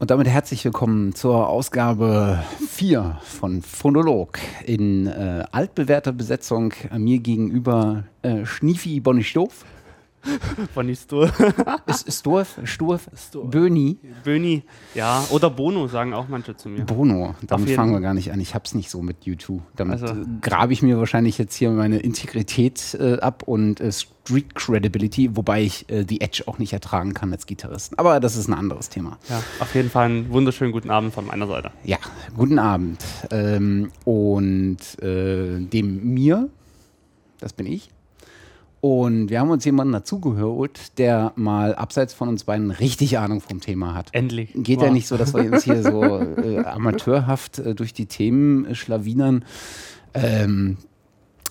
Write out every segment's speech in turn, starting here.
Und damit herzlich willkommen zur Ausgabe 4 von Phonolog in äh, altbewährter Besetzung. Äh, mir gegenüber äh, Schniefi Bonistoff. Bonnie Stur. ist Sturf, Sturf, Böni. Böni, ja. Oder Bono sagen auch manche zu mir. Bono, damit fangen wir gar nicht an. Ich hab's nicht so mit YouTube. Damit also. grabe ich mir wahrscheinlich jetzt hier meine Integrität äh, ab und äh, Street Credibility, wobei ich äh, die Edge auch nicht ertragen kann als Gitarrist. Aber das ist ein anderes Thema. Ja, auf jeden Fall einen wunderschönen guten Abend von meiner Seite. Ja, guten Abend. Ähm, und äh, dem mir, das bin ich, und wir haben uns jemanden dazugeholt, der mal abseits von uns beiden richtig Ahnung vom Thema hat. Endlich. Geht wow. ja nicht so, dass wir uns hier so äh, amateurhaft äh, durch die Themen äh, schlawinern. Ähm,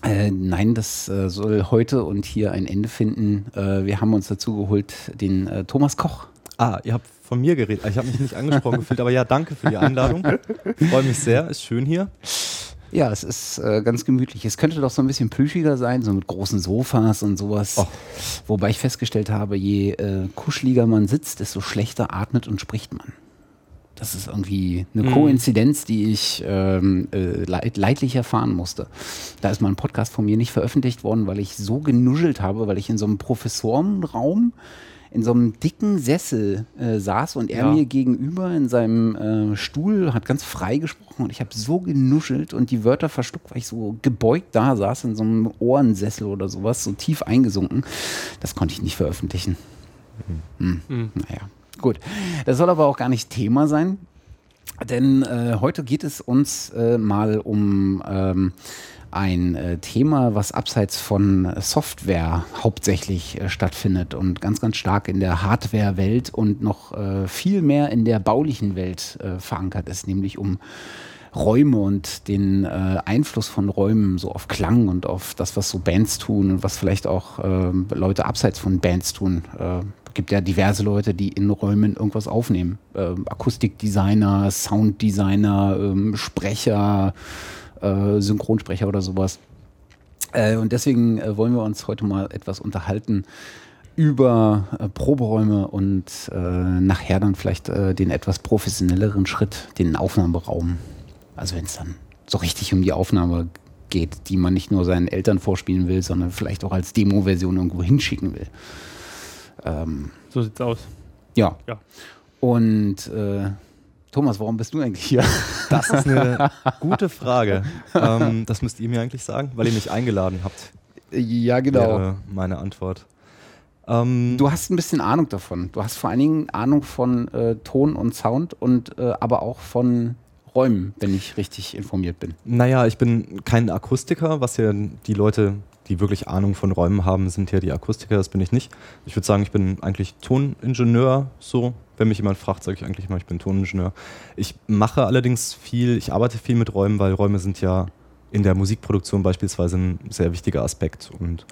äh, nein, das äh, soll heute und hier ein Ende finden. Äh, wir haben uns dazu geholt den Thomas Koch. Ah, ihr habt von mir geredet. Ich habe mich nicht angesprochen gefühlt, aber ja, danke für die Einladung. Freue mich sehr, ist schön hier. Ja, es ist äh, ganz gemütlich. Es könnte doch so ein bisschen plüschiger sein, so mit großen Sofas und sowas. Oh. Wobei ich festgestellt habe, je äh, kuscheliger man sitzt, desto schlechter atmet und spricht man. Das ist irgendwie eine mhm. Koinzidenz, die ich ähm, äh, leidlich erfahren musste. Da ist mal ein Podcast von mir nicht veröffentlicht worden, weil ich so genuschelt habe, weil ich in so einem Professorenraum in so einem dicken Sessel äh, saß und er ja. mir gegenüber in seinem äh, Stuhl hat ganz frei gesprochen und ich habe so genuschelt und die Wörter verschluckt, weil ich so gebeugt da saß in so einem Ohrensessel oder sowas, so tief eingesunken. Das konnte ich nicht veröffentlichen. Mhm. Hm. Mhm. Naja, gut. Das soll aber auch gar nicht Thema sein. Denn äh, heute geht es uns äh, mal um ähm, ein äh, Thema, was abseits von Software hauptsächlich äh, stattfindet und ganz, ganz stark in der Hardware-Welt und noch äh, viel mehr in der baulichen Welt verankert ist, nämlich um Räume und den Einfluss von Räumen so auf Klang und auf das, was so Bands tun und was vielleicht auch äh, Leute abseits von Bands tun. Äh, gibt ja diverse Leute, die in Räumen irgendwas aufnehmen. Äh, Akustikdesigner, Sounddesigner, ähm, Sprecher, äh, Synchronsprecher oder sowas. Äh, und deswegen äh, wollen wir uns heute mal etwas unterhalten über äh, Proberäume und äh, nachher dann vielleicht äh, den etwas professionelleren Schritt, den Aufnahmeraum. Also wenn es dann so richtig um die Aufnahme geht, die man nicht nur seinen Eltern vorspielen will, sondern vielleicht auch als Demo-Version irgendwo hinschicken will. Ähm, so sieht's aus. Ja. ja. Und Thomas, warum bist du eigentlich hier? Das ist eine gute Frage. Ähm, das müsst ihr mir eigentlich sagen, weil ihr mich eingeladen habt. Ja, genau. Wäre meine Antwort. Ähm, du hast ein bisschen Ahnung davon. Du hast vor allen Dingen Ahnung von äh, Ton und Sound und äh, aber auch von Räumen, wenn ich richtig informiert bin. Naja, ich bin kein Akustiker, was ja die Leute, die wirklich Ahnung von Räumen haben, sind ja die Akustiker, das bin ich nicht. Ich würde sagen, ich bin eigentlich Toningenieur, so wenn mich jemand fragt, sage ich eigentlich mal, ich bin Toningenieur. Ich mache allerdings viel, ich arbeite viel mit Räumen, weil Räume sind ja in der Musikproduktion beispielsweise ein sehr wichtiger Aspekt. Und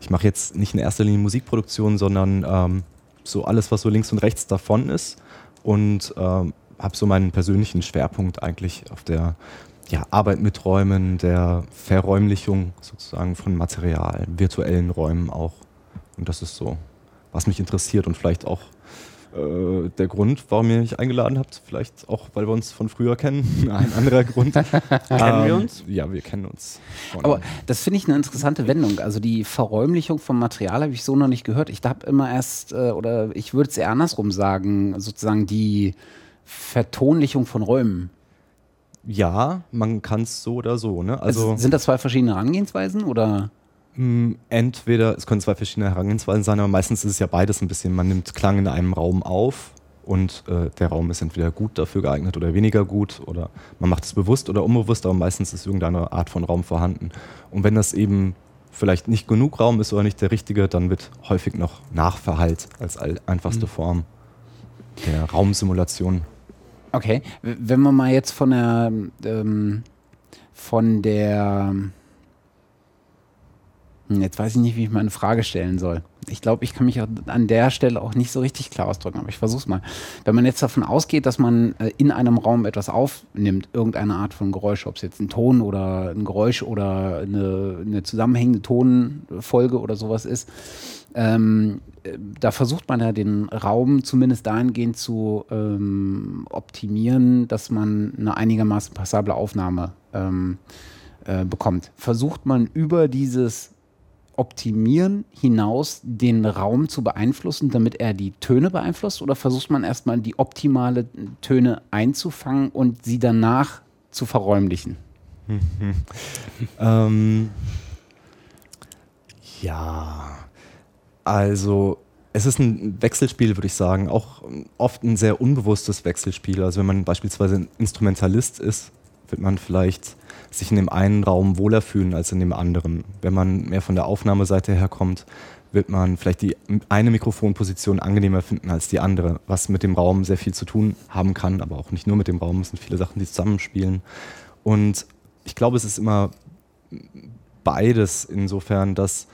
ich mache jetzt nicht in erster Linie Musikproduktion, sondern ähm, so alles, was so links und rechts davon ist. Und ähm, habe so meinen persönlichen Schwerpunkt eigentlich auf der ja, Arbeit mit Räumen, der Verräumlichung sozusagen von Material, virtuellen Räumen auch. Und das ist so, was mich interessiert und vielleicht auch äh, der Grund, warum ihr mich eingeladen habt. Vielleicht auch, weil wir uns von früher kennen. Ein anderer Grund. kennen wir ähm, uns? Ja, wir kennen uns. Aber das finde ich eine interessante Wendung. Also die Verräumlichung vom Material habe ich so noch nicht gehört. Ich habe immer erst, äh, oder ich würde es eher andersrum sagen, sozusagen die Vertonlichung von Räumen. Ja, man kann es so oder so. Ne? Also, sind das zwei verschiedene Herangehensweisen oder? Hm, entweder, es können zwei verschiedene Herangehensweisen sein, aber meistens ist es ja beides ein bisschen. Man nimmt Klang in einem Raum auf und äh, der Raum ist entweder gut dafür geeignet oder weniger gut oder man macht es bewusst oder unbewusst, aber meistens ist irgendeine Art von Raum vorhanden. Und wenn das eben vielleicht nicht genug Raum ist oder nicht der richtige, dann wird häufig noch Nachverhalt als einfachste mhm. Form der Raumsimulation. Okay, wenn man mal jetzt von der ähm, von der jetzt weiß ich nicht, wie ich meine Frage stellen soll. ich glaube, ich kann mich an der Stelle auch nicht so richtig klar ausdrücken, aber ich versuche es mal. Wenn man jetzt davon ausgeht, dass man äh, in einem Raum etwas aufnimmt, irgendeine Art von Geräusch, ob es jetzt ein Ton oder ein Geräusch oder eine, eine zusammenhängende Tonfolge oder sowas ist, ähm, äh, da versucht man ja den Raum zumindest dahingehend zu ähm, optimieren, dass man eine einigermaßen passable Aufnahme ähm, äh, bekommt. Versucht man über dieses Optimieren hinaus den Raum zu beeinflussen, damit er die Töne beeinflusst? Oder versucht man erstmal die optimale Töne einzufangen und sie danach zu verräumlichen? ähm, ja, also es ist ein Wechselspiel, würde ich sagen. Auch oft ein sehr unbewusstes Wechselspiel. Also wenn man beispielsweise ein Instrumentalist ist, wird man vielleicht sich in dem einen Raum wohler fühlen als in dem anderen. Wenn man mehr von der Aufnahmeseite herkommt, wird man vielleicht die eine Mikrofonposition angenehmer finden als die andere, was mit dem Raum sehr viel zu tun haben kann, aber auch nicht nur mit dem Raum, es sind viele Sachen, die zusammenspielen. Und ich glaube, es ist immer beides insofern, dass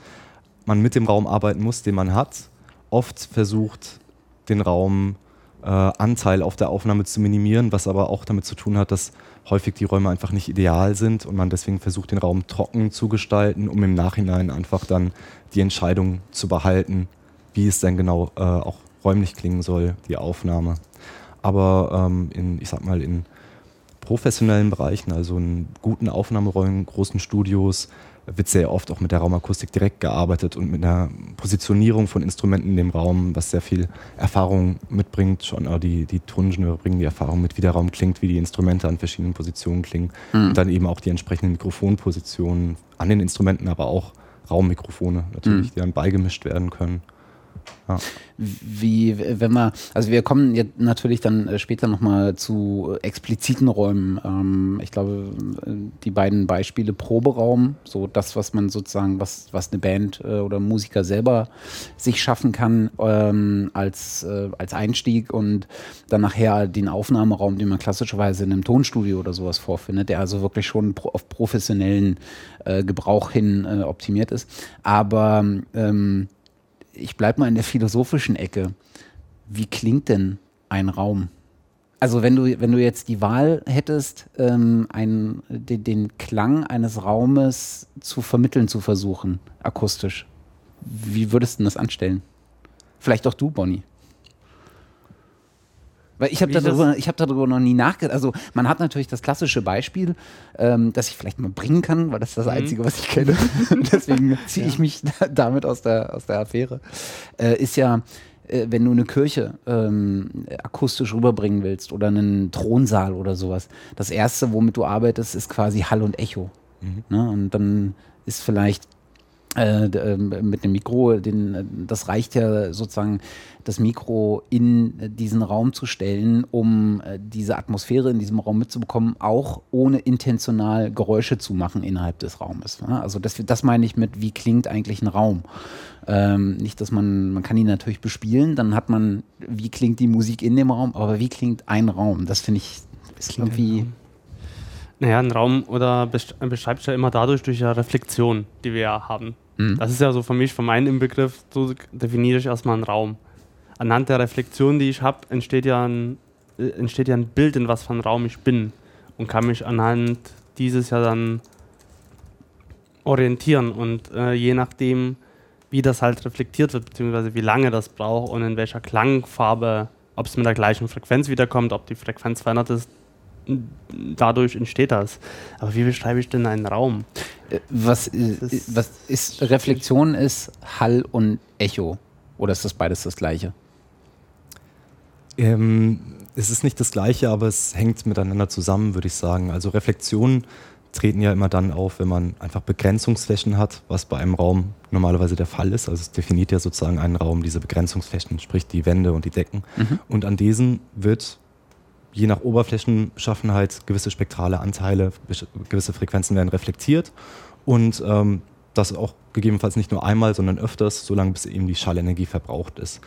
man mit dem Raum arbeiten muss, den man hat. Oft versucht, den Raum äh, Anteil auf der Aufnahme zu minimieren, was aber auch damit zu tun hat, dass häufig die Räume einfach nicht ideal sind und man deswegen versucht, den Raum trocken zu gestalten, um im Nachhinein einfach dann die Entscheidung zu behalten, wie es denn genau äh, auch räumlich klingen soll, die Aufnahme. Aber ähm, in, ich sag mal, in professionellen Bereichen, also in guten Aufnahmeräumen, großen Studios, wird sehr oft auch mit der Raumakustik direkt gearbeitet und mit einer Positionierung von Instrumenten in dem Raum, was sehr viel Erfahrung mitbringt. Schon auch die, die Toningenieure bringen die Erfahrung mit, wie der Raum klingt, wie die Instrumente an verschiedenen Positionen klingen. Mhm. Und dann eben auch die entsprechenden Mikrofonpositionen an den Instrumenten, aber auch Raummikrofone natürlich, mhm. die dann beigemischt werden können. Ja. Wie, wenn wir, also wir kommen jetzt natürlich dann äh, später nochmal zu expliziten Räumen. Ähm, ich glaube, äh, die beiden Beispiele Proberaum, so das, was man sozusagen, was, was eine Band äh, oder Musiker selber sich schaffen kann ähm, als, als Einstieg und dann nachher den Aufnahmeraum, den man klassischerweise in einem Tonstudio oder sowas vorfindet, der also wirklich schon auf professionellen Gebrauch hin optimiert ist. Aber ähm, ich bleibe mal in der philosophischen Ecke. Wie klingt denn ein Raum? Also wenn du, wenn du jetzt die Wahl hättest, ähm, ein, den, den Klang eines Raumes zu vermitteln zu versuchen, akustisch, wie würdest du das anstellen? Vielleicht auch du, Bonnie. Weil ich habe darüber, hab darüber noch nie nachgedacht. Also man hat natürlich das klassische Beispiel, ähm, das ich vielleicht mal bringen kann, weil das ist das mhm. Einzige, was ich kenne. Deswegen ziehe ich mich damit aus der, aus der Affäre. Äh, ist ja, äh, wenn du eine Kirche ähm, akustisch rüberbringen willst oder einen Thronsaal oder sowas, das Erste, womit du arbeitest, ist quasi Hall und Echo. Mhm. Ne? Und dann ist vielleicht äh, ähm, mit dem Mikro, den, das reicht ja sozusagen, das Mikro in diesen Raum zu stellen, um äh, diese Atmosphäre in diesem Raum mitzubekommen, auch ohne intentional Geräusche zu machen innerhalb des Raumes. Also das, das meine ich mit, wie klingt eigentlich ein Raum? Ähm, nicht, dass man, man kann ihn natürlich bespielen, dann hat man, wie klingt die Musik in dem Raum, aber wie klingt ein Raum? Das finde ich ist irgendwie naja, ein Raum oder beschreibt ja immer dadurch durch eine Reflexion, die wir ja haben. Mhm. Das ist ja so für mich, von meinem Inbegriff, so definiere ich erstmal einen Raum. Anhand der Reflexion, die ich habe, entsteht, ja ein, äh, entsteht ja ein Bild, in was für ein Raum ich bin und kann mich anhand dieses ja dann orientieren und äh, je nachdem, wie das halt reflektiert wird, beziehungsweise wie lange das braucht und in welcher Klangfarbe, ob es mit der gleichen Frequenz wiederkommt, ob die Frequenz verändert ist, dadurch entsteht das. Aber wie beschreibe ich denn einen Raum? Äh, was, ist, was ist Reflexion ist Hall und Echo? Oder ist das beides das gleiche? Ähm, es ist nicht das gleiche, aber es hängt miteinander zusammen, würde ich sagen. Also Reflexionen treten ja immer dann auf, wenn man einfach Begrenzungsflächen hat, was bei einem Raum normalerweise der Fall ist. Also es definiert ja sozusagen einen Raum diese Begrenzungsflächen, sprich die Wände und die Decken. Mhm. Und an diesen wird je nach Oberflächenschaffenheit gewisse spektrale Anteile, gewisse Frequenzen werden reflektiert und ähm, das auch gegebenenfalls nicht nur einmal, sondern öfters, solange bis eben die Schallenergie verbraucht ist.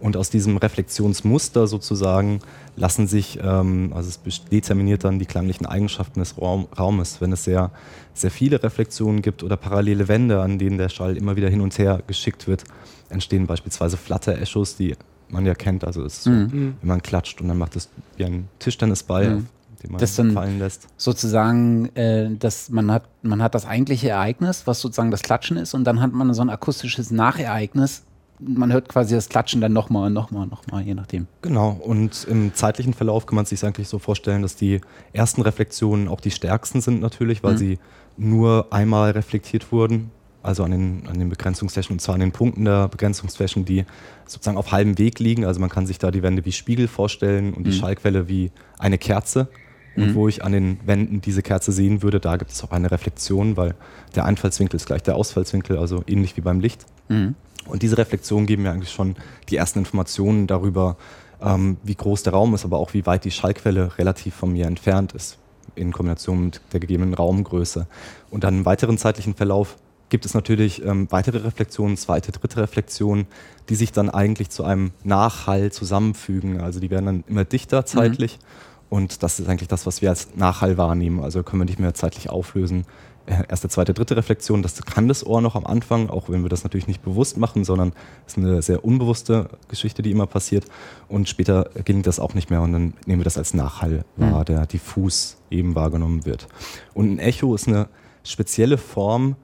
Und aus diesem Reflexionsmuster sozusagen lassen sich, ähm, also es determiniert dann die klanglichen Eigenschaften des Raum, Raumes. Wenn es sehr, sehr viele Reflexionen gibt oder parallele Wände, an denen der Schall immer wieder hin und her geschickt wird, entstehen beispielsweise Flutter-Echos, die man ja kennt. Also es ist so, mhm. wenn man klatscht und dann macht es wie ein Tischtennisball, mhm den man das dann fallen lässt. Sozusagen, äh, dass man hat, man hat das eigentliche Ereignis, was sozusagen das Klatschen ist, und dann hat man so ein akustisches Nachereignis. Man hört quasi das Klatschen dann nochmal, nochmal, nochmal, je nachdem. Genau, und im zeitlichen Verlauf kann man sich eigentlich so vorstellen, dass die ersten Reflexionen auch die stärksten sind natürlich, weil mhm. sie nur einmal reflektiert wurden also an den, an den Begrenzungsflächen, und zwar an den Punkten der Begrenzungsflächen, die sozusagen auf halbem Weg liegen. Also man kann sich da die Wände wie Spiegel vorstellen und mhm. die Schallquelle wie eine Kerze. Und mhm. wo ich an den Wänden diese Kerze sehen würde, da gibt es auch eine Reflexion, weil der Einfallswinkel ist gleich der Ausfallswinkel, also ähnlich wie beim Licht. Mhm. Und diese Reflexionen geben mir eigentlich schon die ersten Informationen darüber, ähm, wie groß der Raum ist, aber auch wie weit die Schallquelle relativ von mir entfernt ist, in Kombination mit der gegebenen Raumgröße. Und dann im weiteren zeitlichen Verlauf gibt es natürlich ähm, weitere Reflexionen, zweite, dritte Reflexionen, die sich dann eigentlich zu einem Nachhall zusammenfügen. Also die werden dann immer dichter zeitlich. Mhm. Und das ist eigentlich das, was wir als Nachhall wahrnehmen. Also können wir nicht mehr zeitlich auflösen. Äh, erste, zweite, dritte Reflexion, das kann das Ohr noch am Anfang, auch wenn wir das natürlich nicht bewusst machen, sondern es ist eine sehr unbewusste Geschichte, die immer passiert. Und später gelingt das auch nicht mehr und dann nehmen wir das als Nachhall wahr, mhm. der diffus eben wahrgenommen wird. Und ein Echo ist eine spezielle Form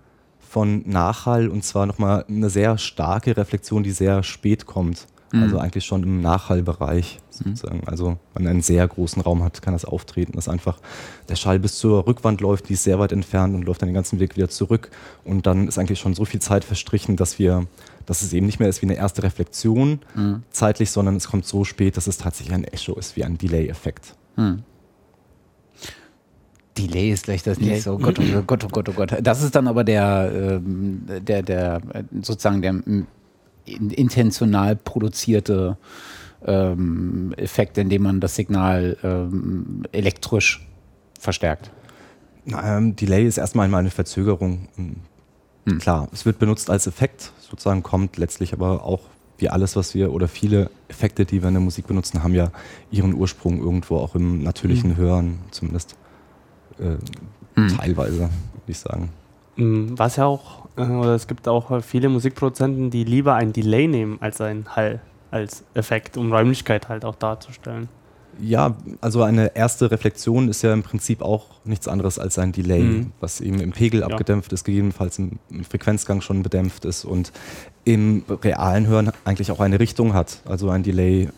von Nachhall und zwar nochmal eine sehr starke Reflexion, die sehr spät kommt. Mhm. Also eigentlich schon im Nachhallbereich sozusagen. Mhm. Also wenn man einen sehr großen Raum hat, kann das auftreten, dass einfach der Schall bis zur Rückwand läuft, die ist sehr weit entfernt und läuft dann den ganzen Weg wieder zurück. Und dann ist eigentlich schon so viel Zeit verstrichen, dass wir, dass es eben nicht mehr ist wie eine erste Reflexion mhm. zeitlich, sondern es kommt so spät, dass es tatsächlich ein Echo ist, wie ein Delay-Effekt. Mhm. Delay ist gleich das nächste. Oh Gott, oh Gott, oh Gott, oh Gott. Das ist dann aber der, ähm, der, der sozusagen der intentional produzierte ähm, Effekt, indem man das Signal ähm, elektrisch verstärkt? Ähm, Delay ist erstmal eine Verzögerung. Hm. Klar, es wird benutzt als Effekt, sozusagen kommt letztlich aber auch wie alles, was wir oder viele Effekte, die wir in der Musik benutzen, haben ja ihren Ursprung irgendwo auch im natürlichen hm. Hören, zumindest äh, hm. teilweise, würde ich sagen. Hm, was ja auch äh, oder es gibt auch viele Musikproduzenten, die lieber ein Delay nehmen als ein Hall als Effekt, um Räumlichkeit halt auch darzustellen. Ja, also eine erste Reflexion ist ja im Prinzip auch nichts anderes als ein Delay, mhm. was eben im Pegel ja. abgedämpft ist, gegebenenfalls im, im, Frequenzgang schon bedämpft ist und im realen Hören eigentlich auch eine Richtung hat. Also ein Delay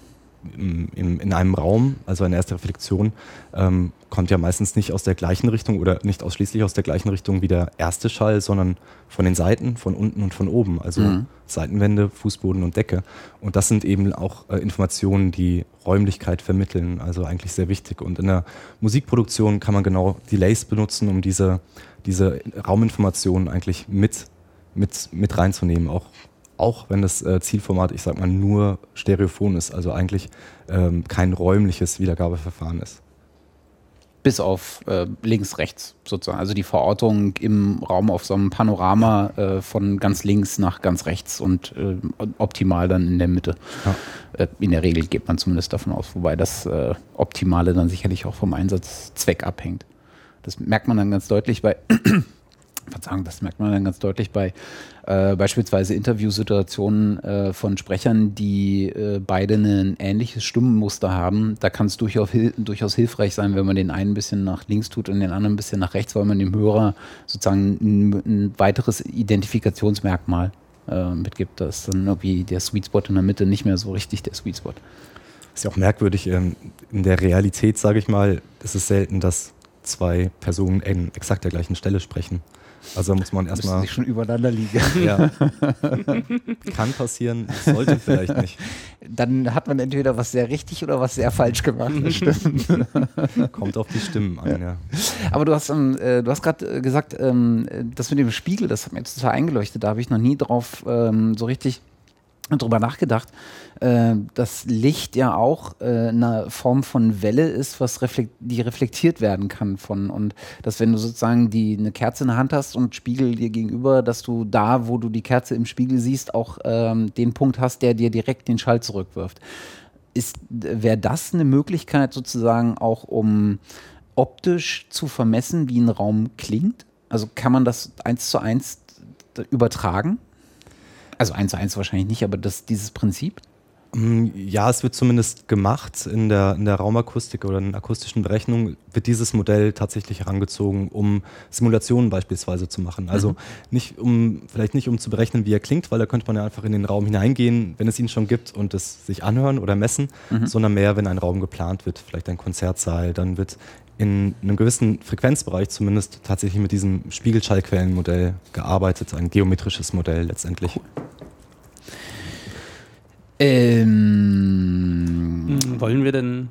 in, in einem Raum, also eine erste Reflexion, ähm, kommt ja meistens nicht aus der gleichen Richtung oder nicht ausschließlich aus der gleichen Richtung wie der erste Schall, sondern von den Seiten, von unten und von oben, also mhm. Seitenwände, Fußboden und Decke. Und das sind eben auch äh, Informationen, die Räumlichkeit vermitteln, also eigentlich sehr wichtig. Und in der Musikproduktion kann man genau Delays benutzen, um diese, diese Rauminformationen eigentlich mit, mit, mit reinzunehmen, auch auch wenn das äh, Zielformat, ich sag mal, nur Stereophon ist, also eigentlich ähm, kein räumliches Wiedergabeverfahren ist. Bis auf äh, links, rechts sozusagen. Also die Verortung im Raum auf so einem Panorama äh, von ganz links nach ganz rechts und äh, optimal dann in der Mitte. Ja. Äh, in der Regel geht man zumindest davon aus, wobei das äh, Optimale dann sicherlich auch vom Einsatzzweck abhängt. Das merkt man dann ganz deutlich bei Verzeihung, das merkt man dann ganz deutlich bei äh, beispielsweise Interviewsituationen äh, von Sprechern, die äh, beide ein ähnliches Stimmenmuster haben. Da kann es durchaus, durchaus hilfreich sein, wenn man den einen ein bisschen nach links tut und den anderen ein bisschen nach rechts, weil man dem Hörer sozusagen ein, ein weiteres Identifikationsmerkmal äh, mitgibt. Da ist dann irgendwie der Sweet Spot in der Mitte nicht mehr so richtig der Sweet Spot. Ist ja auch merkwürdig. Ähm, in der Realität, sage ich mal, ist es selten, dass zwei Personen an exakt der gleichen Stelle sprechen. Also muss man erstmal. sich schon übereinander liegen. Ja. Kann passieren, sollte vielleicht nicht. Dann hat man entweder was sehr richtig oder was sehr falsch gemacht. Kommt auf die Stimmen an, ja. ja. Aber du hast, ähm, äh, hast gerade äh, gesagt, ähm, das mit dem Spiegel, das hat mir jetzt total eingeleuchtet. Da habe ich noch nie drauf ähm, so richtig drüber nachgedacht, äh, dass Licht ja auch äh, eine Form von Welle ist, was reflekt die reflektiert werden kann von und dass wenn du sozusagen die eine Kerze in der Hand hast und Spiegel dir gegenüber, dass du da, wo du die Kerze im Spiegel siehst, auch ähm, den Punkt hast, der dir direkt den Schall zurückwirft. Ist wäre das eine Möglichkeit sozusagen auch um optisch zu vermessen, wie ein Raum klingt? Also kann man das eins zu eins übertragen? Also eins zu eins wahrscheinlich nicht, aber das, dieses Prinzip? Mm, ja, es wird zumindest gemacht in der, in der Raumakustik oder in akustischen Berechnungen wird dieses Modell tatsächlich herangezogen, um Simulationen beispielsweise zu machen. Also mhm. nicht um, vielleicht nicht um zu berechnen, wie er klingt, weil da könnte man ja einfach in den Raum hineingehen, wenn es ihn schon gibt und es sich anhören oder messen, mhm. sondern mehr, wenn ein Raum geplant wird, vielleicht ein Konzertsaal, dann wird in einem gewissen Frequenzbereich zumindest tatsächlich mit diesem Spiegelschallquellenmodell gearbeitet, ein geometrisches Modell letztendlich. Cool. Ähm, hm, Wollen wir denn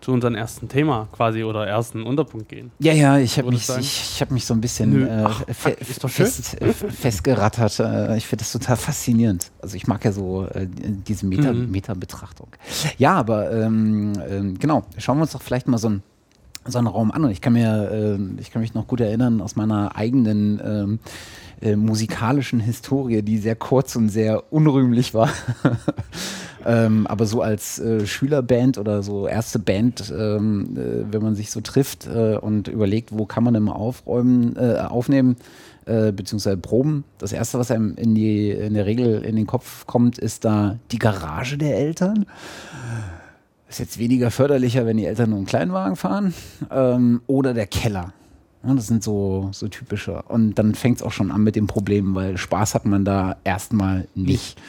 zu unserem ersten Thema quasi oder ersten Unterpunkt gehen? Ja, ja, ich habe mich, ich, ich hab mich so ein bisschen äh, Ach, fe fest, festgerattert. Äh, ich finde das total faszinierend. Also ich mag ja so äh, diese Meta, mhm. Meta-Betrachtung. Ja, aber ähm, ähm, genau, schauen wir uns doch vielleicht mal so ein so einen Raum an. Und ich kann mir, äh, ich kann mich noch gut erinnern aus meiner eigenen ähm, äh, musikalischen Historie, die sehr kurz und sehr unrühmlich war. ähm, aber so als äh, Schülerband oder so erste Band, ähm, äh, wenn man sich so trifft äh, und überlegt, wo kann man immer aufräumen, äh, aufnehmen, beziehungsweise proben. Das erste, was einem in, die, in der Regel in den Kopf kommt, ist da die Garage der Eltern. Ist jetzt weniger förderlicher, wenn die Eltern nur einen Kleinwagen fahren. Ähm, oder der Keller. Ja, das sind so, so typische. Und dann fängt es auch schon an mit dem Problem, weil Spaß hat man da erstmal nicht.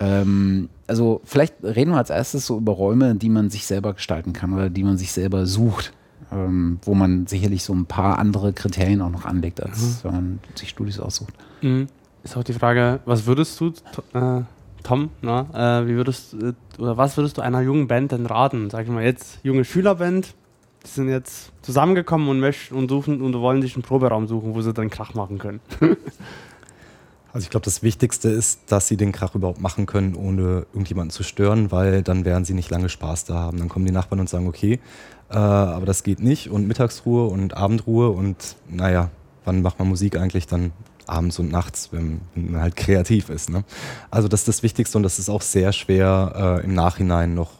Ähm, also vielleicht reden wir als erstes so über Räume, die man sich selber gestalten kann oder die man sich selber sucht. Ähm, wo man sicherlich so ein paar andere Kriterien auch noch anlegt, als mhm. wenn man sich Studis aussucht. Mhm. Ist auch die Frage, was würdest du, äh, Tom, na, äh, wie würdest äh, oder was würdest du einer jungen Band denn raten? Sag ich mal jetzt, junge Schülerband, die sind jetzt zusammengekommen und möchten und suchen und wollen sich einen Proberaum suchen, wo sie dann Krach machen können. also ich glaube, das Wichtigste ist, dass sie den Krach überhaupt machen können, ohne irgendjemanden zu stören, weil dann werden sie nicht lange Spaß da haben. Dann kommen die Nachbarn und sagen, okay, äh, aber das geht nicht und Mittagsruhe und Abendruhe und naja, wann macht man Musik eigentlich? Dann abends und nachts, wenn man halt kreativ ist. Ne? Also das ist das Wichtigste und das ist auch sehr schwer äh, im Nachhinein noch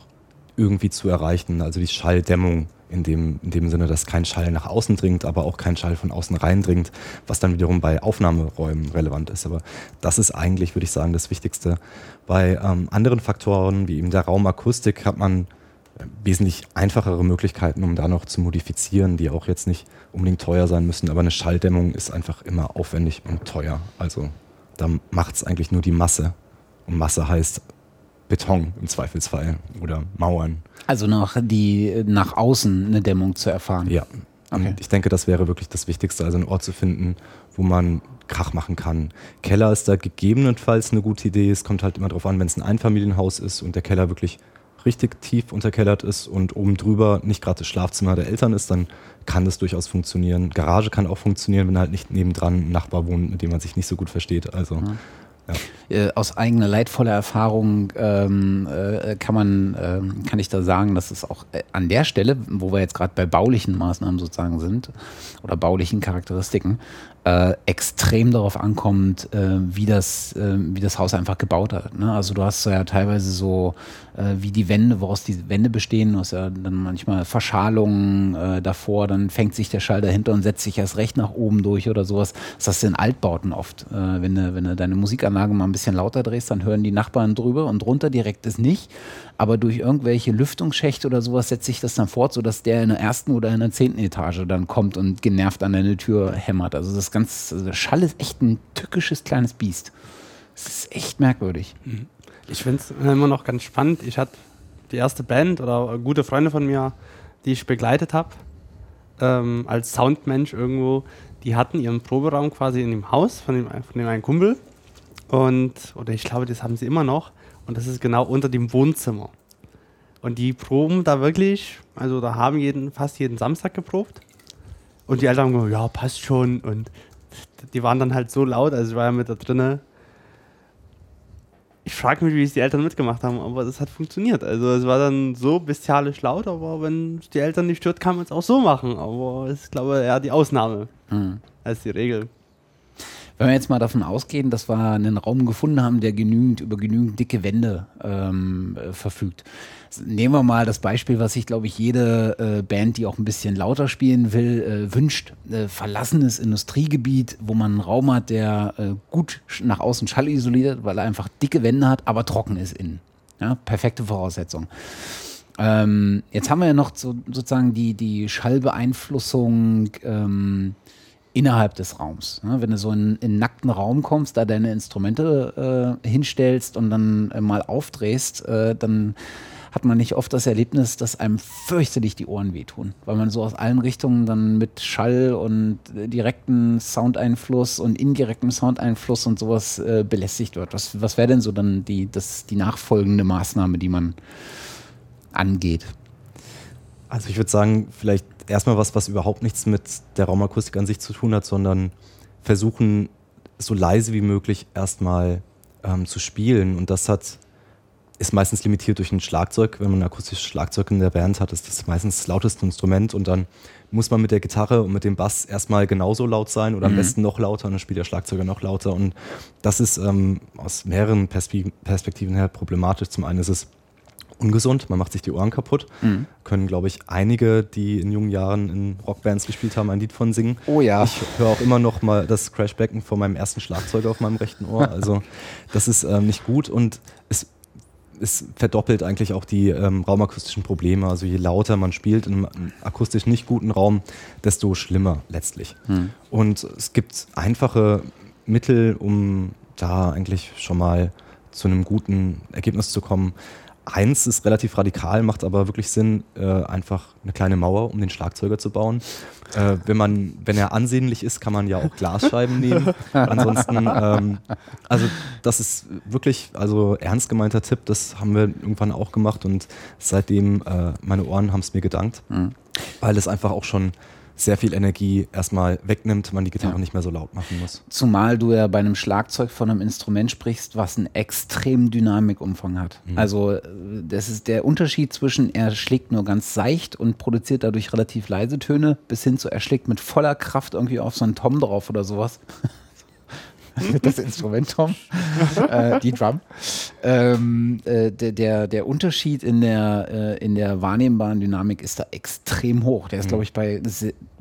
irgendwie zu erreichen. Also die Schalldämmung in dem, in dem Sinne, dass kein Schall nach außen dringt, aber auch kein Schall von außen reindringt, was dann wiederum bei Aufnahmeräumen relevant ist. Aber das ist eigentlich, würde ich sagen, das Wichtigste. Bei ähm, anderen Faktoren, wie eben der Raumakustik, hat man wesentlich einfachere Möglichkeiten, um da noch zu modifizieren, die auch jetzt nicht unbedingt teuer sein müssen. Aber eine Schalldämmung ist einfach immer aufwendig und teuer. Also da macht es eigentlich nur die Masse. Und Masse heißt Beton im Zweifelsfall oder Mauern. Also nach, die, nach außen eine Dämmung zu erfahren. Ja. Okay. Und ich denke, das wäre wirklich das Wichtigste, also einen Ort zu finden, wo man Krach machen kann. Keller ist da gegebenenfalls eine gute Idee. Es kommt halt immer darauf an, wenn es ein Einfamilienhaus ist und der Keller wirklich richtig tief unterkellert ist und oben drüber nicht gerade das Schlafzimmer der Eltern ist, dann kann das durchaus funktionieren. Garage kann auch funktionieren, wenn halt nicht nebendran ein Nachbar wohnt, mit dem man sich nicht so gut versteht. Also. Ja. Ja. Äh, aus eigener leidvoller Erfahrung ähm, äh, kann man, äh, kann ich da sagen, dass es auch äh, an der Stelle, wo wir jetzt gerade bei baulichen Maßnahmen sozusagen sind oder baulichen Charakteristiken, äh, extrem darauf ankommt, wie, das, wie das Haus einfach gebaut hat. Ne? Also du hast ja teilweise so äh, wie die Wände, woraus die Wände bestehen, hast ja dann manchmal Verschalungen äh, davor, dann fängt sich der Schall dahinter und setzt sich erst recht nach oben durch oder sowas. Das hast du in Altbauten oft. Äh, wenn, du, wenn du deine Musikanlage mal ein bisschen lauter drehst, dann hören die Nachbarn drüber und drunter direkt ist nicht aber durch irgendwelche Lüftungsschächte oder sowas setzt sich das dann fort, sodass der in der ersten oder in der zehnten Etage dann kommt und genervt an deine Tür hämmert. Also das ganz, also Schall ist echt ein tückisches kleines Biest. Das ist echt merkwürdig. Mhm. Ich finde es immer noch ganz spannend. Ich hatte die erste Band oder gute Freunde von mir, die ich begleitet habe, ähm, als Soundmensch irgendwo, die hatten ihren Proberaum quasi in dem Haus von dem, von dem einen Kumpel. Und, oder ich glaube, das haben sie immer noch. Und das ist genau unter dem Wohnzimmer. Und die proben da wirklich, also da haben jeden, fast jeden Samstag geprobt. Und die Eltern haben gesagt, ja, passt schon. Und die waren dann halt so laut, also ich war ja mit da drinnen. Ich frage mich, wie es die Eltern mitgemacht haben, aber das hat funktioniert. Also es war dann so bestialisch laut, aber wenn es die Eltern nicht stört, kann man es auch so machen. Aber es ist, glaube ich, eher die Ausnahme mhm. als die Regel. Wenn wir jetzt mal davon ausgehen, dass wir einen Raum gefunden haben, der genügend über genügend dicke Wände ähm, äh, verfügt. Nehmen wir mal das Beispiel, was sich, glaube ich, jede äh, Band, die auch ein bisschen lauter spielen will, äh, wünscht. Äh, verlassenes Industriegebiet, wo man einen Raum hat, der äh, gut nach außen schallisoliert, weil er einfach dicke Wände hat, aber trocken ist innen. Ja, perfekte Voraussetzung. Ähm, jetzt haben wir ja noch so, sozusagen die, die Schallbeeinflussung ähm, innerhalb des Raums. Ne? Wenn du so in, in einen nackten Raum kommst, da deine Instrumente äh, hinstellst und dann äh, mal aufdrehst, äh, dann hat man nicht oft das Erlebnis, dass einem fürchterlich die Ohren wehtun, weil man so aus allen Richtungen dann mit Schall und äh, direkten Soundeinfluss und indirektem Soundeinfluss und sowas äh, belästigt wird. Was, was wäre denn so dann die, das, die nachfolgende Maßnahme, die man angeht? Also ich würde sagen, vielleicht erstmal was, was überhaupt nichts mit der Raumakustik an sich zu tun hat, sondern versuchen, so leise wie möglich erstmal ähm, zu spielen. Und das hat, ist meistens limitiert durch ein Schlagzeug. Wenn man ein akustisches Schlagzeug in der Band hat, ist das meistens das lauteste Instrument und dann muss man mit der Gitarre und mit dem Bass erstmal genauso laut sein oder am mhm. besten noch lauter und dann spielt der Schlagzeuger noch lauter. Und das ist ähm, aus mehreren Perspektiven her problematisch. Zum einen ist es ungesund, man macht sich die Ohren kaputt. Mhm. Können, glaube ich, einige, die in jungen Jahren in Rockbands gespielt haben, ein Lied von singen. Oh ja. Ich höre auch immer noch mal das Crashbacken von meinem ersten Schlagzeug auf meinem rechten Ohr. Also das ist ähm, nicht gut und es, es verdoppelt eigentlich auch die ähm, raumakustischen Probleme. Also je lauter man spielt in einem akustisch nicht guten Raum, desto schlimmer letztlich. Mhm. Und es gibt einfache Mittel, um da eigentlich schon mal zu einem guten Ergebnis zu kommen. Eins ist relativ radikal, macht aber wirklich Sinn, äh, einfach eine kleine Mauer um den Schlagzeuger zu bauen. Äh, wenn, man, wenn er ansehnlich ist, kann man ja auch Glasscheiben nehmen. Ansonsten, ähm, also das ist wirklich, also ernst gemeinter Tipp, das haben wir irgendwann auch gemacht und seitdem, äh, meine Ohren haben es mir gedankt, mhm. weil es einfach auch schon sehr viel Energie erstmal wegnimmt, man die Gitarre ja. nicht mehr so laut machen muss. Zumal du ja bei einem Schlagzeug von einem Instrument sprichst, was einen extremen Dynamikumfang hat. Mhm. Also äh, das ist der Unterschied zwischen er schlägt nur ganz seicht und produziert dadurch relativ leise Töne, bis hin zu er schlägt mit voller Kraft irgendwie auf so einen Tom drauf oder sowas. das Instrument, Tom, äh, die Drum. Ähm, äh, der, der Unterschied in der, äh, in der wahrnehmbaren Dynamik ist da extrem hoch. Der ist, mhm. glaube ich, bei,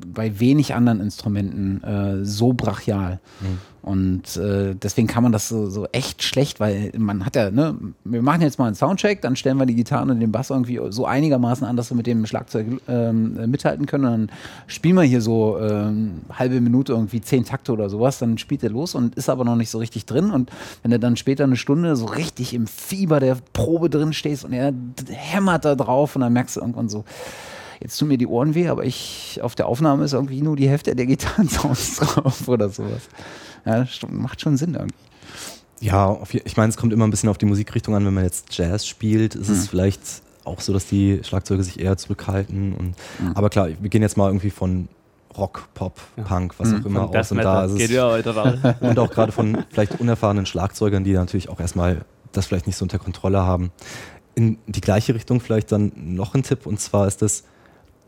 bei wenig anderen Instrumenten äh, so brachial. Mhm. Und äh, deswegen kann man das so, so, echt schlecht, weil man hat ja, ne, wir machen jetzt mal einen Soundcheck, dann stellen wir die Gitarre und den Bass irgendwie so einigermaßen an, dass wir mit dem Schlagzeug ähm, mithalten können. Und dann spielen wir hier so ähm, halbe Minute irgendwie zehn Takte oder sowas, dann spielt er los und ist aber noch nicht so richtig drin. Und wenn du dann später eine Stunde so richtig im Fieber der Probe drin stehst und er hämmert da drauf und dann merkst du irgendwann so, jetzt tun mir die Ohren weh, aber ich auf der Aufnahme ist irgendwie nur die Hälfte der Gitarrensounds drauf oder sowas. Ja, macht schon Sinn irgendwie. Ja, ich meine, es kommt immer ein bisschen auf die Musikrichtung an. Wenn man jetzt Jazz spielt, ist hm. es vielleicht auch so, dass die Schlagzeuge sich eher zurückhalten. Und, hm. Aber klar, wir gehen jetzt mal irgendwie von Rock, Pop, ja. Punk, was hm. auch immer aus. Und da ist es, ja und auch gerade von vielleicht unerfahrenen Schlagzeugern, die natürlich auch erstmal das vielleicht nicht so unter Kontrolle haben. In die gleiche Richtung vielleicht dann noch ein Tipp und zwar ist das,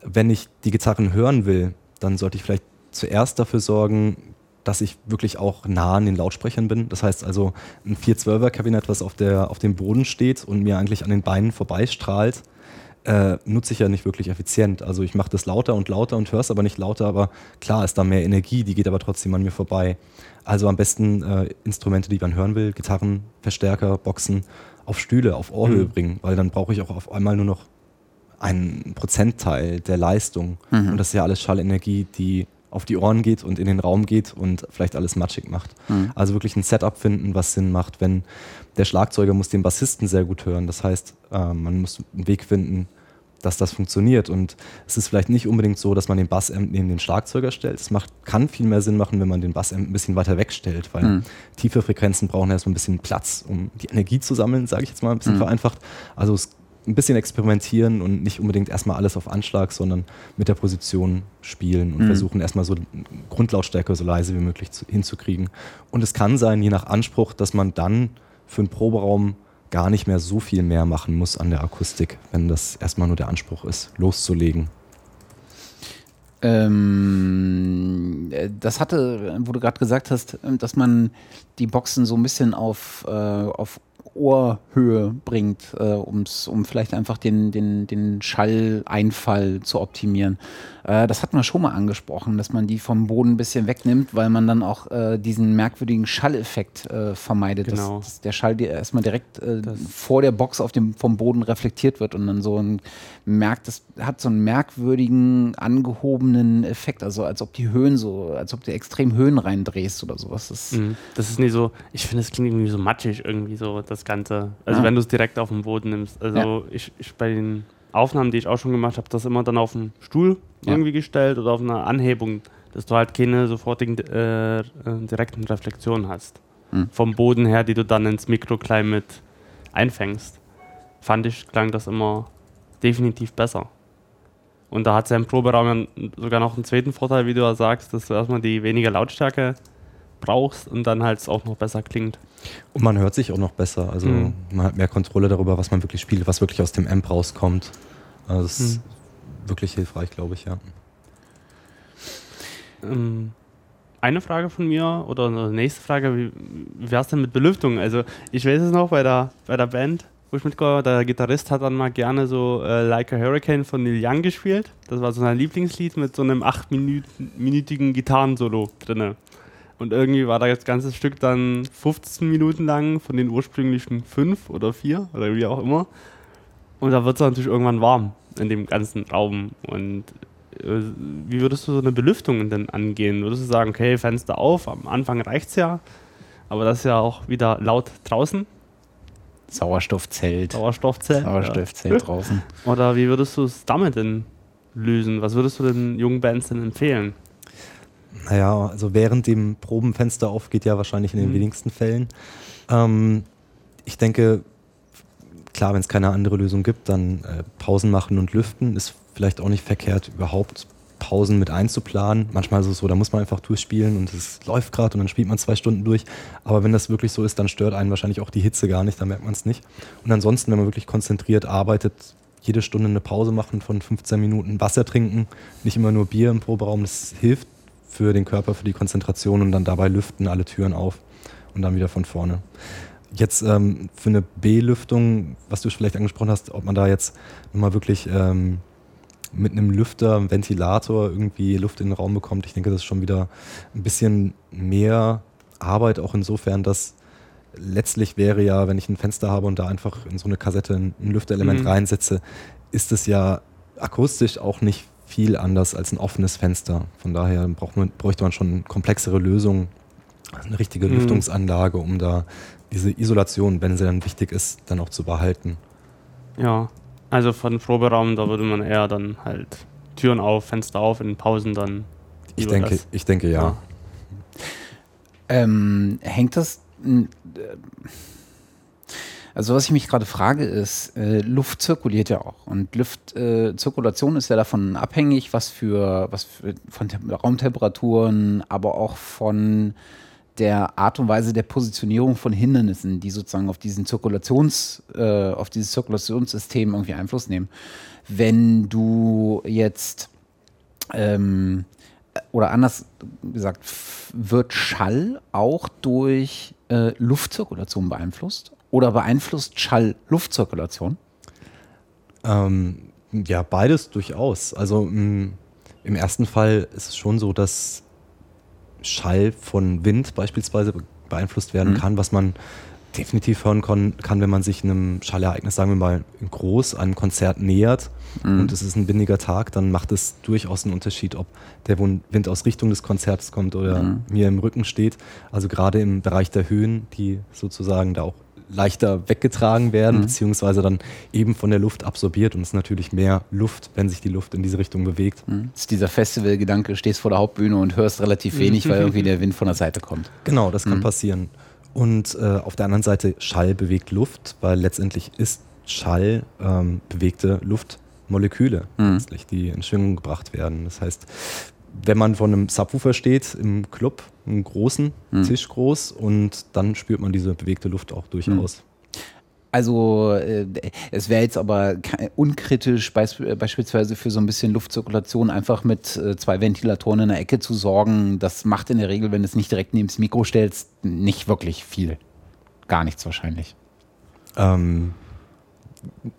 wenn ich die Gitarren hören will, dann sollte ich vielleicht zuerst dafür sorgen, dass ich wirklich auch nah an den Lautsprechern bin. Das heißt also, ein 412er-Kabinett, was auf, der, auf dem Boden steht und mir eigentlich an den Beinen vorbeistrahlt, äh, nutze ich ja nicht wirklich effizient. Also ich mache das lauter und lauter und höre es aber nicht lauter, aber klar ist da mehr Energie, die geht aber trotzdem an mir vorbei. Also am besten äh, Instrumente, die man hören will, Gitarren, Verstärker, Boxen, auf Stühle, auf Ohrhöhe mhm. bringen, weil dann brauche ich auch auf einmal nur noch einen Prozentteil der Leistung. Mhm. Und das ist ja alles Schallenergie, die auf die Ohren geht und in den Raum geht und vielleicht alles matschig macht. Mhm. Also wirklich ein Setup finden, was Sinn macht, wenn der Schlagzeuger muss den Bassisten sehr gut hören. Das heißt, äh, man muss einen Weg finden, dass das funktioniert. Und es ist vielleicht nicht unbedingt so, dass man den Bassamp neben den Schlagzeuger stellt. Es macht, kann viel mehr Sinn machen, wenn man den Bassamp ein bisschen weiter wegstellt, weil mhm. tiefe Frequenzen brauchen erstmal ein bisschen Platz, um die Energie zu sammeln, sage ich jetzt mal ein bisschen mhm. vereinfacht. Also es ein bisschen experimentieren und nicht unbedingt erstmal alles auf Anschlag, sondern mit der Position spielen und mhm. versuchen erstmal so Grundlautstärke so leise wie möglich zu, hinzukriegen. Und es kann sein, je nach Anspruch, dass man dann für einen Proberaum gar nicht mehr so viel mehr machen muss an der Akustik, wenn das erstmal nur der Anspruch ist, loszulegen. Ähm, äh, das hatte, wo du gerade gesagt hast, äh, dass man die Boxen so ein bisschen auf, äh, auf Ohrhöhe bringt, äh, um's, um vielleicht einfach den, den, den Schalleinfall zu optimieren. Äh, das hat man schon mal angesprochen, dass man die vom Boden ein bisschen wegnimmt, weil man dann auch äh, diesen merkwürdigen Schalleffekt äh, vermeidet, Genau. dass, dass der Schall dir erstmal direkt äh, vor der Box auf dem, vom Boden reflektiert wird und dann so ein merkt, das hat so einen merkwürdigen, angehobenen Effekt, also als ob die Höhen so, als ob du extrem Höhen reindrehst oder sowas. Das, Mhm. Das ist nie so, ich finde, es klingt irgendwie so matschig, irgendwie so das Ganze. Also, Ah. wenn du es direkt auf den Boden nimmst. Also, Ja. ich, ich bei den Aufnahmen, die ich auch schon gemacht habe, das immer dann auf den Stuhl Ja. irgendwie gestellt oder auf eine Anhebung, dass du halt keine sofortigen äh, äh, direkten Reflexionen hast. Mhm. Vom Boden her, die du dann ins Mikroklein mit einfängst. Fand ich, klang das immer definitiv besser. Und da hat sein Proberaum ja sogar noch einen zweiten Vorteil, wie du ja sagst, dass du erstmal die weniger Lautstärke brauchst und dann halt es auch noch besser klingt. Und man hört sich auch noch besser. Also Mhm. man hat mehr Kontrolle darüber, was man wirklich spielt, was wirklich aus dem Amp rauskommt. Also das ist Mhm. wirklich hilfreich, glaube ich, ja. Ähm, eine Frage von mir oder eine nächste Frage, wie, wie wäre es denn mit Belüftung? Also ich weiß es noch bei der, bei der Band, wo ich mitgeholfen habe, der Gitarrist hat dann mal gerne so äh, Like a Hurricane von Neil Young gespielt. Das war so sein Lieblingslied mit so einem achtminütigen Gitarrensolo drinne. Und irgendwie war das ganze Stück dann 15 Minuten lang von den ursprünglichen fünf oder vier oder wie auch immer. Und da wird es natürlich irgendwann warm in dem ganzen Raum. Und äh, wie würdest du so eine Belüftung denn angehen? Würdest du sagen, okay, Fenster auf, am Anfang reicht es ja, aber das ist ja auch wieder laut draußen, Sauerstoffzelt. Sauerstoffzelt. Sauerstoffzelt draußen. Ja. Oder wie würdest du es damit denn lösen? Was würdest du den jungen Bands denn empfehlen? Naja, also während dem Probenfenster aufgeht, ja wahrscheinlich in den Mhm. wenigsten Fällen. Ähm, ich denke, klar, wenn es keine andere Lösung gibt, dann äh, Pausen machen und lüften ist vielleicht auch nicht verkehrt, überhaupt Pausen mit einzuplanen. Manchmal ist es so, da muss man einfach durchspielen und es läuft gerade und dann spielt man zwei Stunden durch. Aber wenn das wirklich so ist, dann stört einen wahrscheinlich auch die Hitze gar nicht, dann merkt man es nicht. Und ansonsten, wenn man wirklich konzentriert arbeitet, jede Stunde eine Pause machen von 15 Minuten, Wasser trinken, nicht immer nur Bier im Proberaum, das hilft für den Körper, für die Konzentration und dann dabei lüften alle Türen auf und dann wieder von vorne. Jetzt ähm, für eine B-Lüftung, was du vielleicht angesprochen hast, ob man da jetzt nochmal wirklich ähm, mit einem Lüfter, einem Ventilator irgendwie Luft in den Raum bekommt, ich denke, das ist schon wieder ein bisschen mehr Arbeit, auch insofern, dass letztlich wäre ja, wenn ich ein Fenster habe und da einfach in so eine Kassette ein Lüfterelement Mhm. reinsetze, ist es ja akustisch auch nicht viel anders als ein offenes Fenster. Von daher braucht man, bräuchte man schon komplexere Lösungen, also eine richtige Mhm. Lüftungsanlage, um da diese Isolation, wenn sie dann wichtig ist, dann auch zu behalten. Ja, also von Proberaum, da würde man eher dann halt Türen auf, Fenster auf, in Pausen dann. Ich denke, das. ich denke ja. Ja. Ähm, hängt das. äh, Also, was ich mich gerade frage, ist, äh, Luft zirkuliert ja auch. Und Luftzirkulation äh, ist ja davon abhängig, was für, was für von Tem Raumtemperaturen, aber auch von der Art und Weise der Positionierung von Hindernissen, die sozusagen auf diesen Zirkulations, äh, auf dieses Zirkulationssystem irgendwie Einfluss nehmen. Wenn du jetzt ähm, oder anders gesagt, wird Schall auch durch äh, Luftzirkulation beeinflusst? Oder beeinflusst Schall Luftzirkulation? Ähm, ja, beides durchaus. Also mh, im ersten Fall ist es schon so, dass Schall von Wind beispielsweise be- beeinflusst werden Mhm. kann, was man definitiv hören kon- kann, wenn man sich einem Schallereignis, sagen wir mal, groß, einem Konzert nähert Mhm. und es ist ein windiger Tag, dann macht es durchaus einen Unterschied, ob der Wind aus Richtung des Konzerts kommt oder Mhm. mir im Rücken steht. Also gerade im Bereich der Höhen, die sozusagen da auch leichter weggetragen werden, Mhm. beziehungsweise dann eben von der Luft absorbiert und es ist natürlich mehr Luft, wenn sich die Luft in diese Richtung bewegt. Mhm. Das ist dieser Festivalgedanke, stehst vor der Hauptbühne und hörst relativ wenig, weil irgendwie der Wind von der Seite kommt. Genau, das kann Mhm. passieren. Und äh, auf der anderen Seite, Schall bewegt Luft, weil letztendlich ist Schall ähm, bewegte Luftmoleküle, Mhm. letztlich, die in Schwingung gebracht werden. Das heißt, wenn man von einem Subwoofer steht im Club, einen großen Hm. Tisch groß und dann spürt man diese bewegte Luft auch durchaus. Also äh, es wäre jetzt aber unkritisch beis beispielsweise für so ein bisschen Luftzirkulation einfach mit äh, zwei Ventilatoren in der Ecke zu sorgen. Das macht in der Regel, wenn du es nicht direkt neben das Mikro stellst, nicht wirklich viel. Gar nichts wahrscheinlich. Ähm,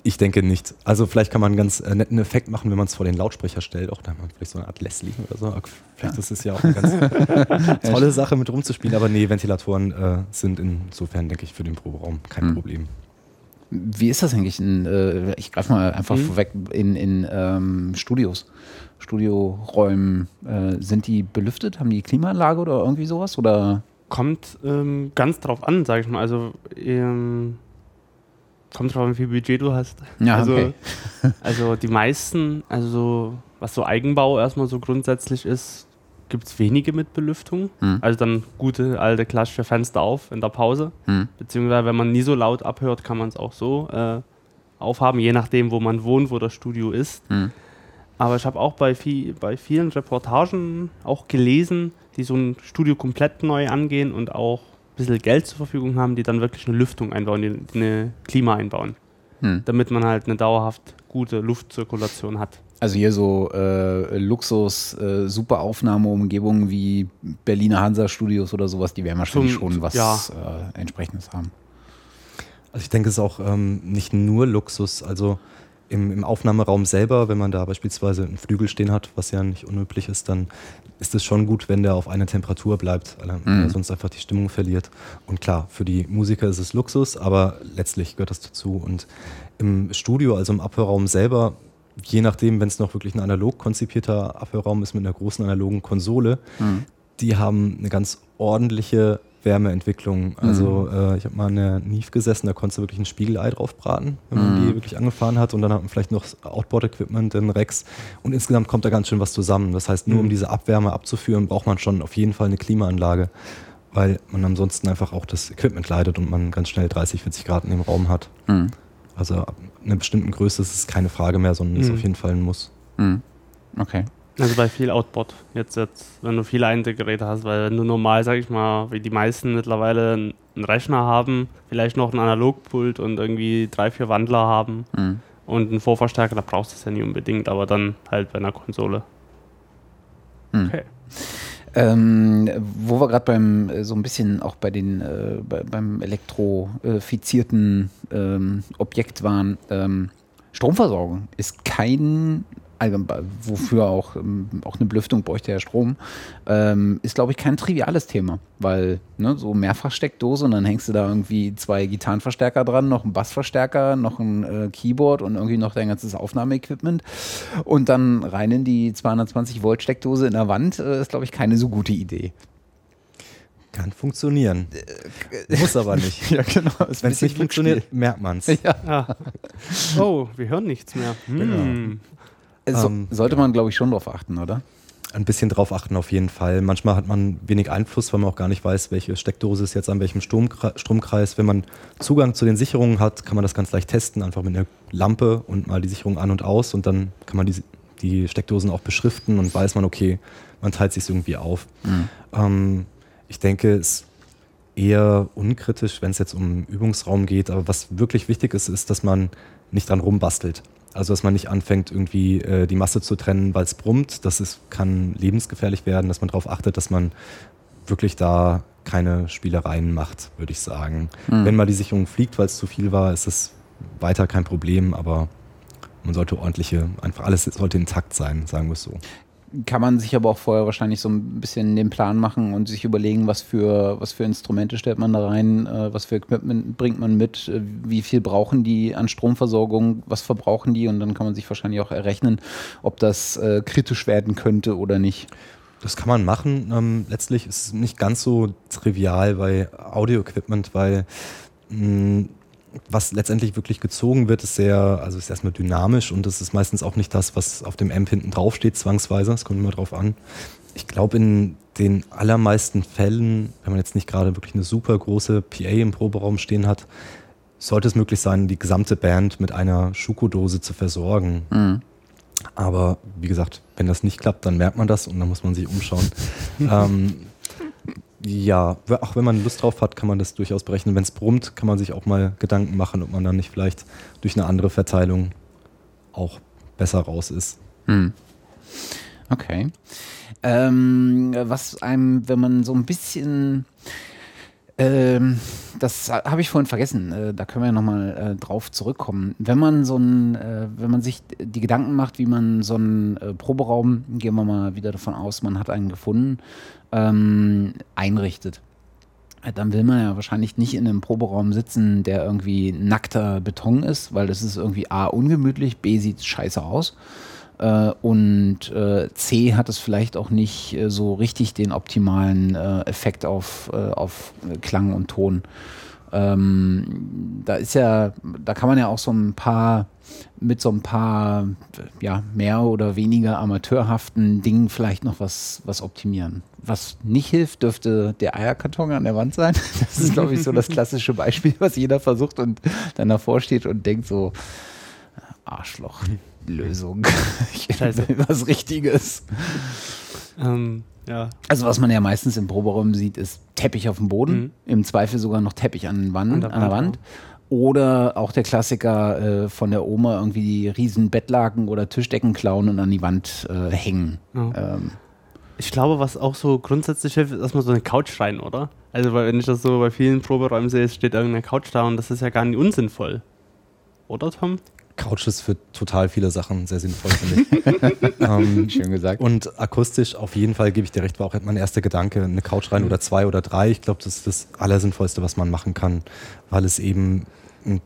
ich denke nicht. Also vielleicht kann man einen ganz äh, netten Effekt machen, wenn man es vor den Lautsprecher stellt. Auch da hat man vielleicht so eine Art Leslie oder so. Vielleicht ist es ja auch eine ganz tolle Sache mit rumzuspielen. Aber nee, Ventilatoren äh, sind insofern, denke ich, für den Proberaum kein Hm. Problem. Wie ist das eigentlich in, äh, ich greife mal einfach Mhm. vorweg, in, in ähm, Studios, Studioräumen, äh, sind die belüftet? Haben die Klimaanlage oder irgendwie sowas? Oder? Kommt ähm, ganz drauf an, sag ich mal. Also ähm, kommt drauf an, wie viel Budget du hast. Ja, also, okay. also die meisten, also so, was so Eigenbau erstmal so grundsätzlich ist, gibt es wenige mit Belüftung. Hm. Also dann gute alte klassische Fenster auf in der Pause. Hm. Beziehungsweise wenn man nie so laut abhört, kann man es auch so äh, aufhaben, je nachdem, wo man wohnt, wo das Studio ist. Hm. Aber ich habe auch bei, viel, bei vielen Reportagen auch gelesen, die so ein Studio komplett neu angehen und auch bisschen Geld zur Verfügung haben, die dann wirklich eine Lüftung einbauen, die, die eine Klima einbauen, Hm. damit man halt eine dauerhaft gute Luftzirkulation hat. Also hier so äh, Luxus, äh, super Aufnahmeumgebungen wie Berliner Hansa-Studios oder sowas, die werden wahrscheinlich Zum- schon was ja. äh, entsprechendes haben. Also ich denke, es ist auch ähm, nicht nur Luxus. Also im, im Aufnahmeraum selber, wenn man da beispielsweise einen Flügel stehen hat, was ja nicht unüblich ist, dann ist es schon gut, wenn der auf einer Temperatur bleibt, weil er Mhm. sonst einfach die Stimmung verliert. Und klar, für die Musiker ist es Luxus, aber letztlich gehört das dazu. Und im Studio, also im Abhörraum selber, je nachdem, wenn es noch wirklich ein analog konzipierter Abhörraum ist mit einer großen analogen Konsole, Mhm. die haben eine ganz ordentliche Wärmeentwicklung. Also äh, ich habe mal in der Neve gesessen, da konntest du wirklich ein Spiegelei drauf braten, wenn man Mhm. die wirklich angefahren hat. Und dann hat man vielleicht noch Outboard-Equipment, den Rex. Und insgesamt kommt da ganz schön was zusammen. Das heißt, nur um Mhm. diese Abwärme abzuführen, braucht man schon auf jeden Fall eine Klimaanlage, weil man ansonsten einfach auch das Equipment leidet und man ganz schnell 30, 40 Grad in dem Raum hat. Mhm. Also ab einer bestimmten Größe ist es keine Frage mehr, sondern ist Mhm. auf jeden Fall ein Muss. Mhm. Okay. Also bei viel Outboard, jetzt, jetzt, wenn du viele Einzelgeräte hast, weil wenn du normal, sag ich mal, wie die meisten mittlerweile einen einen Rechner haben, vielleicht noch ein Analogpult und irgendwie drei, vier Wandler haben Mhm. und einen Vorverstärker, da brauchst du es ja nie unbedingt, aber dann halt bei einer Konsole. Mhm. Okay. Ähm, wo wir gerade beim äh, so ein bisschen auch bei den äh, bei, beim elektrofizierten ähm, Objekt waren, ähm, Stromversorgung ist kein wofür auch, ähm, auch eine Belüftung bräuchte ja Strom, ähm, ist, glaube ich, kein triviales Thema, weil ne, so Mehrfachsteckdose und dann hängst du da irgendwie zwei Gitarrenverstärker dran, noch ein Bassverstärker, noch ein äh, Keyboard und irgendwie noch dein ganzes Aufnahmeequipment und dann rein in die 220 Volt Steckdose in der Wand äh, ist, glaube ich, keine so gute Idee. Kann funktionieren. Muss aber nicht. Ja, genau. Wenn es nicht funktioniert, merkt man es. Ja. Ah. Oh, wir hören nichts mehr. Hm. So, Ähm, sollte man, glaube ich, schon drauf achten, oder? Ein bisschen drauf achten auf jeden Fall. Manchmal hat man wenig Einfluss, weil man auch gar nicht weiß, welche Steckdose ist jetzt an welchem Stromkre- Stromkreis. Wenn man Zugang zu den Sicherungen hat, kann man das ganz leicht testen, einfach mit einer Lampe und mal die Sicherung an und aus und dann kann man die, die Steckdosen auch beschriften und weiß man, okay, man teilt sich irgendwie auf. Ähm, ich denke, es ist eher unkritisch, wenn es jetzt um Übungsraum geht, aber was wirklich wichtig ist, ist, dass man nicht dran rumbastelt. Also, dass man nicht anfängt, irgendwie äh, die Masse zu trennen, weil es brummt. Das ist, kann lebensgefährlich werden, dass man darauf achtet, dass man wirklich da keine Spielereien macht, würde ich sagen. Wenn mal die Sicherung fliegt, weil es zu viel war, ist es weiter kein Problem, aber man sollte ordentliche, einfach alles sollte intakt sein, sagen wir es so. Kann man sich aber auch vorher wahrscheinlich so ein bisschen den Plan machen und sich überlegen, was für, was für Instrumente stellt man da rein, äh, was für Equipment bringt man mit, äh, wie viel brauchen die an Stromversorgung, was verbrauchen die und dann kann man sich wahrscheinlich auch errechnen, ob das äh, kritisch werden könnte oder nicht. Das kann man machen. Ähm, letztlich ist es nicht ganz so trivial bei Audio-Equipment, weil mh, was letztendlich wirklich gezogen wird, ist sehr, also ist erstmal dynamisch und das ist meistens auch nicht das, was auf dem Amp hinten drauf steht, zwangsweise. Das kommt immer drauf an. Ich glaube, in den allermeisten Fällen, wenn man jetzt nicht gerade wirklich eine super große PA im Proberaum stehen hat, sollte es möglich sein, die gesamte Band mit einer Schuko-Dose zu versorgen. Aber wie gesagt, wenn das nicht klappt, dann merkt man das und dann muss man sich umschauen. ähm, ja, auch wenn man Lust drauf hat, kann man das durchaus berechnen. Wenn es brummt, kann man sich auch mal Gedanken machen, ob man dann nicht vielleicht durch eine andere Verteilung auch besser raus ist. Hm. Okay. Ähm, was einem, wenn man so ein bisschen ähm, das habe ich vorhin vergessen. Äh, da können wir ja nochmal äh, drauf zurückkommen. Wenn man so ein, äh, wenn man sich die Gedanken macht, wie man so einen äh, Proberaum, gehen wir mal wieder davon aus, man hat einen gefunden, ähm, einrichtet. Dann will man ja wahrscheinlich nicht in einem Proberaum sitzen, der irgendwie nackter Beton ist, weil das ist irgendwie A ungemütlich, B sieht scheiße aus. Äh, und äh, C hat es vielleicht auch nicht äh, so richtig den optimalen Effekt auf, auf Klang und Ton. Ähm, da ist ja, da kann man ja auch so ein paar mit so ein paar ja, mehr oder weniger amateurhaften Dingen vielleicht noch was, was optimieren. Was nicht hilft, dürfte der Eierkarton an der Wand sein. Das ist, glaube ich, so das klassische Beispiel, was jeder versucht und dann davor steht und denkt so, Arschloch. Lösung. ich Scheiße. was Richtiges. Ähm, ja. Also was man ja meistens im Proberaum sieht, ist Teppich auf dem Boden, mhm. im Zweifel sogar noch Teppich an, Wand, an der, an der Wand. Oder auch der Klassiker äh, von der Oma irgendwie die riesen Bettlaken oder Tischdecken klauen und an die Wand äh, hängen. Ja. Ähm. Ich glaube, was auch so grundsätzlich hilft, ist erstmal so eine Couch rein, oder? Also, weil wenn ich das so bei vielen Proberäumen sehe, steht irgendeine Couch da und das ist ja gar nicht unsinnvoll. Oder, Tom? Couch ist für total viele Sachen sehr sinnvoll, finde ich. ähm, Schön gesagt. Und akustisch auf jeden Fall gebe ich dir recht, war auch mein erster Gedanke, eine Couch rein mhm. oder zwei oder drei. Ich glaube, das ist das Allersinnvollste, was man machen kann, weil es eben ein,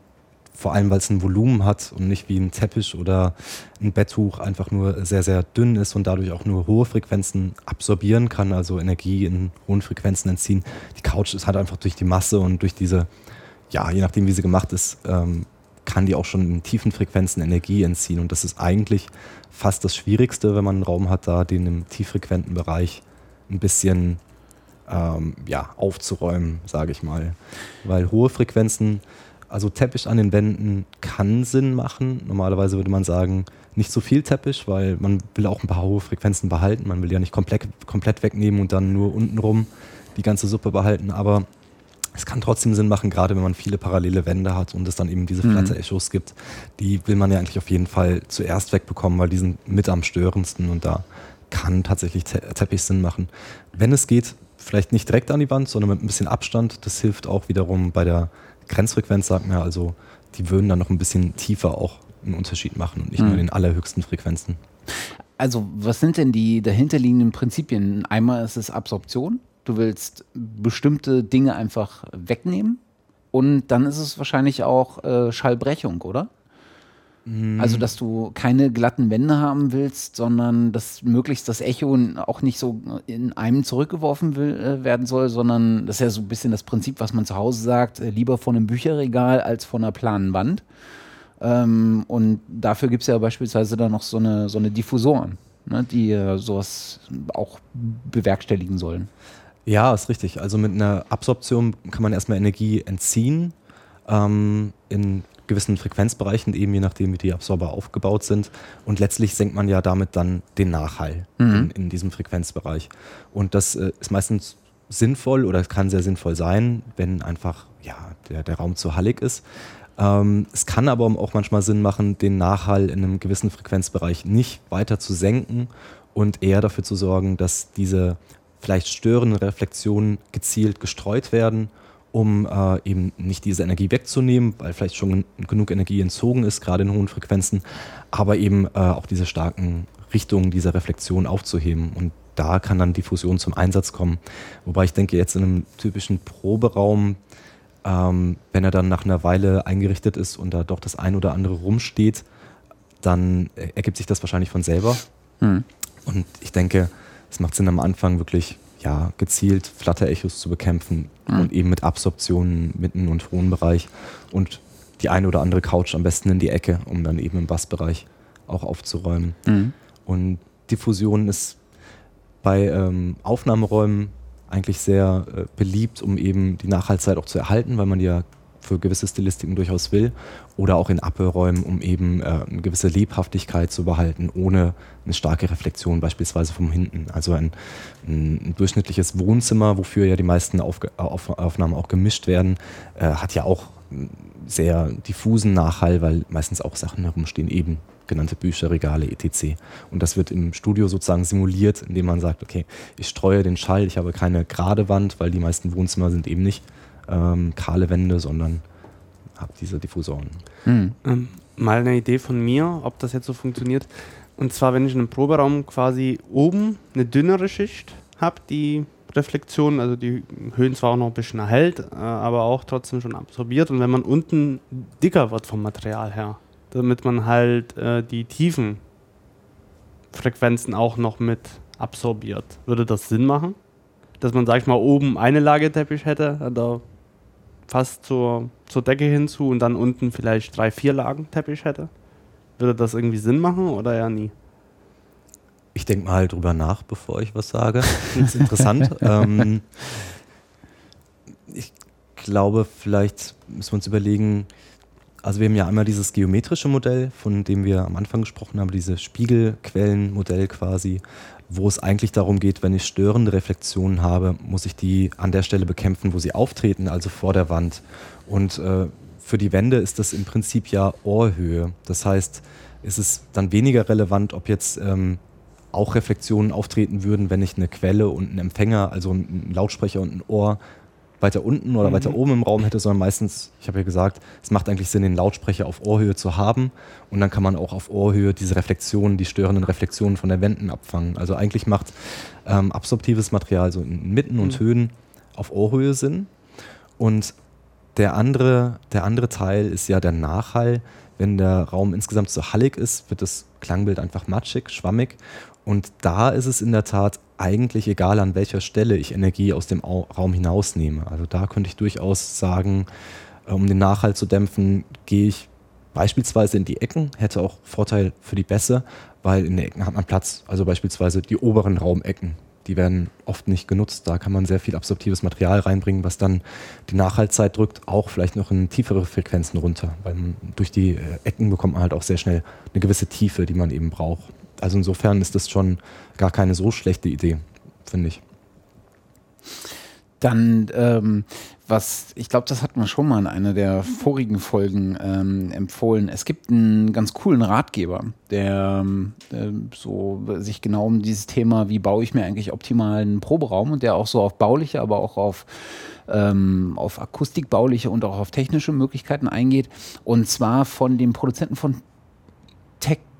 vor allem, weil es ein Volumen hat und nicht wie ein Teppich oder ein Betttuch einfach nur sehr, sehr dünn ist und dadurch auch nur hohe Frequenzen absorbieren kann, also Energie in hohen Frequenzen entziehen. Die Couch ist halt einfach durch die Masse und durch diese, ja, je nachdem, wie sie gemacht ist, ähm, kann die auch schon in tiefen Frequenzen Energie entziehen. Und das ist eigentlich fast das Schwierigste, wenn man einen Raum hat, da den im tieffrequenten Bereich ein bisschen ähm, ja, aufzuräumen, sage ich mal. Weil hohe Frequenzen, also Teppich an den Wänden kann Sinn machen. Normalerweise würde man sagen, nicht so viel Teppich, weil man will auch ein paar hohe Frequenzen behalten. Man will ja nicht komplett, komplett wegnehmen und dann nur untenrum die ganze Suppe behalten. Aber es kann trotzdem Sinn machen, gerade wenn man viele parallele Wände hat und es dann eben diese mhm. Flatter-Echos gibt. Die will man ja eigentlich auf jeden Fall zuerst wegbekommen, weil die sind mit am störendsten und da kann tatsächlich Te Teppich Sinn machen. Wenn es geht, vielleicht nicht direkt an die Wand, sondern mit ein bisschen Abstand. Das hilft auch wiederum bei der Grenzfrequenz, sagt man ja. Also die würden dann noch ein bisschen tiefer auch einen Unterschied machen und nicht mhm. nur in den allerhöchsten Frequenzen. Also was sind denn die dahinterliegenden Prinzipien? Einmal ist es Absorption, du willst bestimmte Dinge einfach wegnehmen und dann ist es wahrscheinlich auch äh, Schallbrechung, oder? Mhm. Also, dass du keine glatten Wände haben willst, sondern dass möglichst das Echo auch nicht so in einem zurückgeworfen will, äh, werden soll, sondern das ist ja so ein bisschen das Prinzip, was man zu Hause sagt, äh, lieber von einem Bücherregal als von einer planen Wand. Ähm, und dafür gibt es ja beispielsweise dann noch so eine, so eine Diffusoren, ne, die äh, sowas auch bewerkstelligen sollen. Ja, ist richtig. Also mit einer Absorption kann man erstmal Energie entziehen. Ähm, in gewissen Frequenzbereichen, eben je nachdem, wie die Absorber aufgebaut sind. Und letztlich senkt man ja damit dann den Nachhall mhm. in, in, diesem Frequenzbereich. Und das äh, ist meistens sinnvoll oder kann sehr sinnvoll sein, wenn einfach ja, der, der Raum zu hallig ist. Ähm, es kann aber auch manchmal Sinn machen, den Nachhall in einem gewissen Frequenzbereich nicht weiter zu senken und eher dafür zu sorgen, dass diese vielleicht störende Reflexionen gezielt gestreut werden, um äh, eben nicht diese Energie wegzunehmen, weil vielleicht schon genug Energie entzogen ist, gerade in hohen Frequenzen, aber eben äh, auch diese starken Richtungen dieser Reflexion aufzuheben. Und da kann dann Diffusion zum Einsatz kommen. Wobei ich denke, jetzt in einem typischen Proberaum, ähm, wenn er dann nach einer Weile eingerichtet ist und da doch das ein oder andere rumsteht, dann ergibt sich das wahrscheinlich von selber. Hm. Und ich denke, es macht Sinn am Anfang wirklich ja, gezielt Flutter-Echos zu bekämpfen mhm. und eben mit Absorptionen mitten und hohen Bereich und die eine oder andere Couch am besten in die Ecke, um dann eben im Bassbereich auch aufzuräumen. Mhm. Und Diffusion ist bei ähm, Aufnahmeräumen eigentlich sehr äh, beliebt, um eben die Nachhaltzeit auch zu erhalten, weil man ja für gewisse Stilistiken durchaus will. Oder auch in Abhörräumen, um eben äh, eine gewisse Lebhaftigkeit zu behalten, ohne eine starke Reflexion beispielsweise vom Hinten. Also ein, ein durchschnittliches Wohnzimmer, wofür ja die meisten Aufge Auf Aufnahmen auch gemischt werden, äh, hat ja auch sehr diffusen Nachhall, weil meistens auch Sachen herumstehen, eben genannte Bücher, Regale, etc. Und das wird im Studio sozusagen simuliert, indem man sagt, okay, ich streue den Schall, ich habe keine gerade Wand, weil die meisten Wohnzimmer sind eben nicht ähm, kahle Wände, sondern habe diese Diffusoren. Mhm. Ähm, mal eine Idee von mir, ob das jetzt so funktioniert. Und zwar, wenn ich in einem Proberaum quasi oben eine dünnere Schicht habe, die Reflexion, also die Höhen zwar auch noch ein bisschen erhält, äh, aber auch trotzdem schon absorbiert. Und wenn man unten dicker wird vom Material her, damit man halt äh, die tiefen Frequenzen auch noch mit absorbiert, würde das Sinn machen? Dass man, sag ich mal, oben eine Lage Teppich hätte, da fast zur, zur Decke hinzu und dann unten vielleicht drei, vier Lagen Teppich hätte? Würde das irgendwie Sinn machen oder ja nie? Ich denke mal drüber nach, bevor ich was sage. Das ist interessant. ähm, ich glaube, vielleicht müssen wir uns überlegen, also wir haben ja einmal dieses geometrische Modell, von dem wir am Anfang gesprochen haben, dieses Spiegelquellenmodell quasi, wo es eigentlich darum geht, wenn ich störende Reflexionen habe, muss ich die an der Stelle bekämpfen, wo sie auftreten, also vor der Wand. Und äh, für die Wände ist das im Prinzip ja Ohrhöhe. Das heißt, ist es dann weniger relevant, ob jetzt ähm, auch Reflexionen auftreten würden, wenn ich eine Quelle und einen Empfänger, also einen Lautsprecher und ein Ohr weiter unten oder mhm. weiter oben im Raum hätte, sondern meistens, ich habe ja gesagt, es macht eigentlich Sinn, den Lautsprecher auf Ohrhöhe zu haben und dann kann man auch auf Ohrhöhe diese Reflexionen, die störenden Reflexionen von den Wänden abfangen. Also eigentlich macht ähm, absorptives Material so in Mitten mhm. und Höhen auf Ohrhöhe Sinn und der andere, der andere Teil ist ja der Nachhall. Wenn der Raum insgesamt so hallig ist, wird das Klangbild einfach matschig, schwammig und da ist es in der Tat eigentlich egal, an welcher Stelle ich Energie aus dem Raum hinausnehme. Also da könnte ich durchaus sagen, äh, um den Nachhalt zu dämpfen, gehe ich beispielsweise in die Ecken, hätte auch Vorteil für die Bässe, weil in den Ecken hat man Platz. Also beispielsweise die oberen Raumecken, die werden oft nicht genutzt. Da kann man sehr viel absorptives Material reinbringen, was dann die Nachhaltzeit drückt, auch vielleicht noch in tiefere Frequenzen runter, weil durch die äh, Ecken bekommt man halt auch sehr schnell eine gewisse Tiefe, die man eben braucht. Also insofern ist das schon gar keine so schlechte Idee, finde ich. Dann, ähm, was, ich glaube, das hatten wir schon mal in einer der vorigen Folgen ähm, empfohlen. Es gibt einen ganz coolen Ratgeber, der äh, so sich genau um dieses Thema, wie baue ich mir eigentlich optimalen Proberaum und der auch so auf bauliche, aber auch auf ähm, auf akustikbauliche und auch auf technische Möglichkeiten eingeht. Und zwar von dem Produzenten von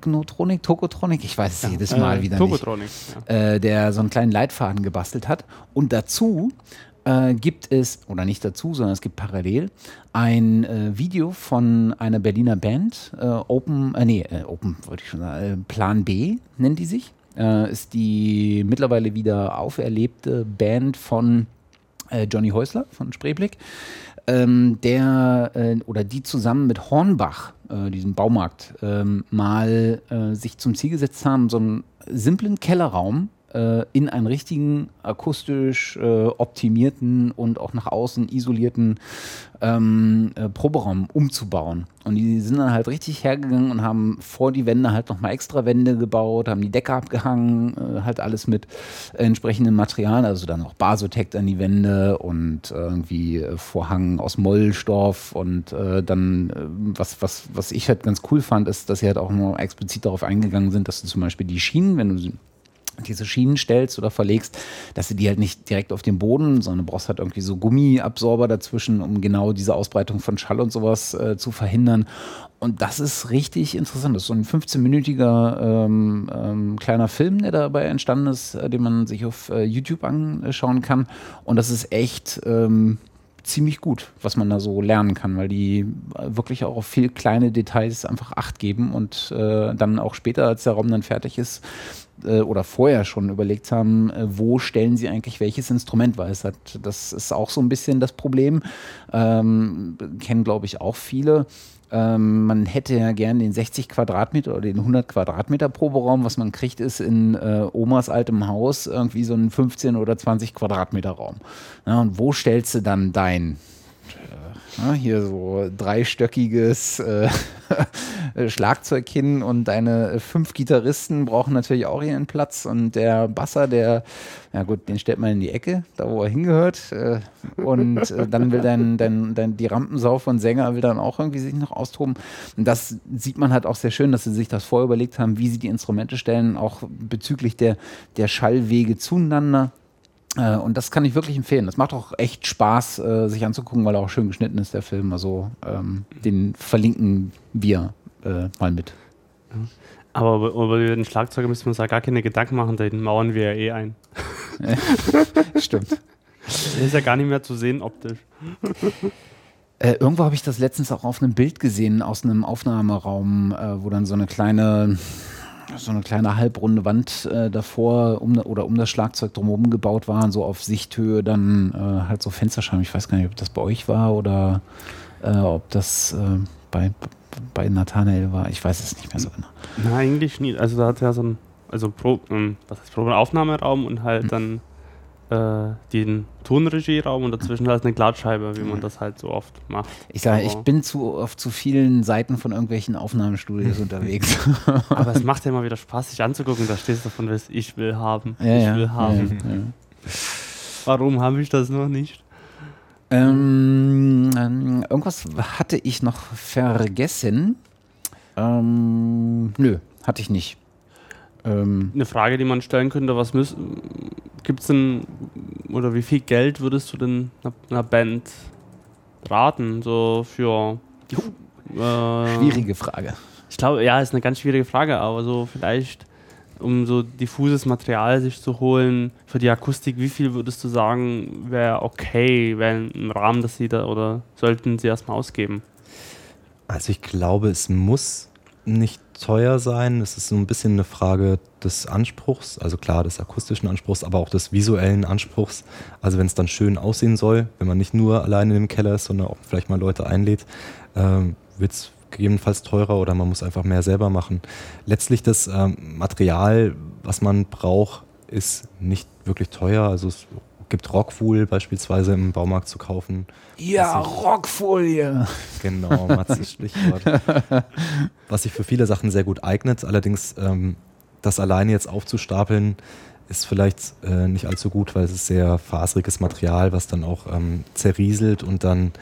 Technotronic, Tokotronic, ich weiß es ja, jedes Mal äh, wieder Tokotronic, nicht, ja. äh, der so einen kleinen Leitfaden gebastelt hat. Und dazu äh, gibt es, oder nicht dazu, sondern es gibt parallel ein äh, Video von einer Berliner Band, äh, Open, äh, nee, Open wollte ich schon sagen, Plan B nennt die sich. ist die mittlerweile wieder auferlebte Band von Johnny Häusler von Spreeblick ähm, der äh, oder die zusammen mit Hornbach, äh, diesem Baumarkt, ähm, mal äh, sich zum Ziel gesetzt haben, so einen simplen Kellerraum äh, in einen richtigen akustisch äh, optimierten und auch nach außen isolierten ähm, äh, Proberaum umzubauen. Und die sind dann halt richtig hergegangen und haben vor die Wände halt nochmal extra Wände gebaut, haben die Decke abgehangen, äh, halt alles mit entsprechendem Material, also dann auch Basotect an die Wände und irgendwie äh, Vorhang aus Mollstoff und äh, dann, äh, was, was, was ich halt ganz cool fand, ist, dass sie halt auch nur explizit darauf eingegangen sind, dass du zum Beispiel die Schienen, wenn du diese Schienen stellst oder verlegst, dass du die halt nicht direkt auf den Boden, sondern brauchst halt irgendwie so Gummiabsorber dazwischen, um genau diese Ausbreitung von Schall und sowas äh, zu verhindern. Und das ist richtig interessant. Das ist so ein 15-minütiger ähm, ähm, kleiner Film, der dabei entstanden ist, äh, den man sich auf äh, YouTube anschauen kann. Und das ist echt ähm, ziemlich gut, was man da so lernen kann, weil die wirklich auch auf viel kleine Details einfach Acht geben und äh, dann auch später, als der Raum dann fertig ist, äh, oder vorher schon überlegt haben, äh, wo stellen sie eigentlich welches Instrument, weil es hat, das ist auch so ein bisschen das Problem. Ähm, kennen, glaube ich, auch viele. Ähm, man hätte ja gern den 60 Quadratmeter oder den 100 Quadratmeter Proberaum. Was man kriegt, ist in äh, Omas altem Haus irgendwie so ein 15 oder 20 Quadratmeter Raum. Ja, und wo stellst du dann dein Ja, hier so dreistöckiges äh, Schlagzeug hin und deine fünf Gitarristen brauchen natürlich auch ihren Platz und der Basser, der, ja gut, den stellt man in die Ecke, da wo er hingehört äh, und äh, dann will dein, dein, dein, die Rampensau von Sänger will dann auch irgendwie sich noch austoben. Und das sieht man halt auch sehr schön, dass sie sich das vorher überlegt haben, wie sie die Instrumente stellen, auch bezüglich der, der Schallwege zueinander äh, und das kann ich wirklich empfehlen. Das macht auch echt Spaß, äh, sich anzugucken, weil er auch schön geschnitten ist, der Film. Also ähm, den verlinken wir äh, mal mit. Aber über, den Schlagzeuger müssen wir uns ja gar keine Gedanken machen, den mauern wir ja eh ein. Stimmt. Der ist ja gar nicht mehr zu sehen optisch. Äh, irgendwo habe ich das letztens auch auf einem Bild gesehen aus einem Aufnahmeraum, äh, wo dann so eine kleine so eine kleine halbrunde Wand äh, davor um, oder um das Schlagzeug drumherum gebaut war, so auf Sichthöhe dann äh, halt so Fensterscheiben. Ich weiß gar nicht, ob das bei euch war oder äh, ob das äh, bei, bei Nathanael war. Ich weiß es nicht mehr so genau. Na, eigentlich nie. Also da hat er so ein, also Pro, ähm, was heißt Pro Aufnahmeraum und halt mhm. dann äh, den Tonregieraum und dazwischen halt eine Glatscheibe, wie man das halt so oft macht. Ich sage, ich bin zu auf zu vielen Seiten von irgendwelchen Aufnahmestudios unterwegs. Aber es macht ja immer wieder Spaß, sich anzugucken. Da stehst du davon, ich will haben, ja, ich ja, will haben. Ja, Warum habe ich das noch nicht? Ähm, ähm, irgendwas hatte ich noch vergessen. Ähm, nö, hatte ich nicht. Ähm, Eine Frage, die man stellen könnte, was gibt es denn oder wie viel Geld würdest du denn einer Band raten, so für äh, schwierige Frage. Ich glaube, ja, ist eine ganz schwierige Frage, aber so vielleicht um so diffuses Material sich zu holen für die Akustik, wie viel würdest du sagen, wäre okay, wäre im Rahmen, dass sie da oder sollten sie erstmal ausgeben? Also ich glaube, es muss nicht teuer sein. Es ist so ein bisschen eine Frage des Anspruchs, also klar des akustischen Anspruchs, aber auch des visuellen Anspruchs. Also wenn es dann schön aussehen soll, wenn man nicht nur alleine im Keller ist, sondern auch vielleicht mal Leute einlädt, ähm, wird es gegebenenfalls teurer oder man muss einfach mehr selber machen. Letztlich das ähm, Material, was man braucht, ist nicht wirklich teuer. Also es gibt Rockwool beispielsweise im Baumarkt zu kaufen. Ja, Rockfolie. Genau, Matzes Stichwort. was sich für viele Sachen sehr gut eignet. Allerdings ähm, das alleine jetzt aufzustapeln, ist vielleicht äh, nicht allzu gut, weil es ist sehr faseriges Material, was dann auch ähm, zerrieselt und dann,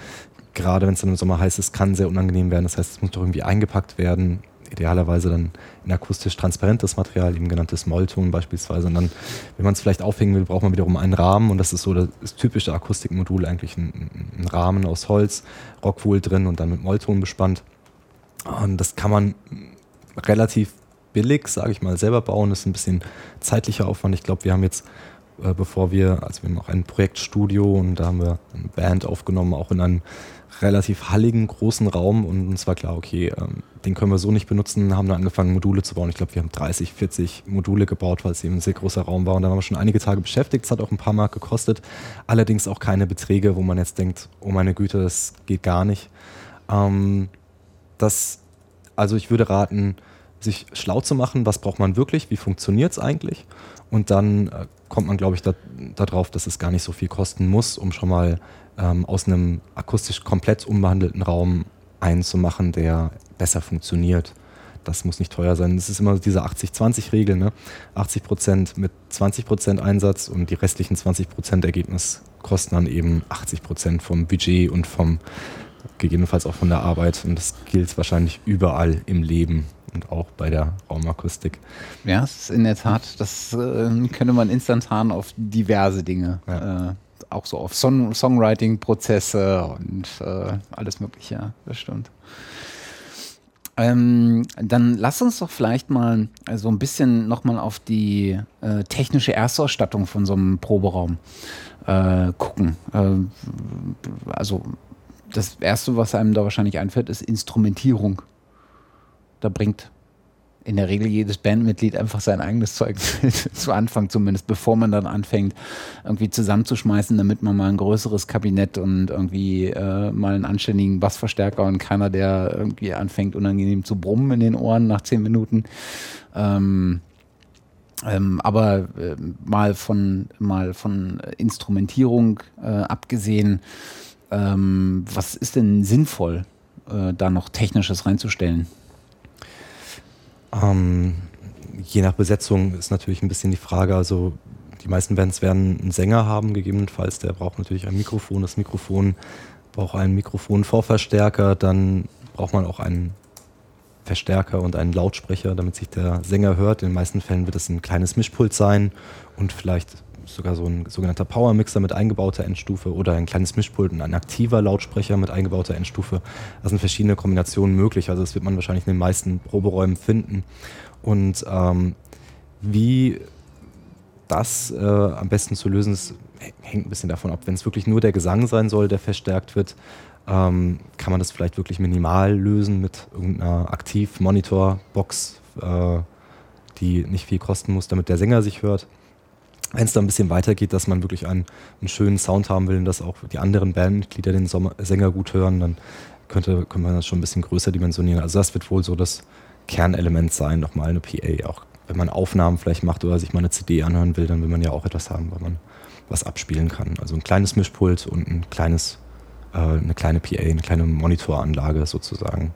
gerade wenn es dann im Sommer heiß ist, kann sehr unangenehm werden. Das heißt, es muss doch irgendwie eingepackt werden idealerweise dann in akustisch transparentes Material, eben genanntes Mollton beispielsweise. Und dann, wenn man es vielleicht aufhängen will, braucht man wiederum einen Rahmen und das ist so das, das typische Akustikmodul, eigentlich ein, ein, Rahmen aus Holz, Rockwool drin und dann mit Mollton bespannt. Und das kann man relativ billig, sage ich mal, selber bauen. Das ist ein bisschen zeitlicher Aufwand. Ich glaube, wir haben jetzt äh, bevor wir, also wir haben auch ein Projektstudio und da haben wir eine Band aufgenommen, auch in einem relativ halligen, großen Raum und uns war klar, okay, ähm, den können wir so nicht benutzen, haben dann angefangen, Module zu bauen. Ich glaube, wir haben 30, 40 Module gebaut, weil es eben ein sehr großer Raum war und da waren wir schon einige Tage beschäftigt. Es hat auch ein paar Mark gekostet, allerdings auch keine Beträge, wo man jetzt denkt, oh meine Güte, das geht gar nicht. Ähm, das, also ich würde raten, sich schlau zu machen, was braucht man wirklich, wie funktioniert es eigentlich und dann äh, kommt man, glaube ich, darauf, da dass es gar nicht so viel kosten muss, um schon mal ähm, aus einem akustisch komplett umbehandelten Raum einen zu machen, der besser funktioniert. Das muss nicht teuer sein. Das ist immer diese 80-20-Regel. Ne? 80 Prozent mit 20 Prozent Einsatz und die restlichen 20 Prozent Ergebnis kosten dann eben 80 Prozent vom Budget und vom gegebenenfalls auch von der Arbeit. Und das gilt wahrscheinlich überall im Leben und auch bei der Raumakustik. Ja, es ist in der Tat, das äh, könnte man instantan auf diverse Dinge ja. äh, auch so auf Song Songwriting-Prozesse und äh, alles Mögliche, ja, das stimmt. Ähm, dann lass uns doch vielleicht mal so ein bisschen nochmal auf die äh, technische Erstausstattung von so einem Proberaum äh, gucken. Äh, also das Erste, was einem da wahrscheinlich einfällt, ist Instrumentierung. Da bringt in der Regel jedes Bandmitglied einfach sein eigenes Zeug zu Anfang zumindest, bevor man dann anfängt, irgendwie zusammenzuschmeißen, damit man mal ein größeres Kabinett und irgendwie äh, mal einen anständigen Bassverstärker und keiner, der irgendwie anfängt, unangenehm zu brummen in den Ohren nach zehn Minuten. Ähm, ähm, aber äh, mal von mal von Instrumentierung äh, abgesehen, Ähm, was ist denn sinnvoll, äh, da noch Technisches reinzustellen? Ähm, je nach Besetzung ist natürlich ein bisschen die Frage, also die meisten Bands werden einen Sänger haben, gegebenenfalls, der braucht natürlich ein Mikrofon. Das Mikrofon braucht einen Mikrofonvorverstärker, dann braucht man auch einen Verstärker und einen Lautsprecher, damit sich der Sänger hört. In den meisten Fällen wird es ein kleines Mischpult sein und vielleicht sogar so ein sogenannter Powermixer mit eingebauter Endstufe oder ein kleines Mischpult und ein aktiver Lautsprecher mit eingebauter Endstufe. Das sind verschiedene Kombinationen möglich. Also das wird man wahrscheinlich in den meisten Proberäumen finden. Und ähm, wie das äh, am besten zu lösen ist, hängt ein bisschen davon ab. Wenn es wirklich nur der Gesang sein soll, der verstärkt wird, ähm, kann man das vielleicht wirklich minimal lösen mit irgendeiner Aktiv-Monitor-Box, äh, die nicht viel kosten muss, damit der Sänger sich hört. Wenn es dann ein bisschen weitergeht, dass man wirklich einen, einen, schönen Sound haben will und dass auch die anderen Bandmitglieder den Sommer, Sänger gut hören, dann könnte, könnte man das schon ein bisschen größer dimensionieren. Also das wird wohl so das Kernelement sein, nochmal eine PA. Auch wenn man Aufnahmen vielleicht macht oder sich mal eine CD anhören will, dann will man ja auch etwas haben, weil man was abspielen kann. Also ein kleines Mischpult und ein kleines, äh, eine kleine PA, eine kleine Monitoranlage sozusagen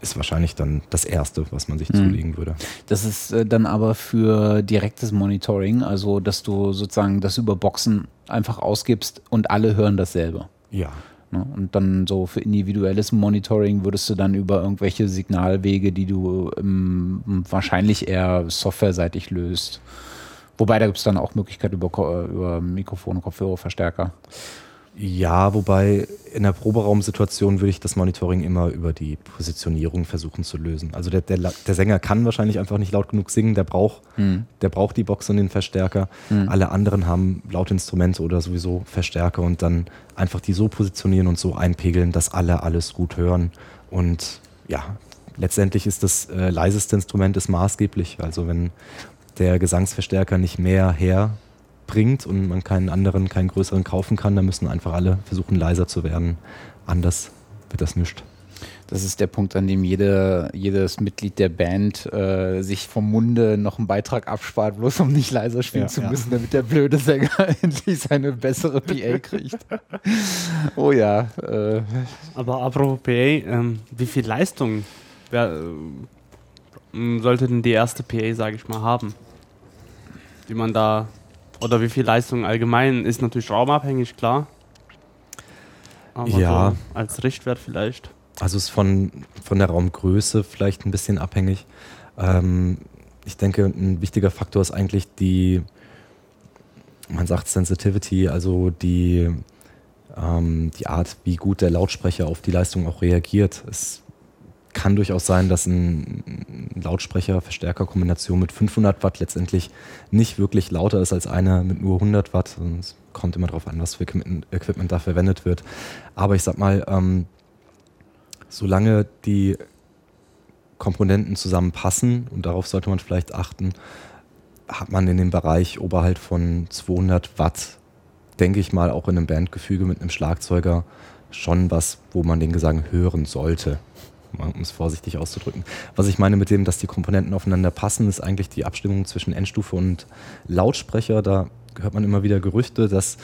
ist wahrscheinlich dann das Erste, was man sich mhm. zulegen würde. Das ist äh, dann aber für direktes Monitoring, also dass du sozusagen das über Boxen einfach ausgibst und alle hören dasselbe. Ja. Ne? Und dann so für individuelles Monitoring würdest du dann über irgendwelche Signalwege, die du ähm, wahrscheinlich eher softwareseitig löst. Wobei da gibt es dann auch Möglichkeiten über, über Mikrofone, Kopfhörer, Verstärker. Ja, wobei in der Proberaumsituation würde ich das Monitoring immer über die Positionierung versuchen zu lösen. Also der, der, der Sänger kann wahrscheinlich einfach nicht laut genug singen, der braucht, hm. der braucht die Box und den Verstärker. Hm. Alle anderen haben laute Instrumente oder sowieso Verstärker und dann einfach die so positionieren und so einpegeln, dass alle alles gut hören. Und ja, letztendlich ist das äh, leiseste Instrument ist maßgeblich. Also wenn der Gesangsverstärker nicht mehr herbringt und man keinen anderen, keinen größeren kaufen kann, dann müssen einfach alle versuchen leiser zu werden. Anders wird das nicht. Das ist der Punkt, an dem jede, jedes Mitglied der Band äh, sich vom Munde noch einen Beitrag abspart, bloß um nicht leiser spielen ja, zu müssen, ja. damit der blöde Sänger endlich seine bessere PA kriegt. oh ja. Äh. Aber apropos PA, ähm, wie viel Leistung wer, äh, sollte denn die erste PA, sage ich mal, haben? Die man da, oder wie viel Leistung allgemein, ist natürlich raumabhängig, klar. Aber ja. So als Richtwert vielleicht. Also ist von, von der Raumgröße vielleicht ein bisschen abhängig. Ähm, ich denke, ein wichtiger Faktor ist eigentlich die, man sagt Sensitivity, also die, ähm, die Art, wie gut der Lautsprecher auf die Leistung auch reagiert. Es kann durchaus sein, dass ein Lautsprecher-Verstärker-Kombination mit 500 Watt letztendlich nicht wirklich lauter ist als eine mit nur 100 Watt. Es kommt immer darauf an, was für Equipment da verwendet wird. Aber ich sag mal, ähm, solange die Komponenten zusammenpassen, und darauf sollte man vielleicht achten, hat man in dem Bereich oberhalb von 200 Watt, denke ich mal, auch in einem Bandgefüge mit einem Schlagzeuger schon was, wo man den Gesang hören sollte, um es vorsichtig auszudrücken. Was ich meine mit dem, dass die Komponenten aufeinander passen, ist eigentlich die Abstimmung zwischen Endstufe und Lautsprecher. Da hört man immer wieder Gerüchte, dass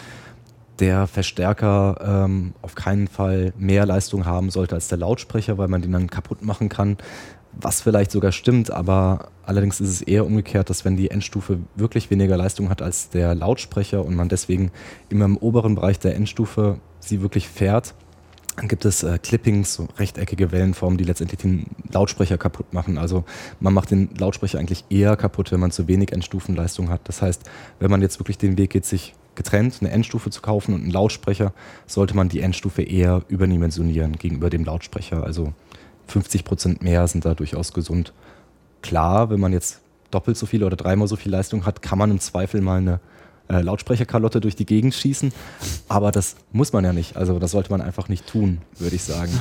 der Verstärker ähm, auf keinen Fall mehr Leistung haben sollte als der Lautsprecher, weil man den dann kaputt machen kann. Was vielleicht sogar stimmt, aber allerdings ist es eher umgekehrt, dass wenn die Endstufe wirklich weniger Leistung hat als der Lautsprecher und man deswegen immer im oberen Bereich der Endstufe sie wirklich fährt, gibt es äh, Clippings, so rechteckige Wellenformen, die letztendlich den Lautsprecher kaputt machen. Also man macht den Lautsprecher eigentlich eher kaputt, wenn man zu wenig Endstufenleistung hat. Das heißt, wenn man jetzt wirklich den Weg geht, sich getrennt eine Endstufe zu kaufen und einen Lautsprecher, sollte man die Endstufe eher überdimensionieren gegenüber dem Lautsprecher. Also 50 Prozent mehr sind da durchaus gesund. Klar, wenn man jetzt doppelt so viel oder dreimal so viel Leistung hat, kann man im Zweifel mal eine äh, Lautsprecherkalotte durch die Gegend schießen. Aber das muss man ja nicht. Also das sollte man einfach nicht tun, würde ich sagen.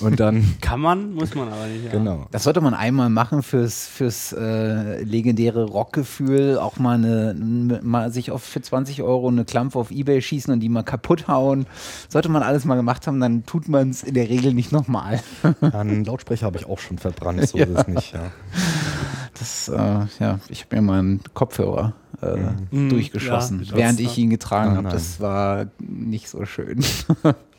Und dann kann man, muss man aber nicht. Ja. Genau. Das sollte man einmal machen fürs fürs äh, legendäre Rockgefühl. Auch mal eine mal sich auf für 20 Euro eine Klampe auf eBay schießen und die mal kaputt hauen. Sollte man alles mal gemacht haben, dann tut man es in der Regel nicht nochmal. Einen Lautsprecher habe ich auch schon verbrannt. So ja. ist es nicht. Ja. Das, äh, ja, ich habe mir mal einen Kopfhörer äh, mhm. durchgeschossen, ja, während ich ihn getragen habe. Das war nicht so schön.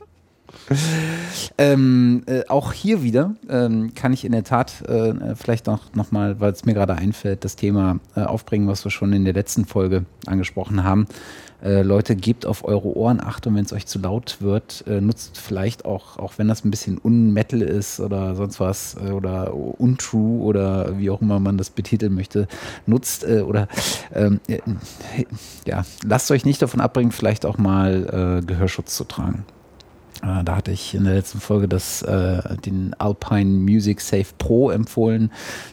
ähm, äh, auch hier wieder ähm, kann ich in der Tat äh, vielleicht noch, noch mal, weil es mir gerade einfällt, das Thema äh, aufbringen, was wir schon in der letzten Folge angesprochen haben. Äh, Leute, gebt auf eure Ohren Acht und wenn es euch zu laut wird, äh, nutzt vielleicht auch, auch wenn das ein bisschen unmetal ist oder sonst was äh, oder untrue oder wie auch immer man das betiteln möchte, nutzt oder ähm, ja, lasst euch nicht davon abbringen, vielleicht auch mal Gehörschutz zu tragen. Äh, da hatte ich in der letzten Folge das, äh, den Alpine Music Safe Pro empfohlen.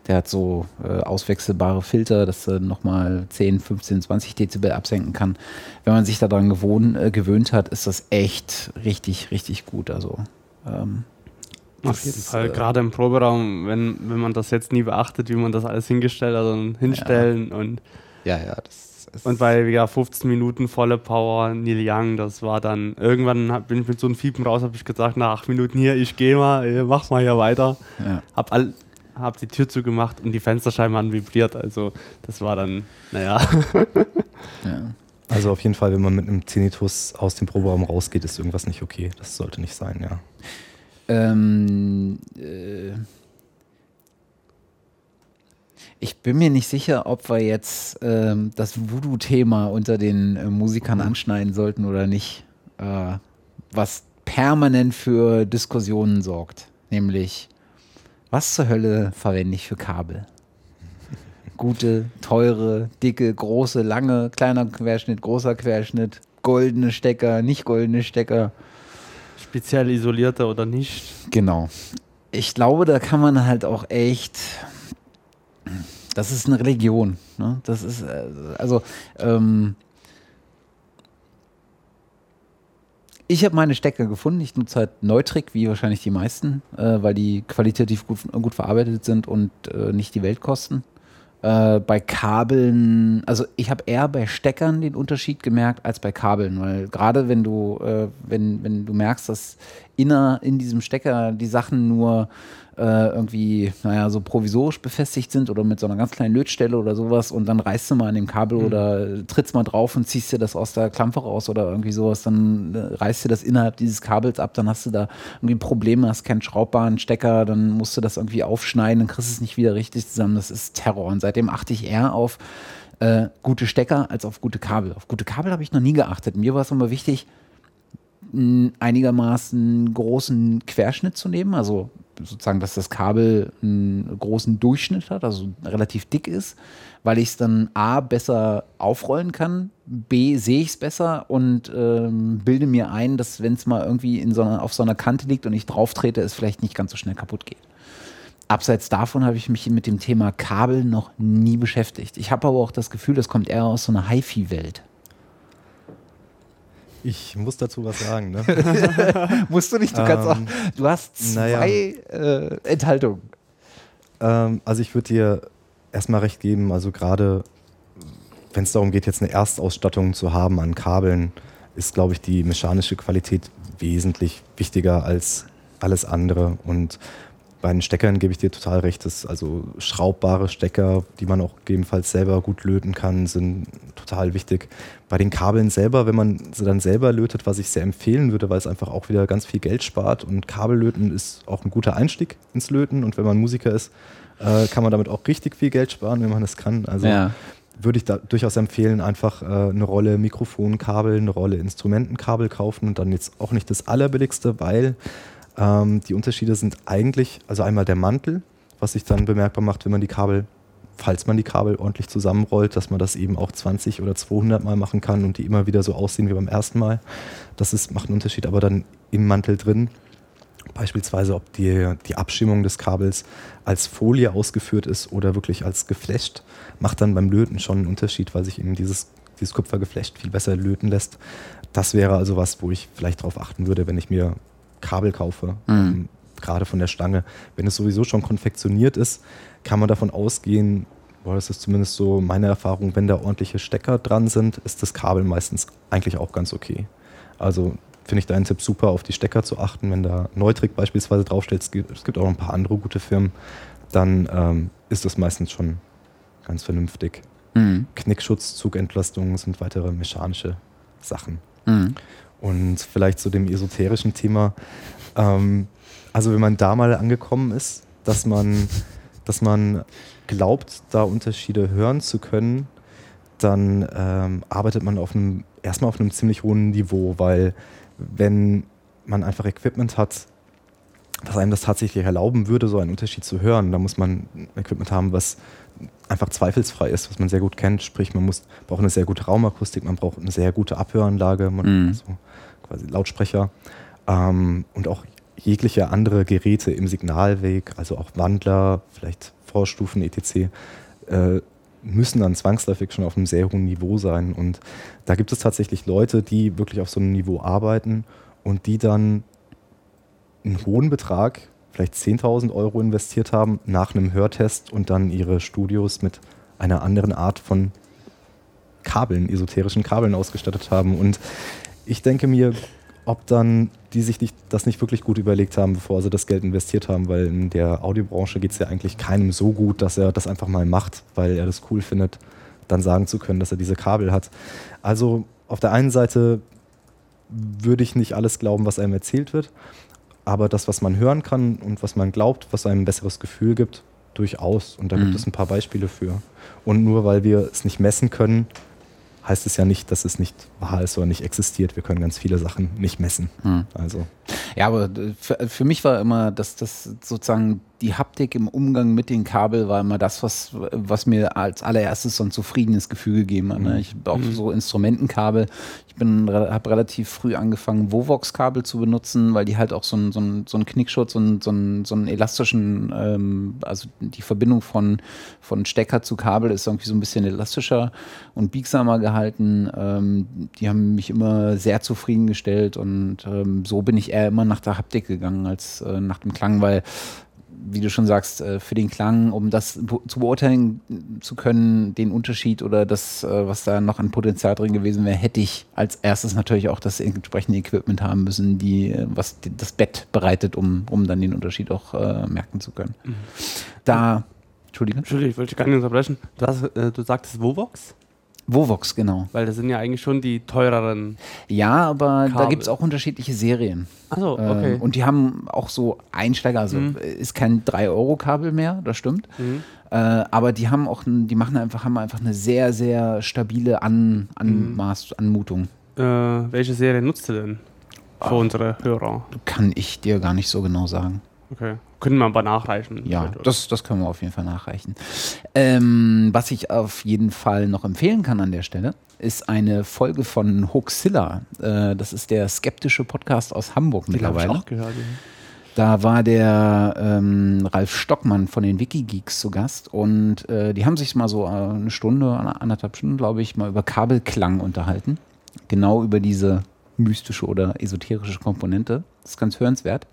Der hat so äh, auswechselbare Filter, dass er nochmal 10, 15, 20 Dezibel absenken kann. Wenn man sich daran gewohnt, äh, gewöhnt hat, ist das echt richtig, richtig gut. Also ähm, auf jeden Fall, äh, gerade im Proberaum, wenn, wenn man das jetzt nie beachtet, wie man das alles hingestellt hat und hinstellen ja. und ja, ja, das und bei ja, 15 Minuten volle Power, Neil Young, das war dann, irgendwann hab, bin ich mit so einem Fiepen raus, habe ich gesagt, nach acht Minuten hier, ich gehe mal, mach mal hier weiter. Ja. Hab, all, hab die Tür zugemacht und die Fensterscheiben haben vibriert, also das war dann, naja. ja. Also auf jeden Fall, wenn man mit einem Tinnitus aus dem Proberaum rausgeht, ist irgendwas nicht okay. Das sollte nicht sein, ja. Ähm, äh ich bin mir nicht sicher, ob wir jetzt ähm, das Voodoo-Thema unter den äh, Musikern mhm. anschneiden sollten oder nicht, äh, was permanent für Diskussionen sorgt. Nämlich, was zur Hölle verwende ich für Kabel? Gute, teure, dicke, große, lange, kleiner Querschnitt, großer Querschnitt, goldene Stecker, nicht goldene Stecker. Speziell isolierte oder nicht? Genau. Ich glaube, da kann man halt auch echt das ist eine Religion. Ne? Das ist, äh, also, ähm, ich habe meine Stecker gefunden. Ich nutze halt Neutrik, wie wahrscheinlich die meisten, äh, weil die qualitativ gut, gut verarbeitet sind und äh, nicht die Welt kosten. Äh, bei Kabeln, also ich habe eher bei Steckern den Unterschied gemerkt als bei Kabeln, weil gerade wenn du, äh, wenn, wenn du merkst, dass inner in diesem Stecker die Sachen nur äh, irgendwie, naja, so provisorisch befestigt sind oder mit so einer ganz kleinen Lötstelle oder sowas und dann reißt du mal an dem Kabel mhm. oder trittst mal drauf und ziehst dir das aus der Klampe raus oder irgendwie sowas, dann äh, reißt dir das innerhalb dieses Kabels ab, dann hast du da irgendwie Probleme, hast keinen schraubbaren Stecker, dann musst du das irgendwie aufschneiden, dann kriegst du es nicht wieder richtig zusammen. Das ist Terror. Und seitdem achte ich eher auf äh, gute Stecker als auf gute Kabel. Auf gute Kabel habe ich noch nie geachtet. Mir war es immer wichtig, einigermaßen großen Querschnitt zu nehmen, also sozusagen, dass das Kabel einen großen Durchschnitt hat, also relativ dick ist, weil ich es dann A besser aufrollen kann, B sehe ich es besser und ähm, bilde mir ein, dass wenn es mal irgendwie in so einer, auf so einer Kante liegt und ich drauf trete, es vielleicht nicht ganz so schnell kaputt geht. Abseits davon habe ich mich mit dem Thema Kabel noch nie beschäftigt. Ich habe aber auch das Gefühl, das kommt eher aus so einer HiFi-Welt. Ich muss dazu was sagen. Ne? Musst du nicht, du kannst ähm, auch. Du hast zwei naja. äh, Enthaltungen. Ähm, also ich würde dir erstmal recht geben, also gerade wenn es darum geht, jetzt eine Erstausstattung zu haben an Kabeln, ist, glaube ich, die mechanische Qualität wesentlich wichtiger als alles andere. Und bei den Steckern gebe ich dir total recht. Dass also schraubbare Stecker, die man auch gegebenenfalls selber gut löten kann, sind total wichtig. Bei den Kabeln selber, wenn man sie dann selber lötet, was ich sehr empfehlen würde, weil es einfach auch wieder ganz viel Geld spart und Kabellöten ist auch ein guter Einstieg ins Löten und wenn man Musiker ist, äh, kann man damit auch richtig viel Geld sparen, wenn man das kann. Also ja. würde ich da durchaus empfehlen, einfach äh, eine Rolle Mikrofonkabel, eine Rolle Instrumentenkabel kaufen und dann jetzt auch nicht das allerbilligste, weil ähm, die Unterschiede sind eigentlich, also einmal der Mantel, was sich dann bemerkbar macht, wenn man die Kabel, falls man die Kabel ordentlich zusammenrollt, dass man das eben auch 20 oder 200 Mal machen kann und die immer wieder so aussehen wie beim ersten Mal. Das ist, macht einen Unterschied, aber dann im Mantel drin, beispielsweise ob die, die Abstimmung des Kabels als Folie ausgeführt ist oder wirklich als geflasht, macht dann beim Löten schon einen Unterschied, weil sich eben dieses, dieses Kupfergeflecht viel besser löten lässt. Das wäre also was, wo ich vielleicht darauf achten würde, wenn ich mir Kabel kaufe, mhm. ähm, gerade von der Stange. Wenn es sowieso schon konfektioniert ist, kann man davon ausgehen, boah, das ist zumindest so meine Erfahrung, wenn da ordentliche Stecker dran sind, ist das Kabel meistens eigentlich auch ganz okay. Also finde ich deinen Tipp super, auf die Stecker zu achten. Wenn da Neutrik beispielsweise draufsteht, es gibt, es gibt auch ein paar andere gute Firmen, dann ähm, ist das meistens schon ganz vernünftig. Mhm. Knickschutz, Zugentlastungen sind weitere mechanische Sachen. Mhm. Und vielleicht zu dem esoterischen Thema. Ähm, also wenn man da mal angekommen ist, dass man, dass man glaubt, da Unterschiede hören zu können, dann ähm, arbeitet man auf einem, erstmal auf einem ziemlich hohen Niveau, weil wenn man einfach Equipment hat, was einem das tatsächlich erlauben würde, so einen Unterschied zu hören, dann muss man Equipment haben, was einfach zweifelsfrei ist, was man sehr gut kennt. Sprich, man muss, braucht eine sehr gute Raumakustik, man braucht eine sehr gute Abhöranlage, man, mhm. so quasi Lautsprecher ähm, und auch jegliche andere Geräte im Signalweg, also auch Wandler, vielleicht Vorstufen etc., äh, müssen dann zwangsläufig schon auf einem sehr hohen Niveau sein. Und da gibt es tatsächlich Leute, die wirklich auf so einem Niveau arbeiten und die dann einen hohen Betrag, vielleicht 10.000 Euro investiert haben nach einem Hörtest und dann ihre Studios mit einer anderen Art von Kabeln, esoterischen Kabeln ausgestattet haben. Und ich denke mir, ob dann die sich nicht, das nicht wirklich gut überlegt haben, bevor sie das Geld investiert haben, weil in der Audiobranche geht es ja eigentlich keinem so gut, dass er das einfach mal macht, weil er das cool findet, dann sagen zu können, dass er diese Kabel hat. Also auf der einen Seite würde ich nicht alles glauben, was einem erzählt wird, aber das, was man hören kann und was man glaubt, was einem ein besseres Gefühl gibt, durchaus. Und da mhm. gibt es ein paar Beispiele für. Und nur weil wir es nicht messen können, heißt es ja nicht, dass es nicht wahr ist oder nicht existiert. Wir können ganz viele Sachen nicht messen. Mhm. Also. Ja, aber für, für, mich war immer, dass das sozusagen die Haptik im Umgang mit den Kabel war immer das, was, was mir als allererstes so ein zufriedenes Gefühl gegeben hat. Ne? Mhm. Ich habe auch mhm. so Instrumentenkabel. Ich habe relativ früh angefangen, Vovox-Kabel zu benutzen, weil die halt auch so einen so so ein Knickschutz und so einen, so elastischen, ähm, also die Verbindung von, von Stecker zu Kabel ist irgendwie so ein bisschen elastischer und biegsamer gehalten. Ähm, die haben mich immer sehr zufriedengestellt und ähm, so bin ich eher immer nach der Haptik gegangen als äh, nach dem Klang, weil wie du schon sagst, äh, für den Klang, um das zu beurteilen zu können, den Unterschied oder das, äh, was da noch an Potenzial drin gewesen wäre, hätte ich als erstes natürlich auch das entsprechende Equipment haben müssen, die, äh, was das Bett bereitet, um, um dann den Unterschied auch äh, merken zu können. Mhm. Da, Entschuldige. Entschuldige, ich wollte gar nicht unterbrechen. Du, hast, äh, du sagtest Vovox? Vovox, genau. Weil das sind ja eigentlich schon die teureren. Ja, aber Kabel. da gibt es auch unterschiedliche Serien. Achso, okay. Ähm, und die haben auch so Einsteiger, also mhm. ist kein 3-Euro-Kabel mehr, das stimmt. Mhm. Äh, aber die haben auch, die machen einfach, haben einfach eine sehr, sehr stabile An Anmaß, Anmutung. Äh, welche Serie nutzt du denn für oh, unsere Hörer? Kann ich dir gar nicht so genau sagen. Okay. Können wir aber nachreichen. Ja, das, das können wir auf jeden Fall nachreichen. Ähm, was ich auf jeden Fall noch empfehlen kann an der Stelle, ist eine Folge von Hoaxilla. Äh, das ist der skeptische Podcast aus Hamburg Den mittlerweile. Ich auch gehört, ja. Da war der ähm, Ralf Stockmann von den Wikigeeks zu Gast und äh, die haben sich mal so eine Stunde, anderthalb Stunden, glaube ich, mal über Kabelklang unterhalten. Genau über diese mystische oder esoterische Komponente. Das ist ganz hörenswert.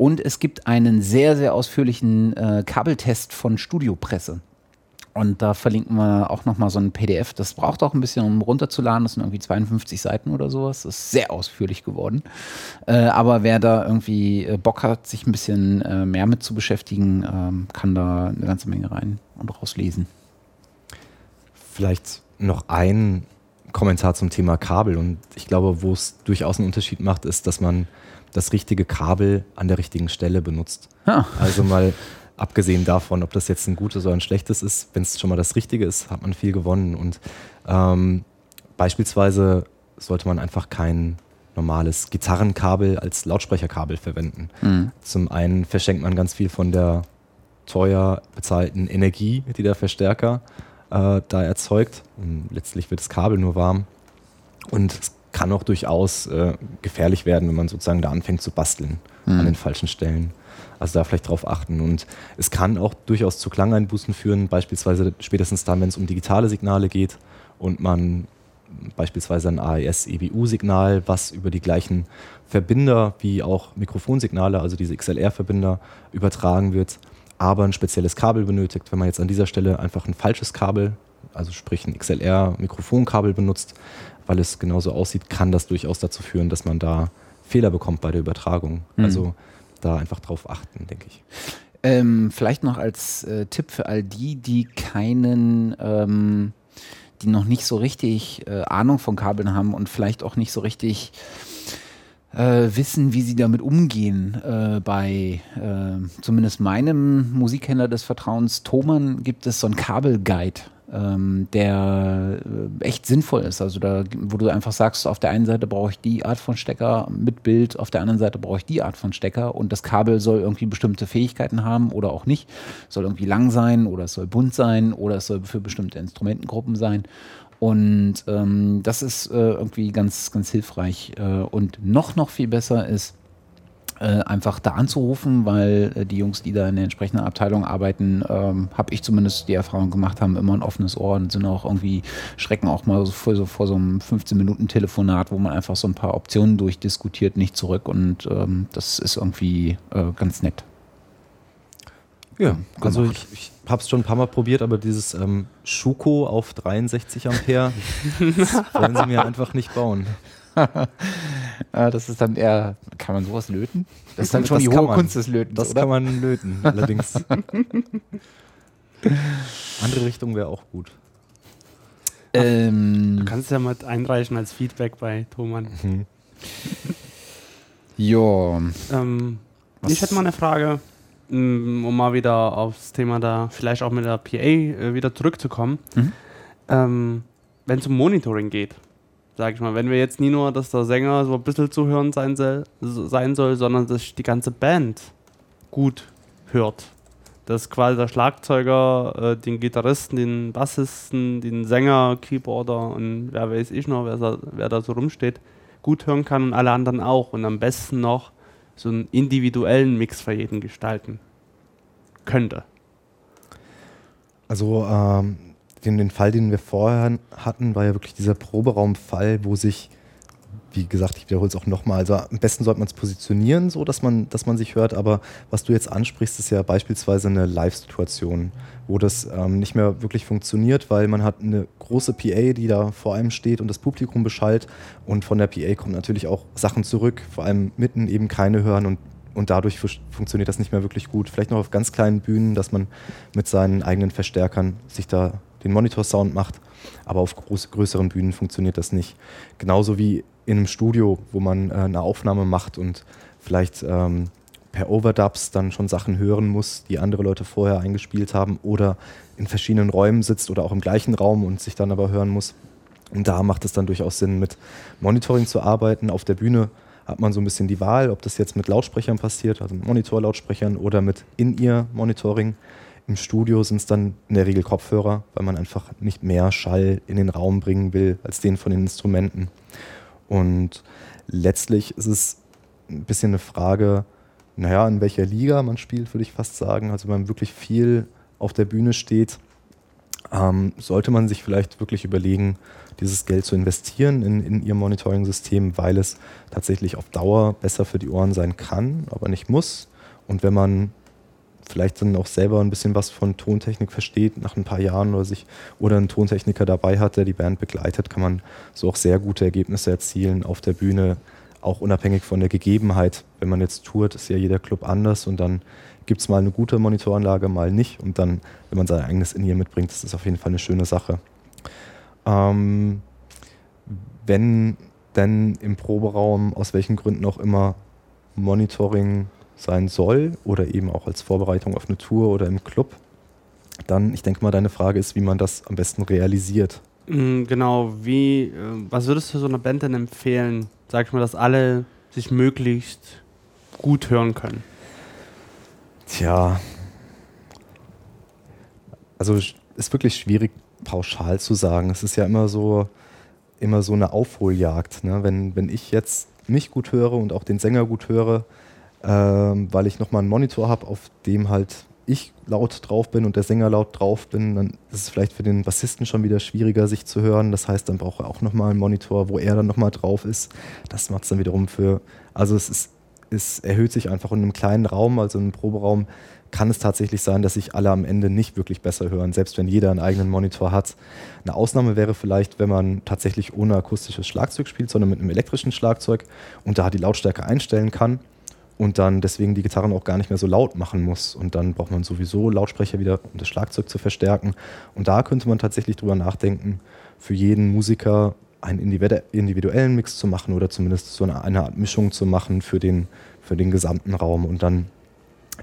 Und es gibt einen sehr, sehr ausführlichen äh, Kabeltest von Studiopresse. Und da verlinken wir auch nochmal so ein PDF. Das braucht auch ein bisschen, um runterzuladen. Das sind irgendwie 52 Seiten oder sowas. Das ist sehr ausführlich geworden. Äh, aber wer da irgendwie äh, Bock hat, sich ein bisschen äh, mehr mit zu beschäftigen, ähm, kann da eine ganze Menge rein und rauslesen. Vielleicht noch ein Kommentar zum Thema Kabel. Und ich glaube, wo es durchaus einen Unterschied macht, ist, dass man das richtige Kabel an der richtigen Stelle benutzt. Ja. Also mal abgesehen davon, ob das jetzt ein gutes oder ein schlechtes ist, wenn es schon mal das Richtige ist, hat man viel gewonnen. Und ähm, beispielsweise sollte man einfach kein normales Gitarrenkabel als Lautsprecherkabel verwenden. Mhm. Zum einen verschenkt man ganz viel von der teuer bezahlten Energie, die der Verstärker äh, da erzeugt. Und letztlich wird das Kabel nur warm. Und es kann auch durchaus äh, gefährlich werden, wenn man sozusagen da anfängt zu basteln mhm. an den falschen Stellen. Also da vielleicht drauf achten. Und es kann auch durchaus zu Klangeinbußen führen, beispielsweise spätestens dann, wenn es um digitale Signale geht und man beispielsweise ein AES-EBU-Signal, was über die gleichen Verbinder wie auch Mikrofonsignale, also diese XLR-Verbinder, übertragen wird, aber ein spezielles Kabel benötigt. Wenn man jetzt an dieser Stelle einfach ein falsches Kabel, also sprich ein XLR-Mikrofonkabel benutzt, weil es genauso aussieht, kann das durchaus dazu führen, dass man da Fehler bekommt bei der Übertragung. Mhm. Also da einfach drauf achten, denke ich. Ähm, vielleicht noch als äh, Tipp für all die, die keinen, ähm, die noch nicht so richtig äh, Ahnung von Kabeln haben und vielleicht auch nicht so richtig äh, wissen, wie sie damit umgehen. Äh, bei äh, zumindest meinem Musikhändler des Vertrauens, Thomann, gibt es so einen Kabelguide ähm, der äh, echt sinnvoll ist. Also da, wo du einfach sagst, auf der einen Seite brauche ich die Art von Stecker mit Bild, auf der anderen Seite brauche ich die Art von Stecker und das Kabel soll irgendwie bestimmte Fähigkeiten haben oder auch nicht. Soll irgendwie lang sein oder es soll bunt sein oder es soll für bestimmte Instrumentengruppen sein. Und ähm, das ist äh, irgendwie ganz, ganz hilfreich. Äh, und noch, noch viel besser ist, äh, einfach da anzurufen, weil äh, die Jungs, die da in der entsprechenden Abteilung arbeiten, ähm, habe ich zumindest die Erfahrung gemacht, haben immer ein offenes Ohr und sind auch irgendwie, schrecken auch mal so vor, so, vor so einem 15-Minuten-Telefonat, wo man einfach so ein paar Optionen durchdiskutiert, nicht zurück und ähm, das ist irgendwie äh, ganz nett. Ja, also ich, ich habe es schon ein paar Mal probiert, aber dieses ähm, Schuko auf 63 Ampere wollen sie mir einfach nicht bauen. das ist dann eher, kann man sowas löten? Das ist dann schon das die hohe man, Kunst des Lötens, Das oder? kann man löten, allerdings. Andere Richtung wäre auch gut. Ähm, du kannst ja mal einreichen als Feedback bei Thomann. Mhm. ja. Ähm, ich hätte mal eine Frage, mm, um mal wieder aufs Thema da, vielleicht auch mit der PA äh, wieder zurückzukommen. Mhm. Ähm, Wenn es um Monitoring geht, sag ich mal. Wenn wir jetzt nie nur, dass der Sänger so ein bisschen zu hören sein soll, sein soll sondern dass die ganze Band gut hört. Dass quasi der Schlagzeuger äh, den Gitarristen, den Bassisten, den Sänger, Keyboarder und wer weiß ich noch, wer, wer da so rumsteht, gut hören kann und alle anderen auch. Und am besten noch so einen individuellen Mix für jeden gestalten könnte. Also ähm, den, den Fall, den wir vorher hatten, war ja wirklich dieser Proberaumfall, wo sich, wie gesagt, ich wiederhole es auch nochmal, also am besten sollte man es positionieren, so dass man, dass man sich hört, aber was du jetzt ansprichst, ist ja beispielsweise eine Live-Situation, wo das ähm, nicht mehr wirklich funktioniert, weil man hat eine große PA, die da vor einem steht und das Publikum beschallt und von der PA kommen natürlich auch Sachen zurück, vor allem mitten eben keine hören und und dadurch funktioniert das nicht mehr wirklich gut. Vielleicht noch auf ganz kleinen Bühnen, dass man mit seinen eigenen Verstärkern sich da den Monitor-Sound macht. Aber auf groß, größeren Bühnen funktioniert das nicht. Genauso wie in einem Studio, wo man äh, eine Aufnahme macht und vielleicht ähm, per Overdubs dann schon Sachen hören muss, die andere Leute vorher eingespielt haben oder in verschiedenen Räumen sitzt oder auch im gleichen Raum und sich dann aber hören muss. Und da macht es dann durchaus Sinn, mit Monitoring zu arbeiten. Auf der Bühne hat man so ein bisschen die Wahl, ob das jetzt mit Lautsprechern passiert, also mit Monitorlautsprechern oder mit In-Ear-Monitoring. Im Studio sind es dann in der Regel Kopfhörer, weil man einfach nicht mehr Schall in den Raum bringen will als den von den Instrumenten. Und letztlich ist es ein bisschen eine Frage, naja, in welcher Liga man spielt, würde ich fast sagen. Also wenn man wirklich viel auf der Bühne steht, ähm, sollte man sich vielleicht wirklich überlegen, dieses Geld zu investieren in, in ihr Monitoring-System, weil es tatsächlich auf Dauer besser für die Ohren sein kann, aber nicht muss. Und wenn man vielleicht dann auch selber ein bisschen was von Tontechnik versteht nach ein paar Jahren oder sich oder einen Tontechniker dabei hat, der die Band begleitet, kann man so auch sehr gute Ergebnisse erzielen auf der Bühne, auch unabhängig von der Gegebenheit. Wenn man jetzt tourt, ist ja jeder Club anders und dann gibt es mal eine gute Monitoranlage, mal nicht. Und dann, wenn man sein eigenes In-Ear mitbringt, das ist auf jeden Fall eine schöne Sache. Ähm, wenn denn im Proberaum, aus welchen Gründen auch immer, Monitoring sein soll oder eben auch als Vorbereitung auf eine Tour oder im Club, dann, ich denke mal, deine Frage ist, wie man das am besten realisiert. Mm, genau, wie, äh, was würdest du so einer Band denn empfehlen, sag ich mal, dass alle sich möglichst gut hören können? Tja, also ist wirklich schwierig pauschal zu sagen. Es ist ja immer so, immer so eine Aufholjagd. Ne? Wenn, wenn ich jetzt mich gut höre und auch den Sänger gut höre, ähm, weil ich nochmal einen Monitor habe, auf dem halt ich laut drauf bin und der Sänger laut drauf bin, dann ist es vielleicht für den Bassisten schon wieder schwieriger, sich zu hören. Das heißt, dann braucht er auch nochmal einen Monitor, wo er dann nochmal drauf ist. Das macht es dann wiederum für, also es ist, es erhöht sich einfach in einem kleinen Raum, also in einem Proberaum, kann es tatsächlich sein, dass sich alle am Ende nicht wirklich besser hören, selbst wenn jeder einen eigenen Monitor hat. Eine Ausnahme wäre vielleicht, wenn man tatsächlich ohne akustisches Schlagzeug spielt, sondern mit einem elektrischen Schlagzeug und da die Lautstärke einstellen kann und dann deswegen die Gitarren auch gar nicht mehr so laut machen muss. Und dann braucht man sowieso Lautsprecher wieder, um das Schlagzeug zu verstärken. Und da könnte man tatsächlich drüber nachdenken, für jeden Musiker einen individuellen Mix zu machen oder zumindest so eine, eine Art Mischung zu machen für den, für den gesamten Raum. Und dann,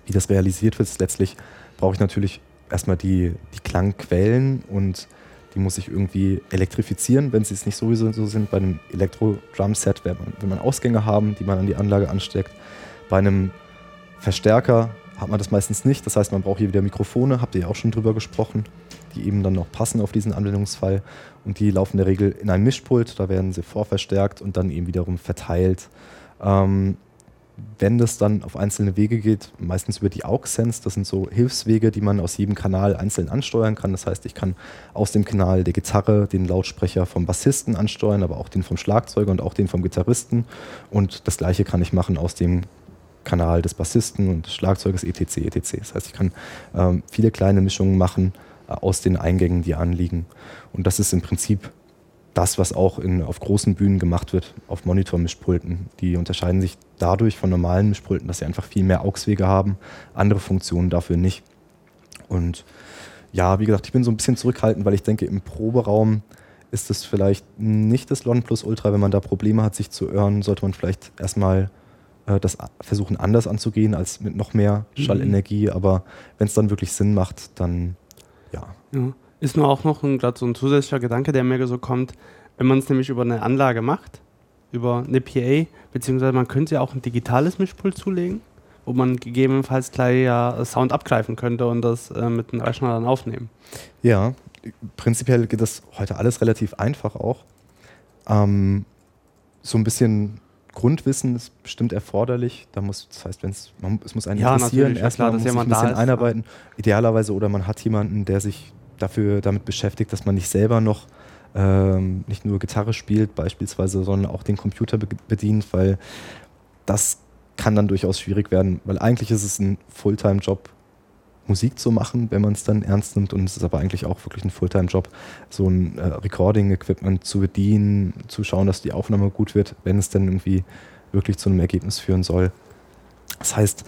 wie das realisiert wird, letztlich brauche ich natürlich erstmal die, die Klangquellen und die muss ich irgendwie elektrifizieren, wenn sie es nicht sowieso so sind. Bei einem Elektro-Drum-Set will man Ausgänge haben, die man an die Anlage ansteckt. Bei einem Verstärker hat man das meistens nicht. Das heißt, man braucht hier wieder Mikrofone, habt ihr ja auch schon drüber gesprochen, die eben dann noch passen auf diesen Anwendungsfall. Und die laufen in der Regel in ein Mischpult, da werden sie vorverstärkt und dann eben wiederum verteilt. Ähm, wenn das dann auf einzelne Wege geht, meistens über die AUX-Sense, das sind so Hilfswege, die man aus jedem Kanal einzeln ansteuern kann. Das heißt, ich kann aus dem Kanal der Gitarre den Lautsprecher vom Bassisten ansteuern, aber auch den vom Schlagzeuger und auch den vom Gitarristen. Und das gleiche kann ich machen aus dem Kanal des Bassisten und des Schlagzeugers etc. etc. Das heißt, ich kann ähm, viele kleine Mischungen machen äh, aus den Eingängen, die anliegen. Und das ist im Prinzip das, was auch in, auf großen Bühnen gemacht wird, auf Monitor-Mischpulten. Die unterscheiden sich dadurch von normalen Mischpulten, dass sie einfach viel mehr AUX-Wege haben, andere Funktionen dafür nicht. Und ja, wie gesagt, ich bin so ein bisschen zurückhaltend, weil ich denke, im Proberaum ist es vielleicht nicht das Ultra. Wenn man da Probleme hat, sich zu hören, sollte man vielleicht erstmal äh, das versuchen anders anzugehen als mit noch mehr mhm. Schallenergie. Aber wenn es dann wirklich Sinn macht, dann ja. ja. Ist nur auch noch gerade so ein zusätzlicher Gedanke, der mir so kommt, wenn man es nämlich über eine Anlage macht, über eine PA, beziehungsweise man könnte ja auch ein digitales Mischpult zulegen, wo man gegebenenfalls gleich ja Sound abgreifen könnte und das äh, mit einem Rechner dann aufnehmen. Ja, prinzipiell geht das heute alles relativ einfach auch. Ähm, so ein bisschen Grundwissen ist bestimmt erforderlich. Da muss, das heißt, wenn es, muss einen ja, interessieren, erstmal muss sich ein bisschen einarbeiten. Idealerweise oder man hat jemanden, der sich dafür damit beschäftigt, dass man nicht selber noch ähm, nicht nur Gitarre spielt beispielsweise, sondern auch den Computer be bedient, weil das kann dann durchaus schwierig werden, weil eigentlich ist es ein Fulltime-Job, Musik zu machen, wenn man es dann ernst nimmt. Und es ist aber eigentlich auch wirklich ein Fulltime-Job, so ein äh, Recording-Equipment zu bedienen, zu schauen, dass die Aufnahme gut wird, wenn es dann irgendwie wirklich zu einem Ergebnis führen soll. Das heißt,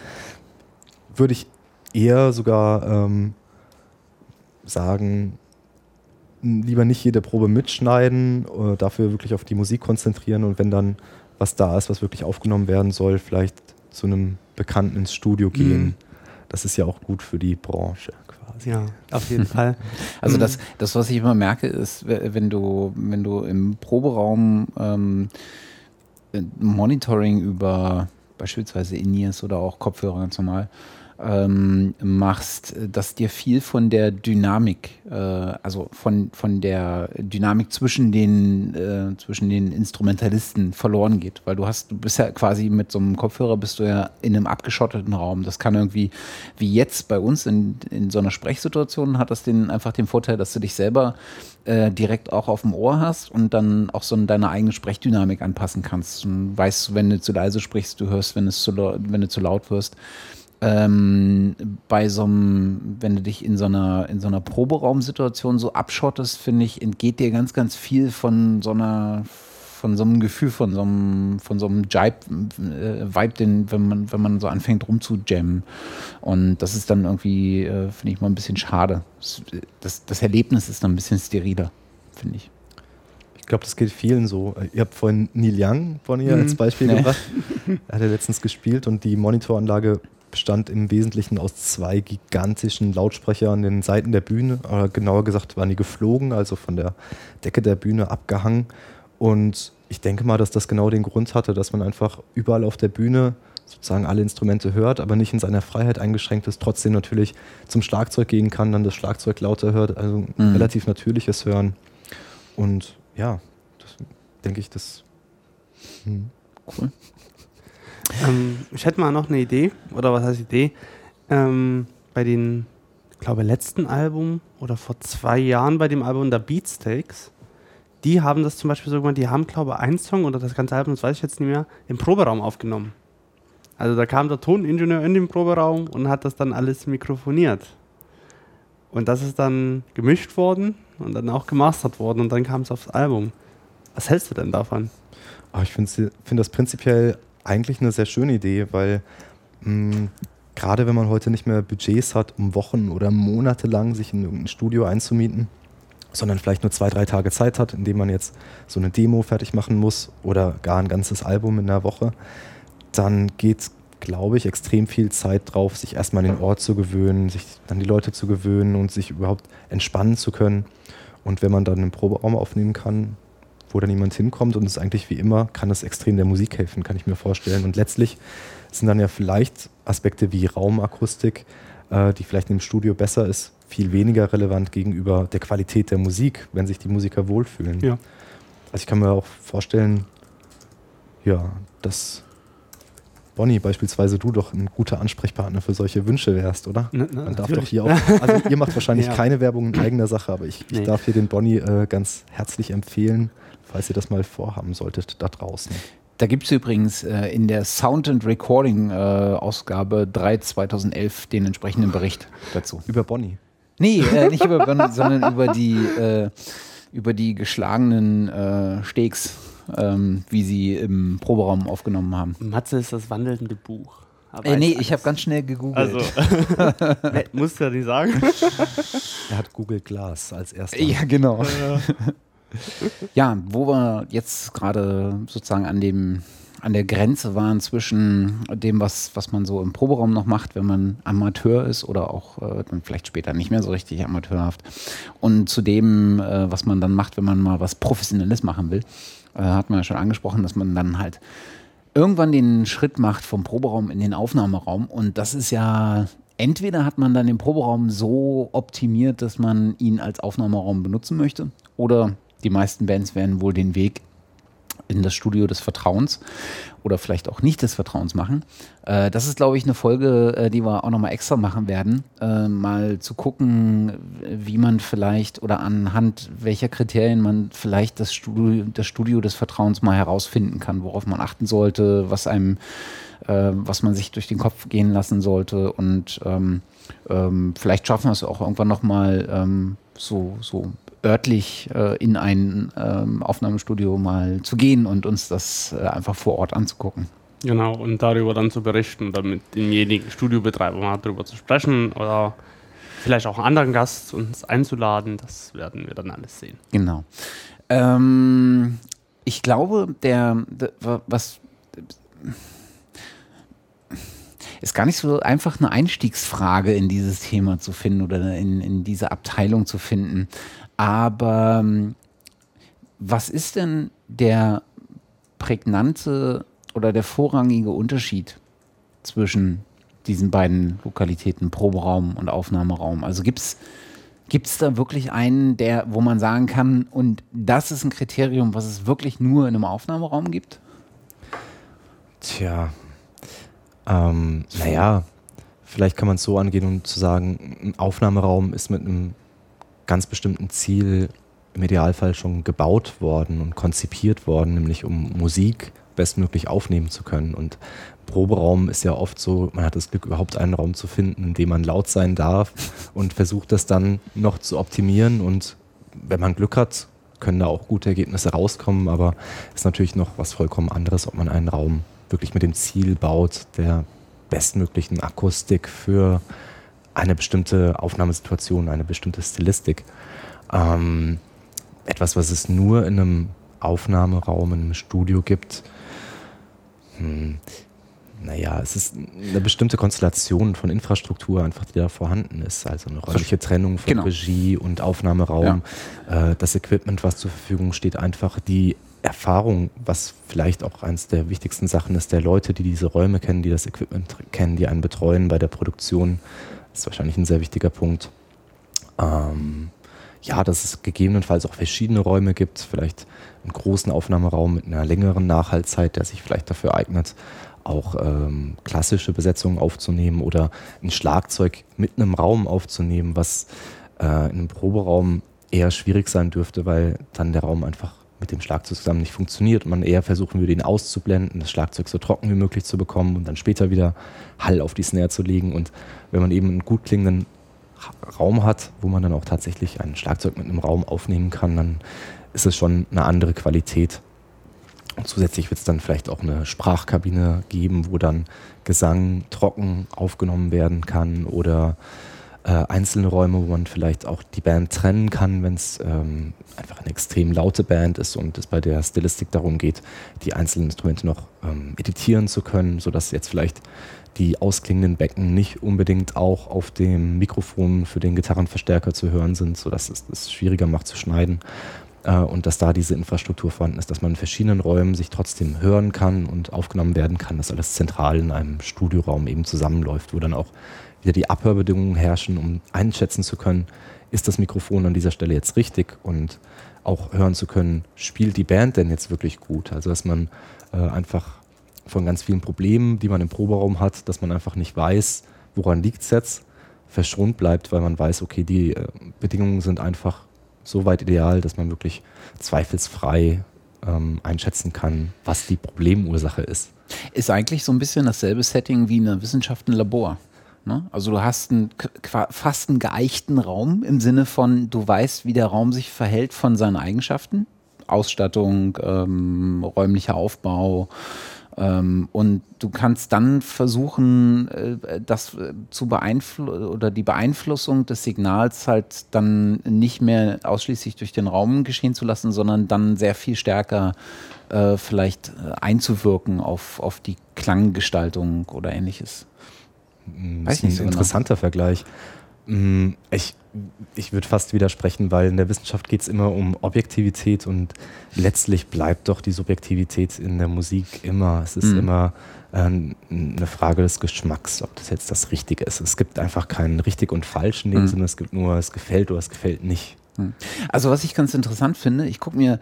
würde ich eher sogar ähm, sagen, lieber nicht jede Probe mitschneiden, äh, dafür wirklich auf die Musik konzentrieren und wenn dann was da ist, was wirklich aufgenommen werden soll, vielleicht zu einem Bekannten ins Studio gehen. Mhm das ist ja auch gut für die Branche quasi. Ja, auf jeden Fall. Also das, das, was ich immer merke, ist, wenn du, wenn du im Proberaum ähm, Monitoring über beispielsweise In-Ears oder auch Kopfhörer ganz normal ähm, machst, dass dir viel von der Dynamik, äh, also von, von der Dynamik zwischen den, äh, zwischen den Instrumentalisten verloren geht. Weil du hast, du bist ja quasi mit so einem Kopfhörer bist du ja in einem abgeschotteten Raum. Das kann irgendwie, wie jetzt bei uns in, in so einer Sprechsituation, hat das den, einfach den Vorteil, dass du dich selber äh, direkt auch auf dem Ohr hast und dann auch so deine eigene Sprechdynamik anpassen kannst. Und weißt, wenn du zu leise sprichst, du hörst, wenn, es zu, wenn du zu laut wirst ähm, bei so einem, wenn du dich in so einer, in so einer Proberaumsituation so abschottest, finde ich, entgeht dir ganz, ganz viel von so einer, von so einem Gefühl, von so einem, von so einem Jive, äh, Vibe, den, wenn man, wenn man so anfängt rumzujammen. Und das ist dann irgendwie, äh, finde ich mal ein bisschen schade. Das, das Erlebnis ist dann ein bisschen steriler, finde ich. Ich glaube, das geht vielen so. Ihr habt vorhin Neil Young von ihr mhm. als Beispiel nee. gebracht. Er hat ja letztens gespielt und die Monitoranlage bestand im Wesentlichen aus zwei gigantischen Lautsprechern an den Seiten der Bühne. Oder genauer gesagt waren die geflogen, also von der Decke der Bühne abgehangen. Und ich denke mal, dass das genau den Grund hatte, dass man einfach überall auf der Bühne sozusagen alle Instrumente hört, aber nicht in seiner Freiheit eingeschränkt ist, trotzdem natürlich zum Schlagzeug gehen kann, dann das Schlagzeug lauter hört, also mhm. relativ natürliches Hören. Und ja, das denke ich, das. Hm. Cool. Ähm, ich hätte mal noch eine Idee, oder was heißt Idee? Ähm, bei den, ich glaube, letzten Album oder vor zwei Jahren bei dem Album der Beatsteaks, die haben das zum Beispiel so gemacht, die haben, glaube ich, einen Song oder das ganze Album, das weiß ich jetzt nicht mehr, im Proberaum aufgenommen. Also da kam der Toningenieur in den Proberaum und hat das dann alles mikrofoniert. Und das ist dann gemischt worden und dann auch gemastert worden und dann kam es aufs Album. Was hältst du denn davon? Oh, ich finde find das prinzipiell eigentlich eine sehr schöne Idee, weil mh, gerade wenn man heute nicht mehr Budgets hat, um Wochen oder Monate lang sich in irgendein Studio einzumieten, sondern vielleicht nur zwei, drei Tage Zeit hat, indem man jetzt so eine Demo fertig machen muss oder gar ein ganzes Album in einer Woche, dann geht, glaube ich, extrem viel Zeit drauf, sich erstmal an den Ort zu gewöhnen, sich dann die Leute zu gewöhnen und sich überhaupt entspannen zu können. Und wenn man dann einen Proberaum aufnehmen kann, wo dann jemand hinkommt und es ist eigentlich wie immer, kann das extrem der Musik helfen, kann ich mir vorstellen. Und letztlich sind dann ja vielleicht Aspekte wie Raumakustik, äh, die vielleicht im Studio besser ist, viel weniger relevant gegenüber der Qualität der Musik, wenn sich die Musiker wohlfühlen. Ja. Also ich kann mir auch vorstellen, ja, dass Bonnie beispielsweise du doch ein guter Ansprechpartner für solche Wünsche wärst, oder? Ne, ne, Man darf natürlich. doch hier auch, also ihr macht wahrscheinlich Ja. keine Werbung in eigener Sache, aber ich, ich Nee. darf hier den Bonnie äh, ganz herzlich empfehlen, falls ihr das mal vorhaben solltet da draußen. Da gibt es übrigens äh, in der Sound and Recording äh, Ausgabe 3 2011 den entsprechenden Bericht dazu. Über Bonnie. Nee, äh, nicht über Bonn, sondern über die, äh, über die geschlagenen äh, Steaks, ähm, wie sie im Proberaum aufgenommen haben. Matze ist das wandelnde Buch. Äh, nee, ich habe ganz schnell gegoogelt. Also, nee, musst du ja nicht sagen. Er hat Google Glass als erster. ja, genau. Ja, wo wir jetzt gerade sozusagen an dem an der Grenze waren zwischen dem, was, was man so im Proberaum noch macht, wenn man Amateur ist oder auch äh, dann vielleicht später nicht mehr so richtig amateurhaft und zu dem, äh, was man dann macht, wenn man mal was Professionelles machen will, äh, hat man ja schon angesprochen, dass man dann halt irgendwann den Schritt macht vom Proberaum in den Aufnahmeraum. Und das ist ja entweder hat man dann den Proberaum so optimiert, dass man ihn als Aufnahmeraum benutzen möchte oder die meisten Bands werden wohl den Weg in das Studio des Vertrauens oder vielleicht auch nicht des Vertrauens machen. Äh, das ist, glaube ich, eine Folge, äh, die wir auch nochmal extra machen werden. Äh, mal zu gucken, wie man vielleicht oder anhand welcher Kriterien man vielleicht das Studio, das Studio des Vertrauens mal herausfinden kann, worauf man achten sollte, was einem, äh, was man sich durch den Kopf gehen lassen sollte. Und ähm, ähm, vielleicht schaffen wir es auch irgendwann nochmal ähm, so, so örtlich äh, in ein ähm, Aufnahmestudio mal zu gehen und uns das äh, einfach vor Ort anzugucken. Genau, und darüber dann zu berichten oder mit demjenigen Studiobetreiber mal darüber zu sprechen oder vielleicht auch einen anderen Gast uns einzuladen. Das werden wir dann alles sehen. Genau. Ähm, ich glaube, der, der wa- was ist gar nicht so einfach eine Einstiegsfrage in dieses Thema zu finden oder in, in diese Abteilung zu finden. Aber ähm, was ist denn der prägnante oder der vorrangige Unterschied zwischen diesen beiden Lokalitäten, Proberaum und Aufnahmeraum? Also gibt es Gibt da wirklich einen, der, wo man sagen kann, und das ist ein Kriterium, was es wirklich nur in einem Aufnahmeraum gibt? Tja, ähm, naja, vielleicht kann man es so angehen, um zu sagen, ein Aufnahmeraum ist mit einem ganz bestimmten Ziel im Idealfall schon gebaut worden und konzipiert worden, nämlich um Musik bestmöglich aufnehmen zu können. Und Proberaum ist ja oft so, man hat das Glück, überhaupt einen Raum zu finden, in dem man laut sein darf und versucht das dann noch zu optimieren. Und wenn man Glück hat, können da auch gute Ergebnisse rauskommen, aber ist natürlich noch was vollkommen anderes, ob man einen Raum wirklich mit dem Ziel baut, der bestmöglichen Akustik für eine bestimmte Aufnahmesituation, eine bestimmte Stilistik. Ähm, etwas, was es nur in einem Aufnahmeraum, in einem Studio gibt, hm, naja, es ist eine bestimmte Konstellation von Infrastruktur einfach, die da vorhanden ist. Also eine räumliche Trennung von Genau. Regie und Aufnahmeraum. Äh, das Equipment, was zur Verfügung steht, einfach die Erfahrung, was vielleicht auch eines der wichtigsten Sachen ist, der Leute, die diese Räume kennen, die das Equipment kennen, die einen betreuen bei der Produktion, ist wahrscheinlich ein sehr wichtiger Punkt. Ähm, ja, dass es gegebenenfalls auch verschiedene Räume gibt, vielleicht einen großen Aufnahmeraum mit einer längeren Nachhaltzeit, der sich vielleicht dafür eignet, auch ähm, klassische Besetzungen aufzunehmen oder ein Schlagzeug mit einem Raum aufzunehmen, was äh, in einem Proberaum eher schwierig sein dürfte, weil dann der Raum einfach mit dem Schlagzeug zusammen nicht funktioniert und man eher versuchen würde, ihn auszublenden, das Schlagzeug so trocken wie möglich zu bekommen und dann später wieder Hall auf die Snare zu legen. Und wenn man eben einen gut klingenden Raum hat, wo man dann auch tatsächlich ein Schlagzeug mit einem Raum aufnehmen kann, dann ist es schon eine andere Qualität. Und zusätzlich wird es dann vielleicht auch eine Sprachkabine geben, wo dann Gesang trocken aufgenommen werden kann oder äh, einzelne Räume, wo man vielleicht auch die Band trennen kann, wenn es ähm, einfach eine extrem laute Band ist und es bei der Stilistik darum geht, die einzelnen Instrumente noch ähm, editieren zu können, sodass jetzt vielleicht die ausklingenden Becken nicht unbedingt auch auf dem Mikrofon für den Gitarrenverstärker zu hören sind, sodass es es schwieriger macht zu schneiden. Äh, und dass da diese Infrastruktur vorhanden ist, dass man in verschiedenen Räumen sich trotzdem hören kann und aufgenommen werden kann, dass alles zentral in einem Studioraum eben zusammenläuft, wo dann auch wieder die Abhörbedingungen herrschen, um einschätzen zu können, ist das Mikrofon an dieser Stelle jetzt richtig und auch hören zu können, spielt die Band denn jetzt wirklich gut? Also dass man äh, einfach von ganz vielen Problemen, die man im Proberaum hat, dass man einfach nicht weiß, woran liegt es jetzt, verschont bleibt, weil man weiß, okay, die äh, Bedingungen sind einfach so weit ideal, dass man wirklich zweifelsfrei ähm, einschätzen kann, was die Problemursache ist. Ist eigentlich so ein bisschen dasselbe Setting wie in der Wissenschaft ein Labor. Ne? Also du hast einen, fast einen geeichten Raum im Sinne von, du weißt, wie der Raum sich verhält von seinen Eigenschaften. Ausstattung, ähm, räumlicher Aufbau, ähm, und du kannst dann versuchen, äh, das äh, zu beeinflussen oder die Beeinflussung des Signals halt dann nicht mehr ausschließlich durch den Raum geschehen zu lassen, sondern dann sehr viel stärker äh, vielleicht äh, einzuwirken auf, auf die Klanggestaltung oder ähnliches. Hm, das ist ein so interessanter genau. Vergleich. Hm, ich ich würde fast widersprechen, weil in der Wissenschaft geht es immer um Objektivität und letztlich bleibt doch die Subjektivität in der Musik immer. Es ist mhm. immer äh, eine Frage des Geschmacks, ob das jetzt das Richtige ist. Es gibt einfach keinen richtig und falsch in dem mhm. Sinne, es gibt nur, es gefällt oder es gefällt nicht. Mhm. Also was ich ganz interessant finde, ich gucke mir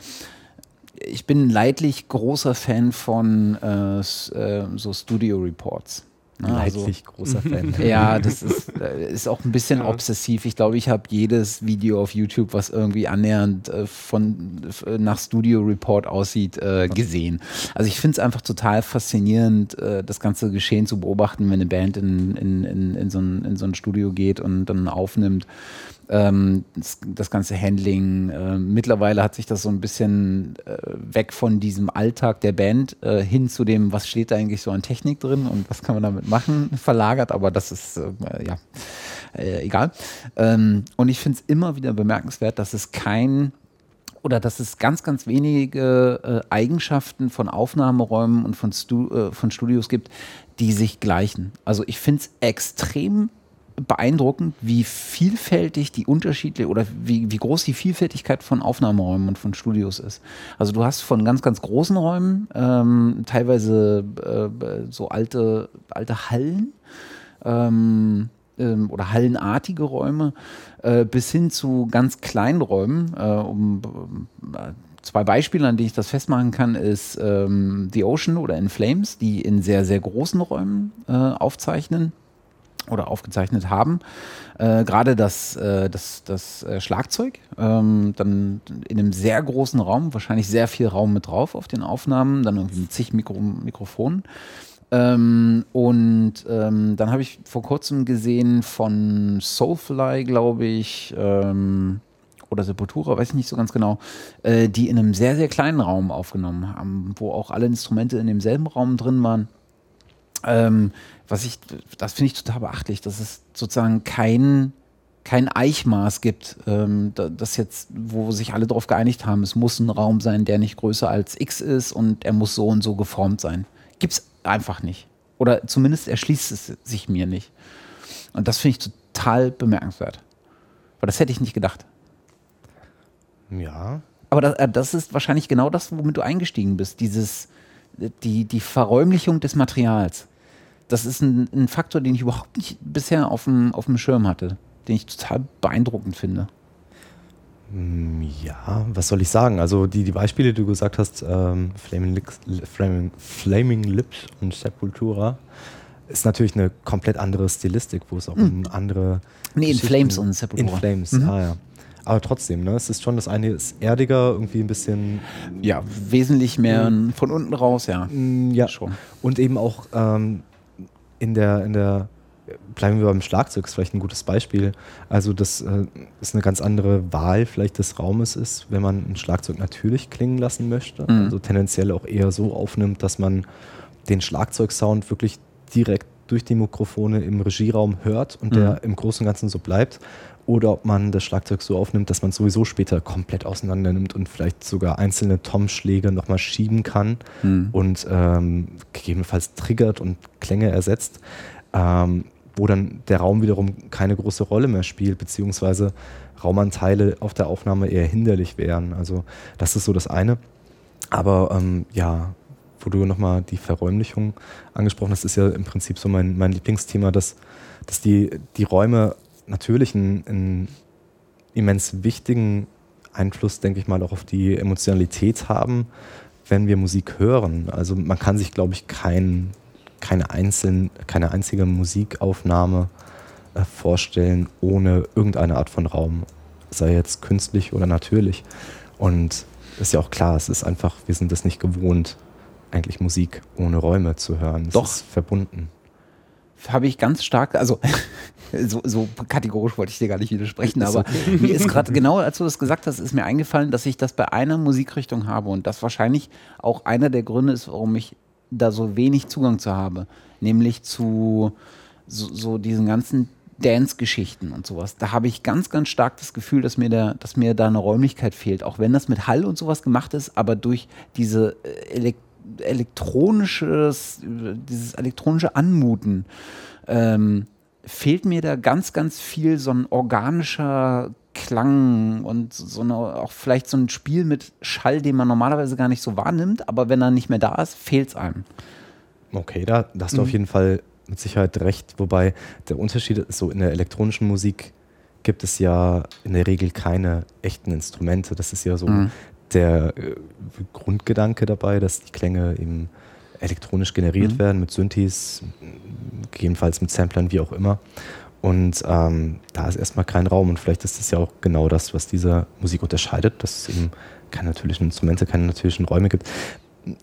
ich bin leidlich großer Fan von äh, äh so Studio Reports. Ne? Leidlich also, großer Fan. Ja, das ist, äh, ist auch ein bisschen ja. obsessiv. Ich glaube, ich habe jedes Video auf YouTube, was irgendwie annähernd äh, von äh, nach Studio Report aussieht, äh, gesehen. Also ich finde es einfach total faszinierend, äh, das ganze Geschehen zu beobachten, wenn eine Band in, in, in, in, so ein, in so ein Studio geht und dann aufnimmt ähm, das, das, ganze Handling. Äh, mittlerweile hat sich das so ein bisschen äh, weg von diesem Alltag der Band äh, hin zu dem, was steht da eigentlich so an Technik drin und was kann man damit machen, verlagert, aber das ist äh, ja äh, egal. Ähm, und ich finde es immer wieder bemerkenswert, dass es kein oder dass es ganz, ganz wenige äh, Eigenschaften von Aufnahmeräumen und von, Stu äh, von Studios gibt, die sich gleichen. Also ich finde es extrem beeindruckend, wie vielfältig die Unterschiede oder wie, wie groß die Vielfältigkeit von Aufnahmeräumen und von Studios ist. Also du hast von ganz, ganz großen Räumen, ähm, teilweise äh, so alte, alte Hallen, ähm, ähm, oder hallenartige Räume äh, bis hin zu ganz kleinen Räumen. Äh, um, äh, zwei Beispiele, an denen ich das festmachen kann, ist ähm, The Ocean oder In Flames, die in sehr, sehr großen Räumen äh, aufzeichnen oder aufgezeichnet haben. Äh, Gerade das, äh, das, das äh, Schlagzeug, ähm, dann in einem sehr großen Raum, wahrscheinlich sehr viel Raum mit drauf auf den Aufnahmen, dann irgendwie mit zig Mikro Mikrofonen. Ähm, und ähm, dann habe ich vor kurzem gesehen von Soulfly, glaube ich, ähm, oder Sepultura, weiß ich nicht so ganz genau, äh, die in einem sehr, sehr kleinen Raum aufgenommen haben, wo auch alle Instrumente in demselben Raum drin waren. Ähm, was ich, das finde ich total beachtlich, dass es sozusagen kein, kein Eichmaß gibt, ähm, das jetzt, wo sich alle darauf geeinigt haben, es muss ein Raum sein, der nicht größer als X ist und er muss so und so geformt sein. Gibt es einfach nicht. Oder zumindest erschließt es sich mir nicht. Und das finde ich total bemerkenswert. Weil das hätte ich nicht gedacht. Ja. Aber das, äh, das ist wahrscheinlich genau das, womit du eingestiegen bist. Dieses, die, die Verräumlichung des Materials das ist ein, ein, Faktor, den ich überhaupt nicht bisher auf dem, auf dem Schirm hatte, den ich total beeindruckend finde. Mm, ja, was soll ich sagen? Also die, die Beispiele, die du gesagt hast, ähm, Flaming, Lips, Flaming, Flaming Lips und Sepultura, ist natürlich eine komplett andere Stilistik, wo es auch mhm. um andere. Nee, in Flames und Sepultura. In Flames, mhm. ah ja. Aber trotzdem, ne? Es ist schon das eine ist erdiger, irgendwie ein bisschen. Ja, wesentlich mehr mhm. von unten raus, ja. Mm, ja, schon. Und eben auch ähm, in der, in der, bleiben wir beim Schlagzeug, ist vielleicht ein gutes Beispiel. Also, das äh, ist eine ganz andere Wahl vielleicht des Raumes ist, wenn man ein Schlagzeug natürlich klingen lassen möchte. Mhm. Also tendenziell auch eher so aufnimmt, dass man den Schlagzeugsound wirklich direkt durch die Mikrofone im Regieraum hört und der Mhm. im Großen und Ganzen so bleibt. Oder ob man das Schlagzeug so aufnimmt, dass man es sowieso später komplett auseinander nimmt und vielleicht sogar einzelne Tom-Schläge nochmal schieben kann Mhm. und ähm, gegebenenfalls triggert und Klänge ersetzt, ähm, wo dann der Raum wiederum keine große Rolle mehr spielt, beziehungsweise Raumanteile auf der Aufnahme eher hinderlich wären. Also das ist so das eine. Aber ähm, ja, wo du nochmal die Verräumlichung angesprochen hast, ist ja im Prinzip so mein, mein Lieblingsthema, dass, dass die, die Räume natürlich einen, einen immens wichtigen Einfluss, denke ich mal, auch auf die Emotionalität haben, wenn wir Musik hören. Also man kann sich, glaube ich, kein, keine, einzeln, keine einzige Musikaufnahme äh, vorstellen ohne irgendeine Art von Raum, sei jetzt künstlich oder natürlich. Und ist ja auch klar, es ist einfach, wir sind es nicht gewohnt, eigentlich Musik ohne Räume zu hören. Es Doch. ist verbunden. Habe ich ganz stark, also so, so kategorisch wollte ich dir gar nicht widersprechen, aber mir ist gerade genau, als du das gesagt hast, ist mir eingefallen, dass ich das bei einer Musikrichtung habe und das wahrscheinlich auch einer der Gründe ist, warum ich da so wenig Zugang zu habe, nämlich zu so, so diesen ganzen Dance-Geschichten und sowas. Da habe ich ganz, ganz stark das Gefühl, dass mir, da, dass mir da eine Räumlichkeit fehlt, auch wenn das mit Hall und sowas gemacht ist, aber durch diese äh, Elek elektronisches, dieses elektronische Anmuten ähm, fehlt mir da ganz, ganz viel so ein organischer Klang und so eine, auch vielleicht so ein Spiel mit Schall, den man normalerweise gar nicht so wahrnimmt, aber wenn er nicht mehr da ist, fehlt es einem. Okay, da, da hast du auf jeden Fall mit Sicherheit recht. Wobei der Unterschied ist so, in der elektronischen Musik gibt es ja in der Regel keine echten Instrumente. Das ist ja so Mhm. Der äh, Grundgedanke dabei, dass die Klänge eben elektronisch generiert Mhm. werden mit Synthes, gegebenenfalls mit Samplern, wie auch immer. Und ähm, da ist erstmal kein Raum und vielleicht ist das ja auch genau das, was diese Musik unterscheidet, dass es eben keine natürlichen Instrumente, keine natürlichen Räume gibt.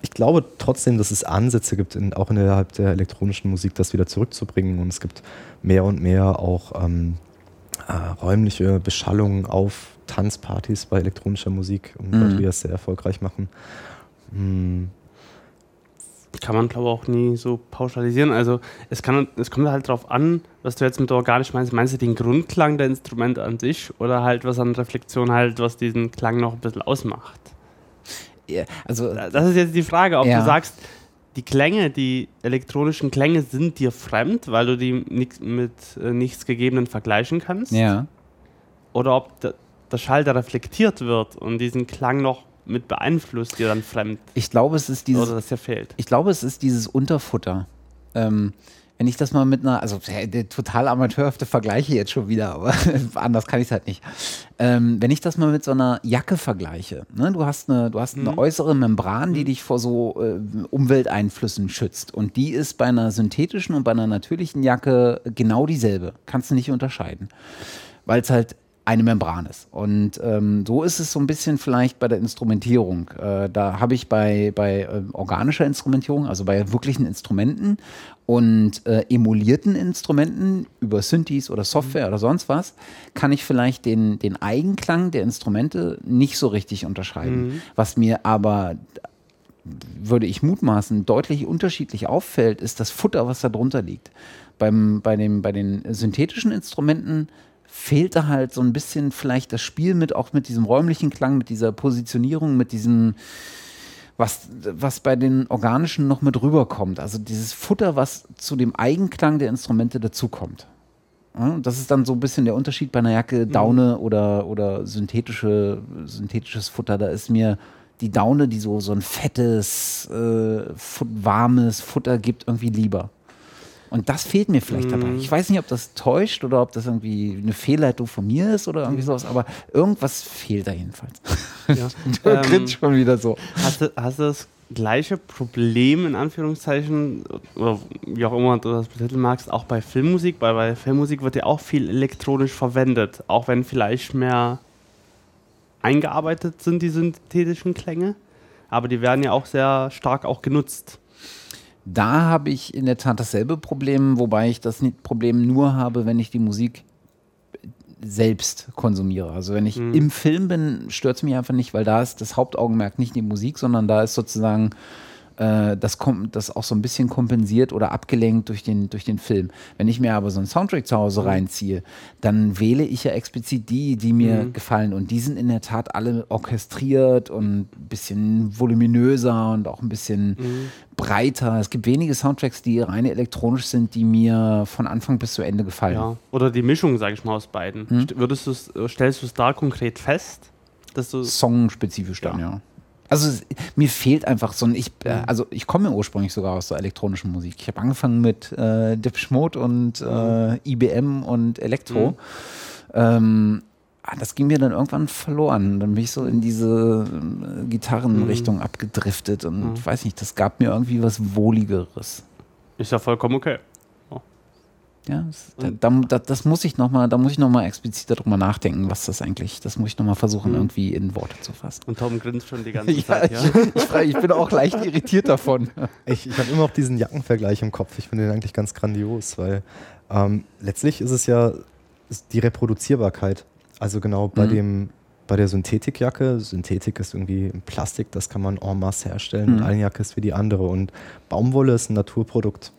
Ich glaube trotzdem, dass es Ansätze gibt, in, auch innerhalb der elektronischen Musik, das wieder zurückzubringen. Und es gibt mehr und mehr auch ähm, äh, räumliche Beschallungen auf Tanzpartys bei elektronischer Musik und Mhm. Das sehr erfolgreich machen. Hm, Kann man, glaube ich, auch nie so pauschalisieren. Also es, kann, es kommt halt darauf an, was du jetzt mit organisch meinst. Meinst du den Grundklang der Instrumente an sich oder halt was an Reflexion halt, was diesen Klang noch ein bisschen ausmacht? Ja, Also, Das ist jetzt die Frage, ob Ja. du sagst, die Klänge, die elektronischen Klänge sind dir fremd, weil du die nix, mit äh, nichts Gegebenen vergleichen kannst. ja. Oder ob der, Schall, der reflektiert wird und diesen Klang noch mit beeinflusst, dir dann fremd Ich glaube, es ist dieses oder dass der fehlt. Ich glaube, es ist dieses Unterfutter. Ähm, wenn ich das mal mit einer, also der total amateurhafte Vergleiche jetzt schon wieder, aber anders kann ich es halt nicht. Ähm, wenn ich das mal mit so einer Jacke vergleiche, ne? du hast eine, du hast eine Mhm. äußere Membran, die dich vor so äh, Umwelteinflüssen schützt. Und die ist bei einer synthetischen und bei einer natürlichen Jacke genau dieselbe. Kannst du nicht unterscheiden. Weil es halt eine Membran ist. Und ähm, so ist es so ein bisschen vielleicht bei der Instrumentierung. Äh, da habe ich bei, bei ähm, organischer Instrumentierung, also bei wirklichen Instrumenten und äh, emulierten Instrumenten über Synthes oder Software oder sonst was, kann ich vielleicht den, den Eigenklang der Instrumente nicht so richtig unterscheiden. Was mir aber würde ich mutmaßen, deutlich unterschiedlich auffällt, ist das Futter, was da drunter liegt. Beim, bei, dem, bei den synthetischen Instrumenten fehlt da halt so ein bisschen vielleicht das Spiel mit, auch mit diesem räumlichen Klang, mit dieser Positionierung, mit diesem, was, was bei den organischen noch mit rüberkommt. Also dieses Futter, was zu dem Eigenklang der Instrumente dazukommt. Ja, das ist dann so ein bisschen der Unterschied bei einer Jacke Daune oder, oder synthetische, synthetisches Futter. Da ist mir die Daune, die so, so ein fettes, äh, warmes Futter gibt, irgendwie lieber. Und das fehlt mir vielleicht dabei. Ich weiß nicht, ob das täuscht oder ob das irgendwie eine Fehlleitung von mir ist oder irgendwie sowas, aber irgendwas fehlt da jedenfalls. Ja. Du Ähm, grinst schon wieder so. Hast du, hast du das gleiche Problem in Anführungszeichen, oder wie auch immer du das betiteln magst, auch bei Filmmusik? Weil bei Filmmusik wird ja auch viel elektronisch verwendet, auch wenn vielleicht mehr eingearbeitet sind die synthetischen Klänge, aber die werden ja auch sehr stark auch genutzt. Da habe ich in der Tat dasselbe Problem, wobei ich das Problem nur habe, wenn ich die Musik selbst konsumiere. Also wenn ich im Film bin, stört es mich einfach nicht, weil da ist das Hauptaugenmerk nicht die Musik, sondern da ist sozusagen äh, das, kommt, das auch so ein bisschen kompensiert oder abgelenkt durch den, durch den Film. Wenn ich mir aber so einen Soundtrack zu Hause mhm. reinziehe, dann wähle ich ja explizit die, die mir mhm. gefallen. Und die sind in der Tat alle orchestriert und ein bisschen voluminöser und auch ein bisschen mhm. breiter. Es gibt wenige Soundtracks, die rein elektronisch sind, die mir von Anfang bis zu Ende gefallen. Ja. Oder die Mischung, sage ich mal, aus beiden. Hm? Würdest stellst du es da konkret fest? Dass du Songspezifisch dann, ja. ja. Also mir fehlt einfach so ein, ich, äh, mhm. also ich komme ursprünglich sogar aus der elektronischen Musik. Ich habe angefangen mit äh, Depeche Mode und äh, IBM und Elektro. Mhm. Ähm, ah, das ging mir dann irgendwann verloren. Dann bin ich so in diese äh, Gitarrenrichtung mhm. abgedriftet und mhm. weiß nicht, das gab mir irgendwie was Wohligeres. Ist ja vollkommen okay. Ja, das, da, da, das muss ich nochmal, da muss ich nochmal explizit darüber nachdenken, was das eigentlich, das muss ich nochmal versuchen, mhm. irgendwie in Worte zu fassen. Und Tom grinst schon die ganze ja, Zeit, ja? Ich, ich, ich, bin auch leicht irritiert davon. Ich, ich habe immer noch diesen Jackenvergleich im Kopf. Ich finde den eigentlich ganz grandios, weil ähm, letztlich ist es ja die Reproduzierbarkeit. Also genau bei mhm. dem, bei der Synthetikjacke, Synthetik ist irgendwie Plastik, das kann man en masse herstellen mhm. und eine Jacke ist wie die andere. Und Baumwolle ist ein Naturprodukt.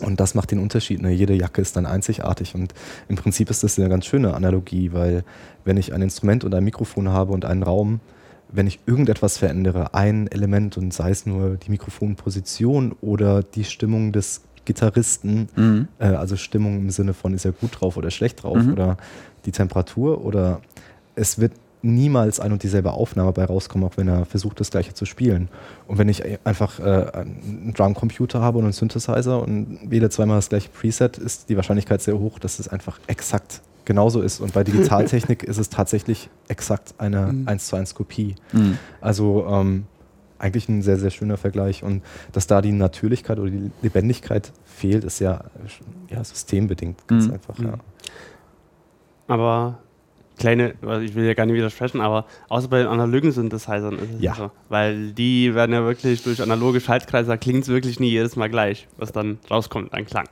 Und das macht den Unterschied. Ne? Jede Jacke ist dann einzigartig. Und im Prinzip ist das eine ganz schöne Analogie, weil wenn ich ein Instrument und ein Mikrofon habe und einen Raum, wenn ich irgendetwas verändere, ein Element und sei es nur die Mikrofonposition oder die Stimmung des Gitarristen, mhm. äh, also Stimmung im Sinne von ist er gut drauf oder schlecht drauf mhm. oder die Temperatur oder es wird niemals ein und dieselbe Aufnahme bei rauskommen, auch wenn er versucht, das gleiche zu spielen. Und wenn ich einfach äh, einen Drumcomputer habe und einen Synthesizer und wähle zweimal das gleiche Preset, ist die Wahrscheinlichkeit sehr hoch, dass es einfach exakt genauso ist. Und bei Digitaltechnik ist es tatsächlich exakt eine mhm. 1 zu 1 Kopie. Mhm. Also ähm, eigentlich ein sehr, sehr schöner Vergleich. Und dass da die Natürlichkeit oder die Lebendigkeit fehlt, ist ja, ja systembedingt, ganz mhm. einfach. Ja. Aber kleine, also ich will ja gar nicht widersprechen, aber außer bei den analogen Synthesizern ist es ja. so. Weil die werden ja wirklich durch analoge Schaltkreise, da klingt es wirklich nie jedes Mal gleich, was dann rauskommt an Klang.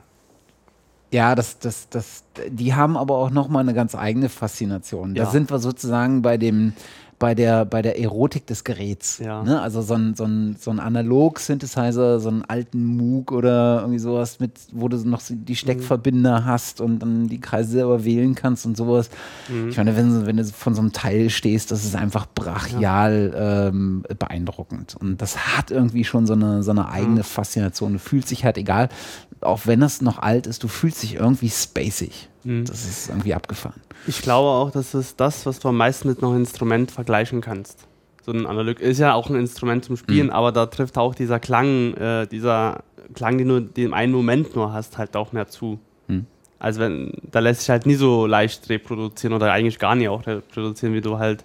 Ja, das, das, das, die haben aber auch nochmal eine ganz eigene Faszination. Da sind wir sozusagen bei dem, bei der, bei der Erotik des Geräts. Ja. Ne? Also so ein, so ein, so ein Analog-Synthesizer, so einen alten Moog oder irgendwie sowas, mit, wo du noch die Steckverbinder mhm. hast und dann die Kreise selber wählen kannst und sowas. Mhm. Ich meine, wenn, wenn du von so einem Teil stehst, das ist einfach brachial ja. ähm, beeindruckend. Und das hat irgendwie schon so eine, so eine eigene mhm. Faszination. Du fühlst dich halt, egal, auch wenn es noch alt ist, du fühlst dich irgendwie spacig. Mhm. Das ist irgendwie abgefahren. Ich glaube auch, dass es das, was du am meisten mit einem Instrument vergleichen kannst. So ein Analog ist ja auch ein Instrument zum Spielen, mhm. aber da trifft auch dieser Klang, äh, dieser Klang, den du den einen Moment nur hast, halt auch mehr zu. Mhm. Also wenn, da lässt sich halt nie so leicht reproduzieren oder eigentlich gar nicht auch reproduzieren, wie du halt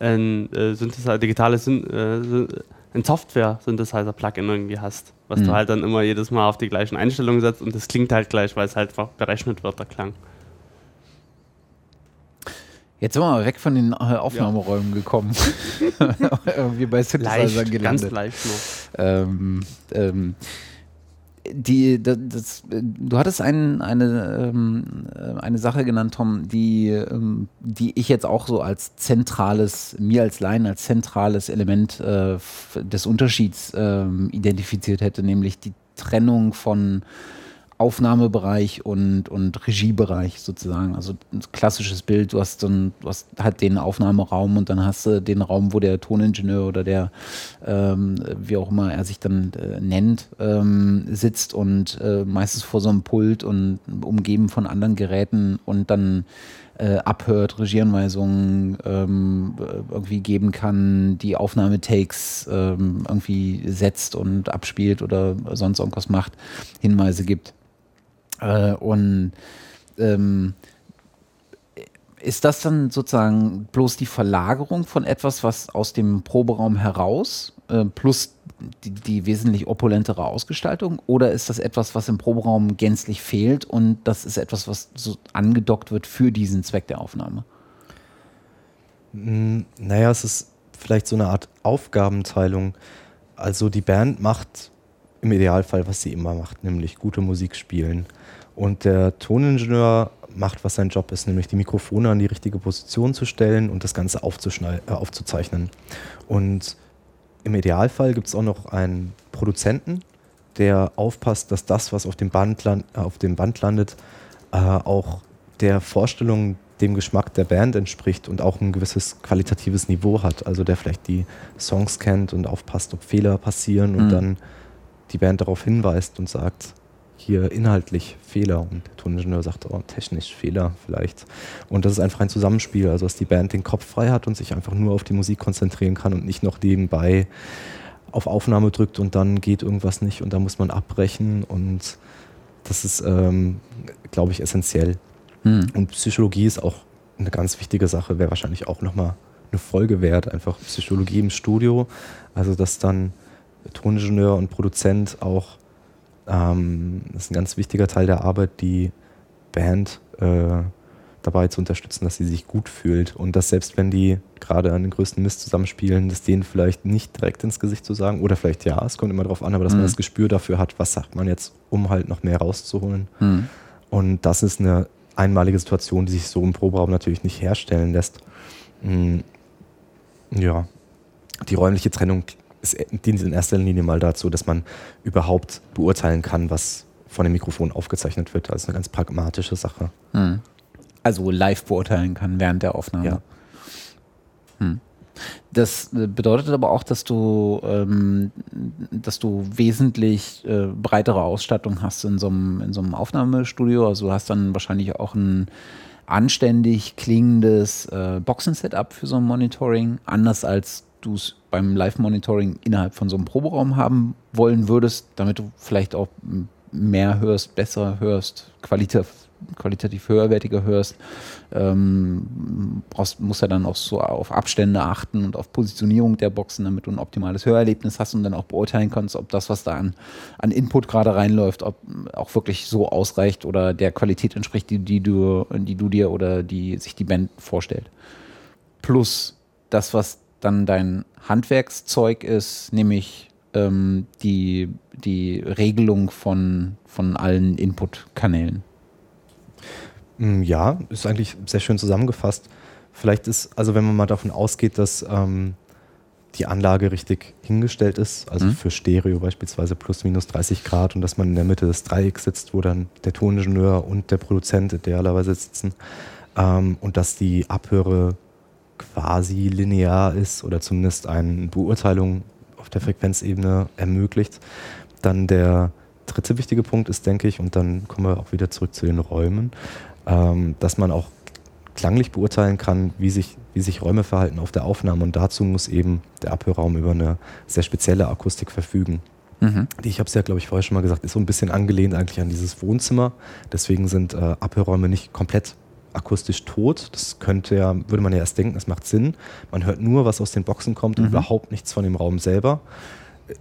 ein äh, Synthesizer, digitales äh, ein Software-Synthesizer-Plugin irgendwie hast, was mhm. du halt dann immer jedes Mal auf die gleichen Einstellungen setzt und das klingt halt gleich, weil es halt einfach berechnet wird, der Klang. Jetzt sind wir mal weg von den äh, Aufnahmeräumen ja. gekommen. Irgendwie bei Synthesizer gelandet. Ganz leicht nur. Ähm, ähm, die, das, das, du hattest ein, eine, ähm, äh, eine Sache genannt, Tom, die, ähm, die ich jetzt auch so als zentrales, mir als Laien als zentrales Element äh, des Unterschieds äh, identifiziert hätte, nämlich die Trennung von Aufnahmebereich und, und Regiebereich sozusagen. Also ein klassisches Bild, du hast, dann, du hast halt den Aufnahmeraum und dann hast du den Raum, wo der Toningenieur oder der, ähm, wie auch immer er sich dann äh, nennt, ähm, sitzt und äh, meistens vor so einem Pult und umgeben von anderen Geräten und dann äh, abhört, Regieanweisungen ähm, irgendwie geben kann, die Aufnahmetakes ähm, irgendwie setzt und abspielt oder sonst irgendwas macht, Hinweise gibt. Äh, und ähm, ist das dann sozusagen bloß die Verlagerung von etwas, was aus dem Proberaum heraus, äh, plus die, die, wesentlich opulentere Ausgestaltung, oder ist das etwas, was im Proberaum gänzlich fehlt und das ist etwas, was so angedockt wird für diesen Zweck der Aufnahme? Hm, naja, es ist vielleicht so eine Art Aufgabenteilung. Also die Band macht im Idealfall, was sie immer macht, nämlich gute Musik spielen. Und der Toningenieur macht, was sein Job ist, nämlich die Mikrofone an die richtige Position zu stellen und das Ganze äh, aufzuzeichnen. Und im Idealfall gibt es auch noch einen Produzenten, der aufpasst, dass das, was auf dem Band, land, äh, auf dem Band landet, äh, auch der Vorstellung, dem Geschmack der Band entspricht und auch ein gewisses qualitatives Niveau hat. Also der vielleicht die Songs kennt und aufpasst, ob Fehler passieren und mhm. dann die Band darauf hinweist und sagt, hier inhaltlich Fehler und der Toningenieur sagt, oh, technisch Fehler vielleicht. Und das ist einfach ein Zusammenspiel, also dass die Band den Kopf frei hat und sich einfach nur auf die Musik konzentrieren kann und nicht noch nebenbei auf Aufnahme drückt und dann geht irgendwas nicht und da muss man abbrechen und das ist, ähm, glaube ich, essentiell. Hm. Und Psychologie ist auch eine ganz wichtige Sache, wäre wahrscheinlich auch nochmal eine Folge wert, einfach Psychologie im Studio, also dass dann Toningenieur und Produzent auch ähm, das ist ein ganz wichtiger Teil der Arbeit, die Band äh, dabei zu unterstützen, dass sie sich gut fühlt und dass selbst wenn die gerade an den größten Mist zusammenspielen, das denen vielleicht nicht direkt ins Gesicht zu sagen oder vielleicht ja, es kommt immer darauf an, aber dass mhm. man das Gespür dafür hat, was sagt man jetzt, um halt noch mehr rauszuholen. Mhm. Und das ist eine einmalige Situation, die sich so im Proberaum natürlich nicht herstellen lässt. Mhm. Ja, die räumliche Trennung es dient in erster Linie mal dazu, dass man überhaupt beurteilen kann, was von dem Mikrofon aufgezeichnet wird. Also eine ganz pragmatische Sache. Hm. Also live beurteilen kann während der Aufnahme. Ja. Hm. Das äh, bedeutet aber auch, dass du, ähm, dass du wesentlich äh, breitere Ausstattung hast in so, einem, in so einem Aufnahmestudio. Also du hast dann wahrscheinlich auch ein anständig klingendes äh, Boxen-Setup für so ein Monitoring, anders als du es beim Live-Monitoring innerhalb von so einem Proberaum haben wollen würdest, damit du vielleicht auch mehr hörst, besser hörst, qualitativ, qualitativ höherwertiger hörst, ähm, brauchst, musst ja dann auch so auf Abstände achten und auf Positionierung der Boxen, damit du ein optimales Hörerlebnis hast und dann auch beurteilen kannst, ob das, was da an, an Input gerade reinläuft, ob auch wirklich so ausreicht oder der Qualität entspricht, die, die, du, die du dir oder die sich die Band vorstellt. Plus das, was dann dein Handwerkszeug ist, nämlich ähm, die, die Regelung von, von allen Input-Kanälen. Mm, ja, ist eigentlich sehr schön zusammengefasst. Vielleicht ist, also wenn man mal davon ausgeht, dass ähm, die Anlage richtig hingestellt ist, also mhm. für Stereo beispielsweise plus minus 30 Grad und dass man in der Mitte des Dreiecks sitzt, wo dann der Toningenieur und der Produzent idealerweise sitzen ähm, und dass die Abhöre quasi linear ist oder zumindest eine Beurteilung auf der Frequenzebene ermöglicht. Dann der dritte wichtige Punkt ist, denke ich, und dann kommen wir auch wieder zurück zu den Räumen, ähm, dass man auch klanglich beurteilen kann, wie sich, wie sich Räume verhalten auf der Aufnahme. Und dazu muss eben der Abhörraum über eine sehr spezielle Akustik verfügen. Mhm. Die, ich habe es ja, glaube ich, vorher schon mal gesagt, ist so ein bisschen angelehnt eigentlich an dieses Wohnzimmer. Deswegen sind äh, Abhörräume nicht komplett akustisch tot. Das könnte ja, würde man ja erst denken, das macht Sinn. Man hört nur, was aus den Boxen kommt und mhm. überhaupt nichts von dem Raum selber.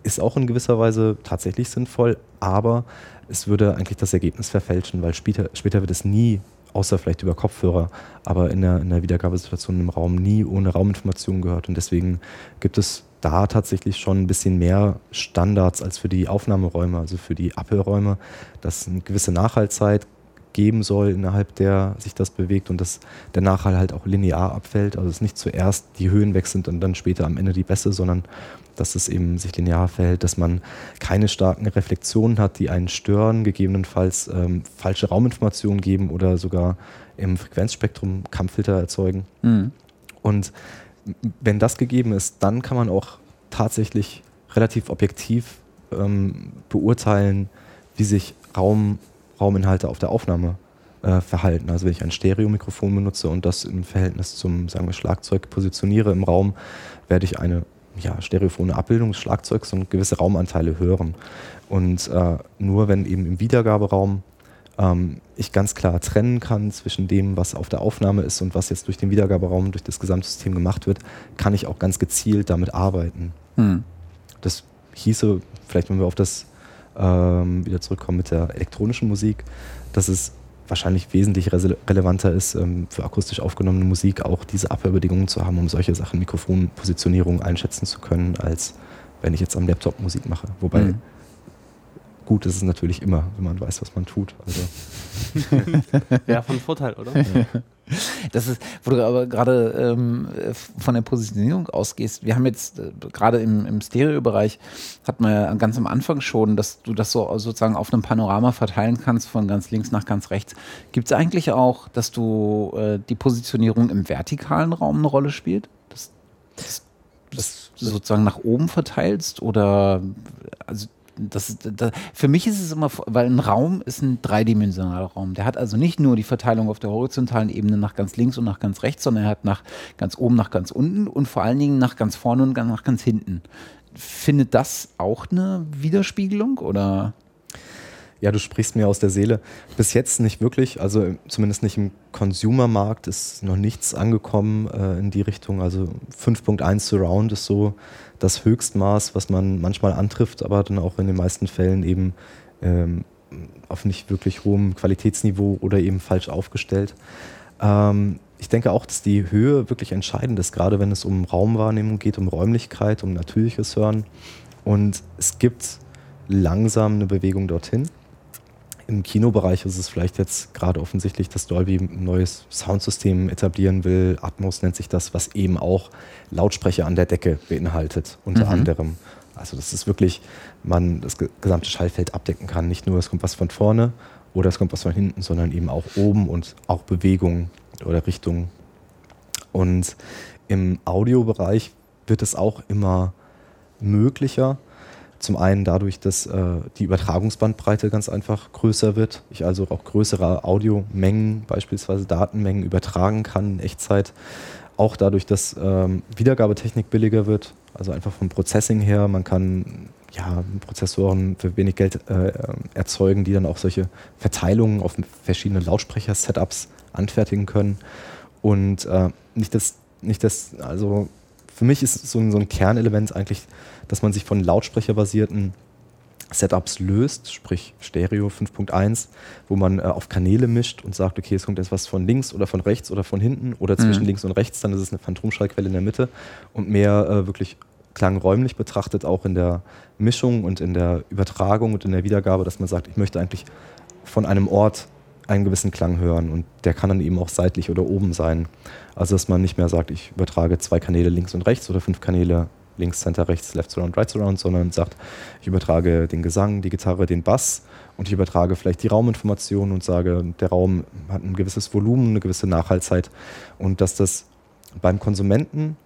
Ist auch in gewisser Weise tatsächlich sinnvoll, aber es würde eigentlich das Ergebnis verfälschen, weil später, später wird es nie, außer vielleicht über Kopfhörer, aber in der, in der Wiedergabesituation im Raum nie ohne Rauminformationen gehört. Und deswegen gibt es da tatsächlich schon ein bisschen mehr Standards als für die Aufnahmeräume, also für die Abhörräume, dass eine gewisse Nachhaltzeit geben soll, innerhalb der sich das bewegt und dass der Nachhall halt auch linear abfällt. Also dass nicht zuerst die Höhen weg sind und dann später am Ende die Bässe, sondern dass es eben sich linear verhält, dass man keine starken Reflexionen hat, die einen stören, gegebenenfalls ähm, falsche Rauminformationen geben oder sogar im Frequenzspektrum Kampffilter erzeugen. Mhm. Und wenn das gegeben ist, dann kann man auch tatsächlich relativ objektiv ähm, beurteilen, wie sich Raum Rauminhalte auf der Aufnahme äh, verhalten. Also wenn ich ein Stereomikrofon benutze und das im Verhältnis zum, sagen wir, Schlagzeug positioniere im Raum, werde ich eine ja, stereophone Abbildung des Schlagzeugs und gewisse Raumanteile hören. Und äh, nur wenn eben im Wiedergaberaum ähm, ich ganz klar trennen kann zwischen dem, was auf der Aufnahme ist und was jetzt durch den Wiedergaberaum, durch das Gesamtsystem gemacht wird, kann ich auch ganz gezielt damit arbeiten. Hm. Das hieße, vielleicht wenn wir auf das ähm, wieder zurückkommen mit der elektronischen Musik, dass es wahrscheinlich wesentlich re relevanter ist, ähm, für akustisch aufgenommene Musik auch diese Abhörbedingungen zu haben, um solche Sachen, Mikrofonpositionierung einschätzen zu können, als wenn ich jetzt am Laptop Musik mache. Wobei mhm. gut ist es natürlich immer, wenn man weiß, was man tut. Also. ja, von Vorteil, oder? Ja. Das ist, wo du aber gerade ähm, von der Positionierung ausgehst. Wir haben jetzt äh, gerade im, im Stereo-Bereich, hat man ja ganz am Anfang schon, dass du das so sozusagen auf einem Panorama verteilen kannst, von ganz links nach ganz rechts. Gibt es eigentlich auch, dass du äh, die Positionierung im vertikalen Raum eine Rolle spielt? Das, das, das sozusagen nach oben verteilst oder also das, das, für mich ist es immer, weil ein Raum ist ein dreidimensionaler Raum. Der hat also nicht nur die Verteilung auf der horizontalen Ebene nach ganz links und nach ganz rechts, sondern er hat nach ganz oben, nach ganz unten und vor allen Dingen nach ganz vorne und nach ganz hinten. Findet das auch eine Widerspiegelung oder? Ja, du sprichst mir aus der Seele. Bis jetzt nicht wirklich, also zumindest nicht im Consumer-Markt ist noch nichts angekommen äh, in die Richtung. Also 5.1 Surround ist so das Höchstmaß, was man manchmal antrifft, aber dann auch in den meisten Fällen eben ähm, auf nicht wirklich hohem Qualitätsniveau oder eben falsch aufgestellt. Ähm, ich denke auch, dass die Höhe wirklich entscheidend ist, gerade wenn es um Raumwahrnehmung geht, um Räumlichkeit, um natürliches Hören. Und es gibt langsam eine Bewegung dorthin. Im Kinobereich ist es vielleicht jetzt gerade offensichtlich, dass Dolby ein neues Soundsystem etablieren will. Atmos nennt sich das, was eben auch Lautsprecher an der Decke beinhaltet, unter mhm. anderem. Also das ist wirklich, man das gesamte Schallfeld abdecken kann. Nicht nur, es kommt was von vorne oder es kommt was von hinten, sondern eben auch oben und auch Bewegung oder Richtung. Und im Audiobereich wird es auch immer möglicher, zum einen dadurch, dass äh, die Übertragungsbandbreite ganz einfach größer wird. Ich also auch größere Audiomengen, beispielsweise Datenmengen, übertragen kann in Echtzeit. Auch dadurch, dass ähm, Wiedergabetechnik billiger wird, also einfach vom Processing her. Man kann ja, Prozessoren für wenig Geld äh, erzeugen, die dann auch solche Verteilungen auf verschiedene Lautsprecher-Setups anfertigen können. Und äh, nicht das, nicht das, also für mich ist so ein, so ein Kernelement eigentlich, dass man sich von lautsprecherbasierten Setups löst, sprich Stereo 5.1, wo man äh, auf Kanäle mischt und sagt, okay, es kommt etwas von links oder von rechts oder von hinten oder zwischen mhm. links und rechts, dann ist es eine Phantomschallquelle in der Mitte und mehr äh, wirklich klangräumlich betrachtet, auch in der Mischung und in der Übertragung und in der Wiedergabe, dass man sagt, ich möchte eigentlich von einem Ort einen gewissen Klang hören und der kann dann eben auch seitlich oder oben sein. Also dass man nicht mehr sagt, ich übertrage zwei Kanäle links und rechts oder fünf Kanäle links, center, rechts, left surround, right surround, sondern sagt, ich übertrage den Gesang, die Gitarre, den Bass und ich übertrage vielleicht die Rauminformation und sage, der Raum hat ein gewisses Volumen, eine gewisse Nachhaltzeit und dass das beim Konsumenten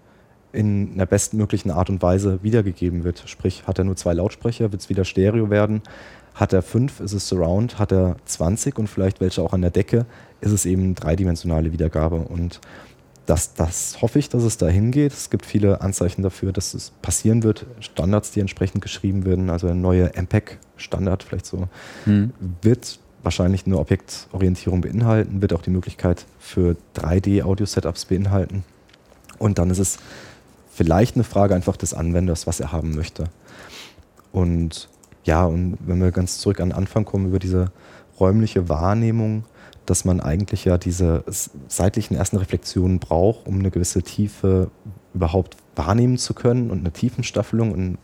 in einer bestmöglichen Art und Weise wiedergegeben wird. Sprich, hat er nur zwei Lautsprecher, wird es wieder Stereo werden. Hat er fünf, ist es Surround. Hat er 20 und vielleicht welche auch an der Decke, ist es eben dreidimensionale Wiedergabe. Und das, das hoffe ich, dass es dahin geht. Es gibt viele Anzeichen dafür, dass es passieren wird. Standards, die entsprechend geschrieben werden, also ein neuer MPEG-Standard vielleicht so, hm. wird wahrscheinlich eine Objektorientierung beinhalten, wird auch die Möglichkeit für 3D-Audio-Setups beinhalten. Und dann ist es vielleicht eine Frage einfach des Anwenders, was er haben möchte. Und ja, und wenn wir ganz zurück an den Anfang kommen, über diese räumliche Wahrnehmung, dass man eigentlich ja diese seitlichen ersten Reflexionen braucht, um eine gewisse Tiefe überhaupt wahrnehmen zu können und eine Tiefenstaffelung. Und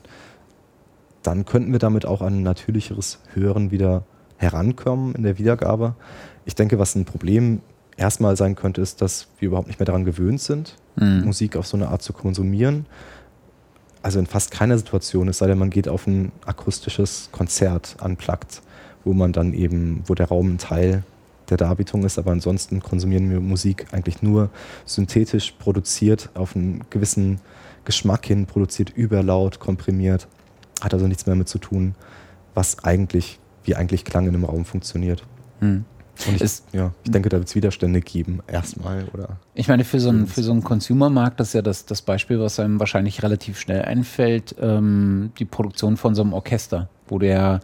dann könnten wir damit auch an ein natürlicheres Hören wieder herankommen in der Wiedergabe. Ich denke, was ein Problem erstmal sein könnte, ist, dass wir überhaupt nicht mehr daran gewöhnt sind, mhm. Musik auf so eine Art zu konsumieren also in fast keiner Situation, es sei denn, man geht auf ein akustisches Konzert unplugged, wo man dann eben, wo der Raum ein Teil der Darbietung ist, aber ansonsten konsumieren wir Musik eigentlich nur synthetisch produziert, auf einen gewissen Geschmack hin produziert, überlaut, komprimiert. Hat also nichts mehr damit zu tun, was eigentlich, wie eigentlich Klang in einem Raum funktioniert. Hm. Und ich, ist, ja, ich denke, da wird es Widerstände geben, erstmal. Oder ich meine, für so einen, für so einen Consumer-Markt, das ist ja das, das Beispiel, was einem wahrscheinlich relativ schnell einfällt, ähm, die Produktion von so einem Orchester, wo der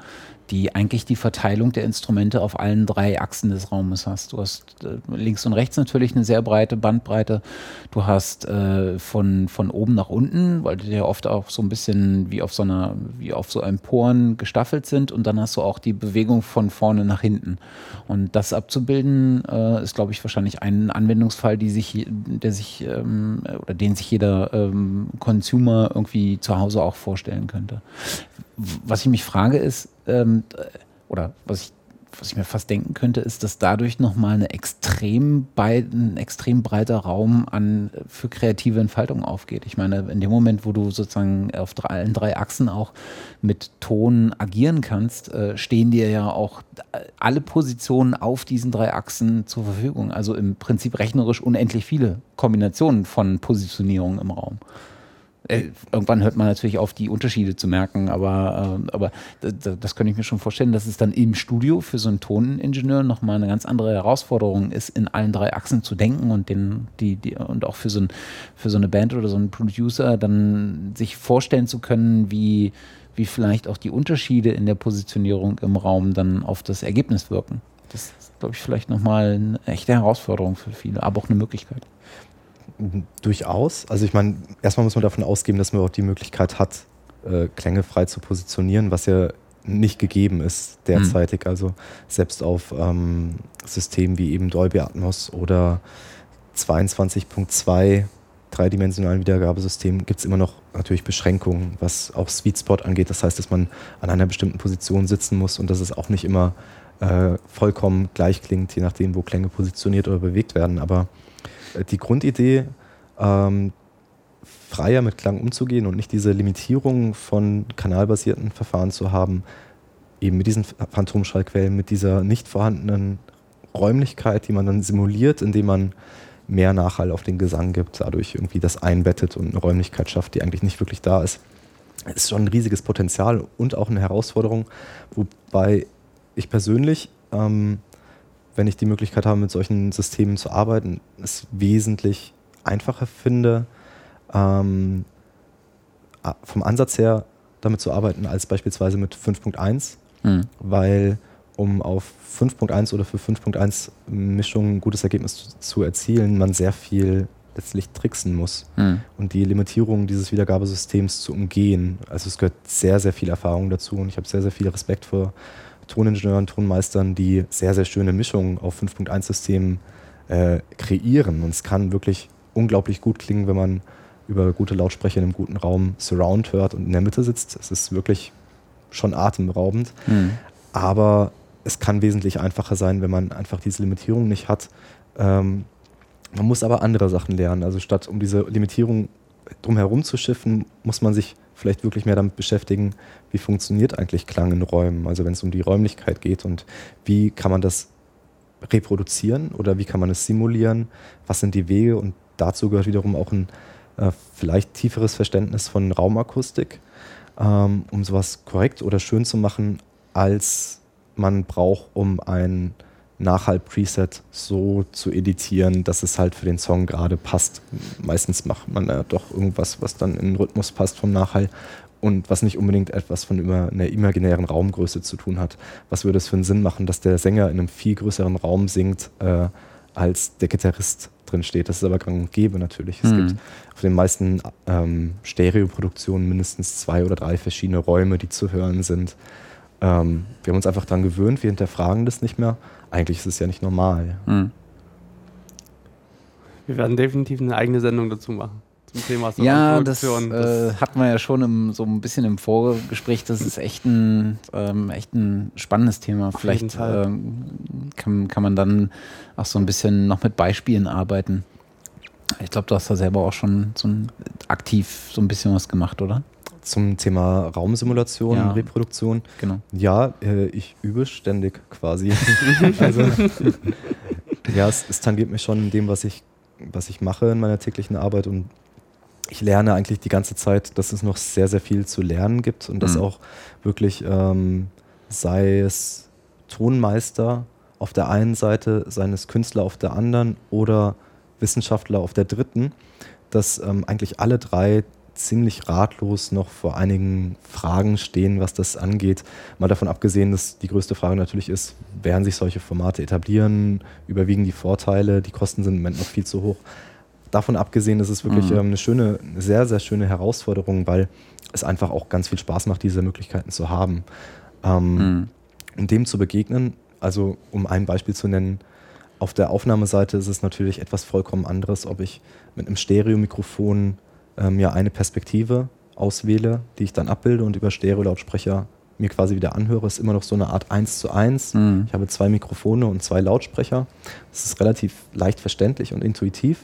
die eigentlich die Verteilung der Instrumente auf allen drei Achsen des Raumes hast. Du hast äh, links und rechts natürlich eine sehr breite Bandbreite. Du hast äh, von, von oben nach unten, weil die ja oft auch so ein bisschen wie auf so einer, wie auf so einem Poren gestaffelt sind und dann hast du auch die Bewegung von vorne nach hinten. Und das abzubilden, äh, ist, glaube ich, wahrscheinlich ein Anwendungsfall, die sich, der sich ähm, oder den sich jeder ähm, Consumer irgendwie zu Hause auch vorstellen könnte was ich mich frage ist, ähm, oder was ich was ich mir fast denken könnte, ist, dass dadurch nochmal eine extrem ein extrem breiter Raum an für kreative Entfaltung aufgeht. Ich meine, in dem Moment, wo du sozusagen auf drei, allen drei Achsen auch mit Ton agieren kannst, äh, stehen dir ja auch alle Positionen auf diesen drei Achsen zur Verfügung. Also im Prinzip rechnerisch unendlich viele Kombinationen von Positionierungen im Raum. Äh, irgendwann hört man natürlich auf, die Unterschiede zu merken, aber, äh, aber das, das könnte ich mir schon vorstellen, dass es dann im Studio für so einen Toningenieur nochmal eine ganz andere Herausforderung ist, in allen drei Achsen zu denken und den, die, die, und auch für so, ein, für so eine Band oder so einen Producer dann sich vorstellen zu können, wie, wie vielleicht auch die Unterschiede in der Positionierung im Raum dann auf das Ergebnis wirken. Das ist, glaube ich, vielleicht nochmal eine echte Herausforderung für viele, aber auch eine Möglichkeit. Durchaus. Also ich meine, erstmal muss man davon ausgehen, dass man auch die Möglichkeit hat, äh, Klänge frei zu positionieren, was ja nicht gegeben ist derzeitig. Mhm. Also selbst auf ähm, Systemen wie eben Dolby Atmos oder 22.2 dreidimensionalen Wiedergabesystemen gibt es immer noch natürlich Beschränkungen, was auch Sweet Spot angeht. Das heißt, dass man an einer bestimmten Position sitzen muss und dass es auch nicht immer äh, vollkommen gleich klingt, je nachdem, wo Klänge positioniert oder bewegt werden. Aber die Grundidee, ähm, freier mit Klang umzugehen und nicht diese Limitierung von kanalbasierten Verfahren zu haben, eben mit diesen Phantomschallquellen, mit dieser nicht vorhandenen Räumlichkeit, die man dann simuliert, indem man mehr Nachhall auf den Gesang gibt, dadurch irgendwie das einbettet und eine Räumlichkeit schafft, die eigentlich nicht wirklich da ist. Ist schon ein riesiges Potenzial und auch eine Herausforderung, wobei ich persönlich ähm, wenn ich die Möglichkeit habe, mit solchen Systemen zu arbeiten, es wesentlich einfacher finde, ähm, vom Ansatz her damit zu arbeiten, als beispielsweise mit 5.1, mhm. weil um auf 5.1 oder für 5.1 Mischungen ein gutes Ergebnis zu erzielen, man sehr viel letztlich tricksen muss mhm. und die Limitierungen dieses Wiedergabesystems zu umgehen. Also es gehört sehr, sehr viel Erfahrung dazu und ich habe sehr, sehr viel Respekt vor Toningenieuren, Tonmeistern, die sehr, sehr schöne Mischungen auf 5.1-Systemen äh, kreieren. Und es kann wirklich unglaublich gut klingen, wenn man über gute Lautsprecher in einem guten Raum Surround hört und in der Mitte sitzt. Es ist wirklich schon atemberaubend. Mhm. Aber es kann wesentlich einfacher sein, wenn man einfach diese Limitierung nicht hat. Ähm, man muss aber andere Sachen lernen. Also statt um diese Limitierung drumherum zu schiffen, muss man sich vielleicht wirklich mehr damit beschäftigen, wie funktioniert eigentlich Klang in Räumen, also wenn es um die Räumlichkeit geht und wie kann man das reproduzieren oder wie kann man es simulieren, was sind die Wege? Und dazu gehört wiederum auch ein äh, vielleicht tieferes Verständnis von Raumakustik, ähm, um sowas korrekt oder schön zu machen, als man braucht, um ein Nachhall-Preset so zu editieren, dass es halt für den Song gerade passt. Meistens macht man ja doch irgendwas, was dann in den Rhythmus passt vom Nachhall und was nicht unbedingt etwas von einer imaginären Raumgröße zu tun hat. Was würde es für einen Sinn machen, dass der Sänger in einem viel größeren Raum singt, äh, als der Gitarrist drin steht? Das ist aber gang und gäbe natürlich. Es mhm. gibt auf den meisten ähm, Stereoproduktionen mindestens zwei oder drei verschiedene Räume, die zu hören sind. Ähm, wir haben uns einfach daran gewöhnt, wir hinterfragen das nicht mehr eigentlich ist es ja nicht normal. Mhm. Wir werden definitiv eine eigene Sendung dazu machen. Zum Thema Ja, das, äh, hatten wir ja schon im, so ein bisschen im Vorgespräch. Das ist echt ein, ähm, echt ein spannendes Thema. Vielleicht ähm, kann, kann man dann auch so ein bisschen noch mit Beispielen arbeiten. Ich glaube, du hast da selber auch schon so ein, aktiv so ein bisschen was gemacht, oder? Zum Thema Raumsimulation, ja. Reproduktion. Genau. Ja, äh, ich übe ständig quasi. also, ja, es, es tangiert mich schon in dem, was ich, was ich mache in meiner täglichen Arbeit und ich lerne eigentlich die ganze Zeit, dass es noch sehr, sehr viel zu lernen gibt und mhm. dass auch wirklich, ähm, sei es Tonmeister auf der einen Seite, seines Künstler auf der anderen oder Wissenschaftler auf der dritten, dass ähm, eigentlich alle drei ziemlich ratlos noch vor einigen Fragen stehen, was das angeht. Mal davon abgesehen, dass die größte Frage natürlich ist, werden sich solche Formate etablieren, überwiegen die Vorteile, die Kosten sind im Moment noch viel zu hoch. Davon abgesehen ist es wirklich mhm. ähm, eine schöne, sehr, sehr schöne Herausforderung, weil es einfach auch ganz viel Spaß macht, diese Möglichkeiten zu haben. Ähm, mhm. Um dem zu begegnen, also um ein Beispiel zu nennen, auf der Aufnahmeseite ist es natürlich etwas vollkommen anderes, ob ich mit einem Stereomikrofon ähm, ja eine Perspektive auswähle, die ich dann abbilde und über Stereo-Lautsprecher mir quasi wieder anhöre, ist immer noch so eine Art 1 zu 1. Mhm. Ich habe zwei Mikrofone und zwei Lautsprecher. Das ist relativ leicht verständlich und intuitiv.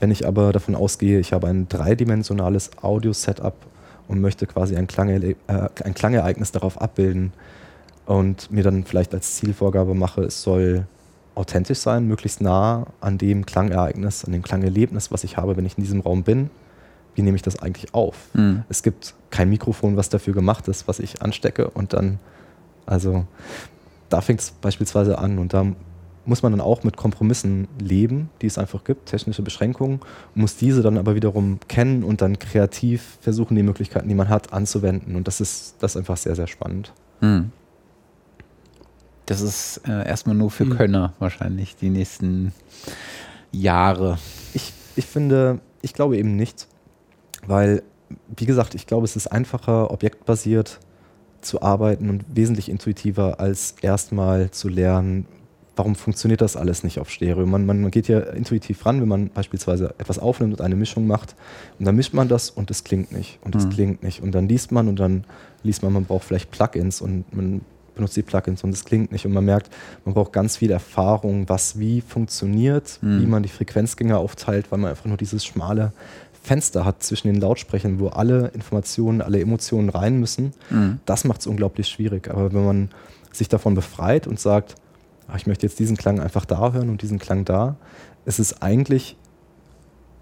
Wenn ich aber davon ausgehe, ich habe ein dreidimensionales Audio-Setup und möchte quasi ein, Klange, äh, ein Klangereignis darauf abbilden und mir dann vielleicht als Zielvorgabe mache, es soll authentisch sein, möglichst nah an dem Klangereignis, an dem Klangerlebnis, was ich habe, wenn ich in diesem Raum bin. Wie nehme ich das eigentlich auf? Mhm. Es gibt kein Mikrofon, was dafür gemacht ist, was ich anstecke und dann, also da fängt es beispielsweise an und da muss man dann auch mit Kompromissen leben, die es einfach gibt, technische Beschränkungen, muss diese dann aber wiederum kennen und dann kreativ versuchen, die Möglichkeiten, die man hat, anzuwenden. Und das ist, das ist einfach sehr, sehr spannend. Mhm. Das ist äh, erstmal nur für hm. Könner wahrscheinlich die nächsten Jahre. Ich, ich finde, ich glaube eben nicht, weil, wie gesagt, ich glaube, es ist einfacher, objektbasiert zu arbeiten und wesentlich intuitiver, als erstmal zu lernen, warum funktioniert das alles nicht auf Stereo? Man, man, man, geht ja intuitiv ran, wenn man beispielsweise etwas aufnimmt und eine Mischung macht. Und dann mischt man das und es klingt nicht. Und es mhm. klingt nicht. Und dann liest man und dann liest man, man braucht vielleicht Plugins und man benutzt die Plugins und es klingt nicht. Und man merkt, man braucht ganz viel Erfahrung, was wie funktioniert, mhm. wie man die Frequenzgänge aufteilt, weil man einfach nur dieses schmale Fenster hat zwischen den Lautsprechern, wo alle Informationen, alle Emotionen rein müssen. Mhm. Das macht es unglaublich schwierig. Aber wenn man sich davon befreit und sagt, ach, ich möchte jetzt diesen Klang einfach da hören und diesen Klang da, ist es eigentlich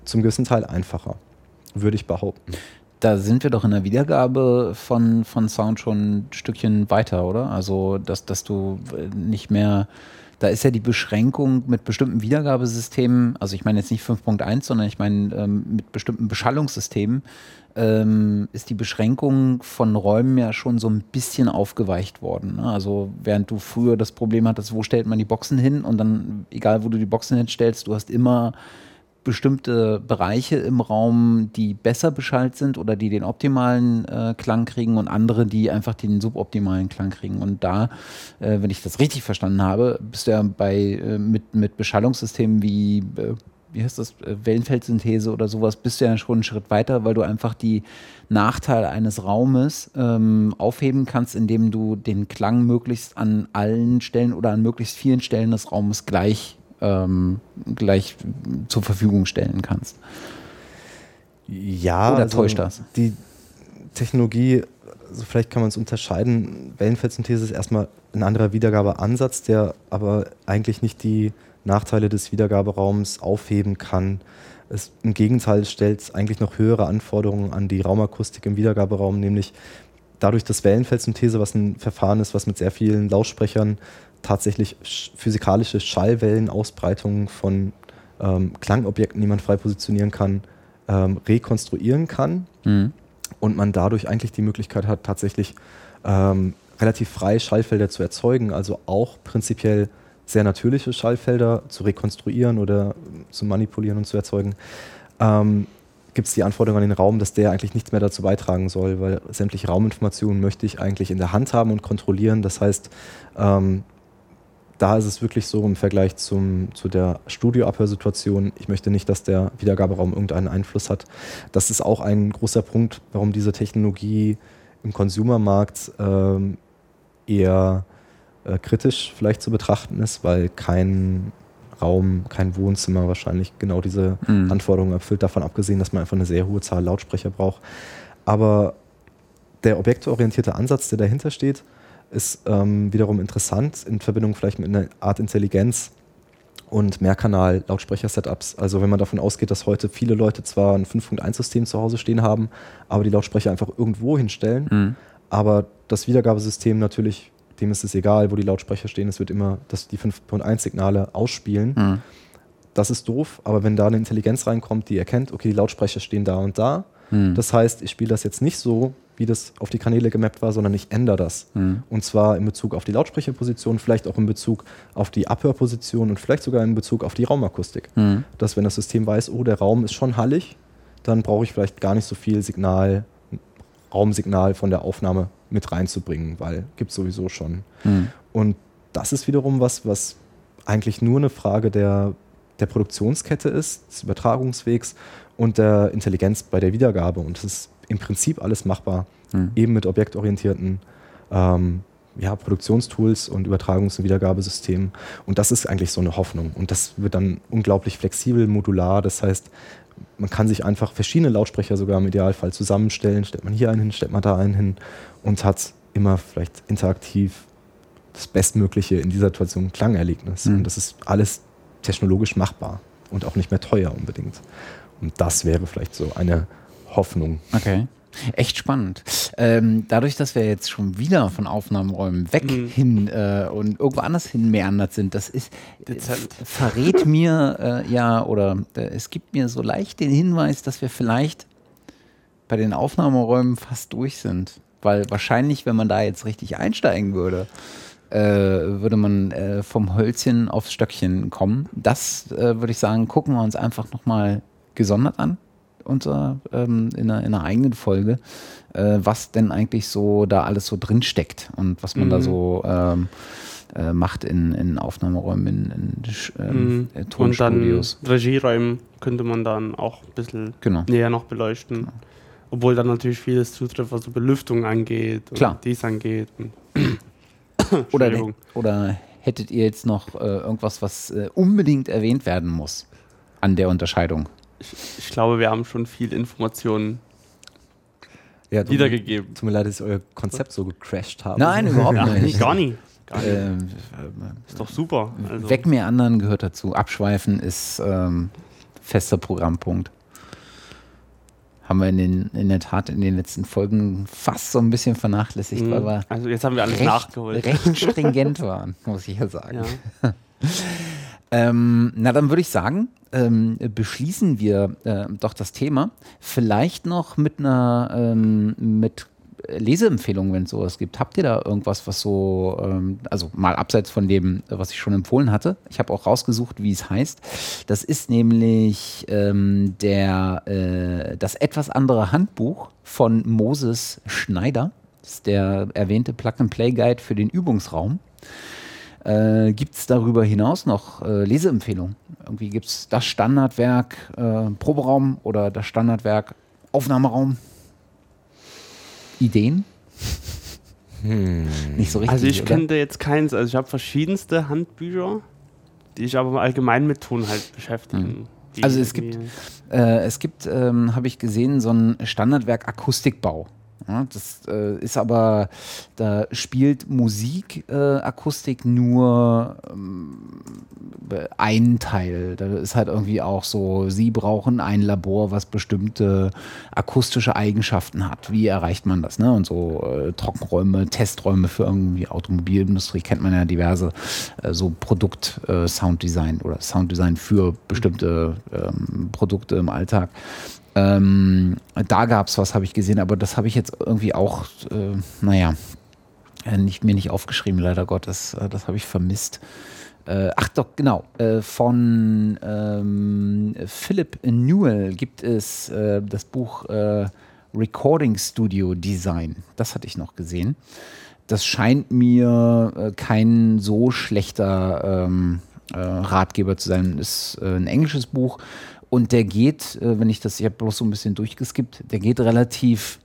zum gewissen Teil einfacher, würde ich behaupten da sind wir doch in der Wiedergabe von, von Sound schon ein Stückchen weiter, oder? Also, dass, dass du äh, nicht mehr, da ist ja die Beschränkung mit bestimmten Wiedergabesystemen, also ich meine jetzt nicht 5.1, sondern ich meine ähm, mit bestimmten Beschallungssystemen, ähm, ist die Beschränkung von Räumen ja schon so ein bisschen aufgeweicht worden. Ne? Also während du früher das Problem hattest, wo stellt man die Boxen hin und dann, egal wo du die Boxen hinstellst, du hast immer bestimmte Bereiche im Raum, die besser beschallt sind oder die den optimalen äh, Klang kriegen und andere, die einfach den suboptimalen Klang kriegen. Und da, äh, wenn ich das richtig verstanden habe, bist du ja bei äh, mit, mit Beschallungssystemen wie äh, wie heißt das, äh, Wellenfeldsynthese oder sowas, bist du ja schon einen Schritt weiter, weil du einfach die Nachteile eines Raumes ähm, aufheben kannst, indem du den Klang möglichst an allen Stellen oder an möglichst vielen Stellen des Raumes gleich ähm, gleich zur Verfügung stellen kannst. Ja, oder also täuscht das? Die Technologie, also vielleicht kann man es unterscheiden. Wellenfeldsynthese ist erstmal ein anderer Wiedergabeansatz, der aber eigentlich nicht die Nachteile des Wiedergaberaums aufheben kann. Es, Im Gegenteil stellt es eigentlich noch höhere Anforderungen an die Raumakustik im Wiedergaberaum, nämlich dadurch, dass Wellenfeldsynthese, was ein Verfahren ist, was mit sehr vielen Lautsprechern tatsächlich physikalische Schallwellenausbreitungen von ähm, Klangobjekten, die man frei positionieren kann, ähm, rekonstruieren kann. Mhm. Und man dadurch eigentlich die Möglichkeit hat, tatsächlich ähm, relativ freie Schallfelder zu erzeugen, also auch prinzipiell sehr natürliche Schallfelder zu rekonstruieren oder zu manipulieren und zu erzeugen. Ähm, gibt es die Anforderung an den Raum, dass der eigentlich nichts mehr dazu beitragen soll, weil sämtliche Rauminformationen möchte ich eigentlich in der Hand haben und kontrollieren. Das heißt, ähm, da ist es wirklich so im Vergleich zum, zu der Studioabhörsituation, ich möchte nicht, dass der Wiedergaberaum irgendeinen Einfluss hat. Das ist auch ein großer Punkt, warum diese Technologie im Consumermarkt ähm, eher äh, kritisch vielleicht zu betrachten ist, weil kein Raum, kein Wohnzimmer wahrscheinlich genau diese mhm. Anforderungen erfüllt, davon abgesehen, dass man einfach eine sehr hohe Zahl Lautsprecher braucht. Aber der objektorientierte Ansatz, der dahinter steht, ist ähm, wiederum interessant in Verbindung vielleicht mit einer Art Intelligenz und Mehrkanal-Lautsprecher-Setups. Also wenn man davon ausgeht, dass heute viele Leute zwar ein 5.1-System zu Hause stehen haben, aber die Lautsprecher einfach irgendwo hinstellen, mhm. aber das Wiedergabesystem natürlich, dem ist es egal, wo die Lautsprecher stehen, es wird immer das, die 5.1-Signale ausspielen. Mhm. Das ist doof, aber wenn da eine Intelligenz reinkommt, die erkennt, okay, die Lautsprecher stehen da und da, mhm. das heißt, ich spiele das jetzt nicht so, wie das auf die Kanäle gemappt war, sondern ich ändere das. Mhm. Und zwar in Bezug auf die Lautsprecherposition, vielleicht auch in Bezug auf die Abhörposition und vielleicht sogar in Bezug auf die Raumakustik. Mhm. Dass wenn das System weiß, oh, der Raum ist schon hallig, dann brauche ich vielleicht gar nicht so viel Signal, Raumsignal von der Aufnahme mit reinzubringen, weil gibt es sowieso schon. Mhm. Und das ist wiederum was, was eigentlich nur eine Frage der, der Produktionskette ist, des Übertragungswegs und der Intelligenz bei der Wiedergabe. Und es ist im Prinzip alles machbar. hm. eben mit objektorientierten ähm, ja, Produktionstools und Übertragungs- und Wiedergabesystemen. Und das ist eigentlich so eine Hoffnung. Und das wird dann unglaublich flexibel, modular. Das heißt, man kann sich einfach verschiedene Lautsprecher sogar im Idealfall zusammenstellen. Stellt man hier einen hin, stellt man da einen hin und hat immer vielleicht interaktiv das bestmögliche in dieser Situation Klangerlebnis. Mhm. Und das ist alles technologisch machbar und auch nicht mehr teuer unbedingt. Und das wäre vielleicht so eine Hoffnung. Okay. Echt spannend. Ähm, dadurch, dass wir jetzt schon wieder von Aufnahmeräumen weg mhm. hin äh, und irgendwo anders hin meandert sind, das ist verrät mir äh, ja oder äh, es gibt mir so leicht den Hinweis, dass wir vielleicht bei den Aufnahmeräumen fast durch sind. Weil wahrscheinlich, wenn man da jetzt richtig einsteigen würde, äh, würde man äh, vom Hölzchen aufs Stöckchen kommen. Das äh, würde ich sagen, gucken wir uns einfach nochmal gesondert an unser, ähm, in, einer, in, einer, eigenen Folge, äh, was denn eigentlich so da alles so drin steckt und was man mhm. da so ähm, äh, macht in, in Aufnahmeräumen, in, in ähm, mhm. Äh, Tonstudios. Und dann Regieräumen könnte man dann auch ein bisschen genau. näher noch beleuchten. Genau. Obwohl dann natürlich vieles zutrifft, was so Belüftung angeht und Klar. dies angeht. oder, oder hättet ihr jetzt noch äh, irgendwas, was äh, unbedingt erwähnt werden muss an der Unterscheidung? Ich, ich glaube, wir haben schon viel Informationen ja, wiedergegeben. Tut mir leid, dass ich euer Konzept so gecrashed habe. Nein, überhaupt nicht. Gar nicht. Gar nicht. Ähm, ist doch super. Also. Weg mir anderen gehört dazu. Abschweifen ist ähm, fester Programmpunkt. Haben wir in, den, in der Tat in den letzten Folgen fast so ein bisschen vernachlässigt, mhm. weil wir also jetzt haben wir alles recht, nachgeholt. recht stringent waren, muss ich ja sagen. Ja. ähm, na, dann würde ich sagen, ähm, beschließen wir äh, doch das Thema. Vielleicht noch mit einer ähm, mit Leseempfehlungen, wenn es sowas gibt. Habt ihr da irgendwas, was so, ähm, also mal abseits von dem, was ich schon empfohlen hatte? Ich habe auch rausgesucht, wie es heißt. Das ist nämlich ähm, der, äh, das etwas andere Handbuch von Moses Schneider. Das ist der erwähnte Plug-and-Play-Guide für den Übungsraum. Äh, gibt es darüber hinaus noch äh, Leseempfehlungen? Irgendwie gibt es das Standardwerk äh, Proberaum oder das Standardwerk Aufnahmeraum? Ideen? Hm. Nicht so richtig. Also ich oder? könnte jetzt keins, also ich habe verschiedenste Handbücher, die ich aber allgemein mit Ton halt beschäftigen. Hm. Also es gibt, äh, es gibt, ähm, habe ich gesehen, so ein Standardwerk Akustikbau. Ja, das äh, ist aber, da spielt Musik, äh, nur ähm, einen Teil. Da ist halt irgendwie auch so, sie brauchen ein Labor, was bestimmte akustische Eigenschaften hat. Wie erreicht man das? Ne? Und so äh, Trockenräume, Testräume für irgendwie Automobilindustrie kennt man ja diverse, äh, so Produkt-Sounddesign äh, oder Sounddesign für bestimmte ähm, Produkte im Alltag. Ähm, da gab es was, habe ich gesehen, aber das habe ich jetzt irgendwie auch, äh, naja, äh, nicht, mir nicht aufgeschrieben, leider Gottes. Äh, das habe ich vermisst. Äh, ach doch, genau. Äh, von ähm, Philip Newell gibt es äh, das Buch Recording Studio Design. Das hatte ich noch gesehen. Das scheint mir kein so schlechter ähm, Ratgeber zu sein. Ist ein englisches Buch und der geht, äh, wenn ich das, ich habe bloß so ein bisschen durchgeskippt, der geht relativ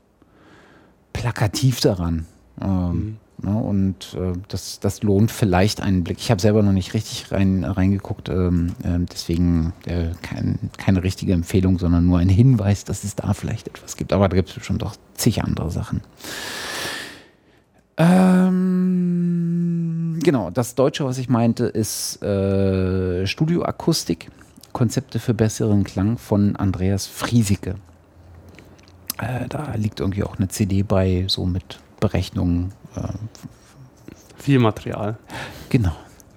plakativ daran. Ähm, mhm. ne, und äh, das, das lohnt vielleicht einen Blick. Ich habe selber noch nicht richtig rein, reingeguckt, ähm, äh, deswegen äh, kein, keine richtige Empfehlung, sondern nur ein Hinweis, dass es da vielleicht etwas gibt. Aber da gibt es schon doch zig andere Sachen. Ähm, genau, das Deutsche, was ich meinte, ist äh, Studioakustik. Konzepte für besseren Klang von Andreas Friesike. Äh, da liegt irgendwie auch eine CD bei, so mit Berechnungen. Äh, Viel Material. Genau.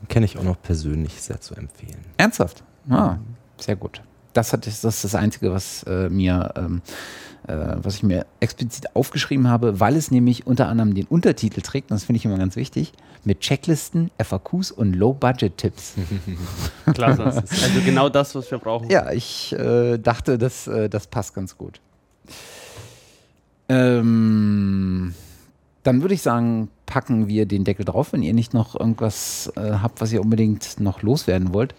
Kenne ich auch noch persönlich sehr zu empfehlen. Ernsthaft? Ah, sehr gut. Das, hat, das ist das Einzige, was äh, mir ähm, äh, was ich mir explizit aufgeschrieben habe, weil es nämlich unter anderem den Untertitel trägt, und das finde ich immer ganz wichtig, mit Checklisten, FAQs und Low-Budget-Tipps. Klasse. Also genau das, was wir brauchen. Ja, ich äh, dachte, das, äh, das passt ganz gut. Ähm, dann würde ich sagen, packen wir den Deckel drauf, wenn ihr nicht noch irgendwas äh, habt, was ihr unbedingt noch loswerden wollt.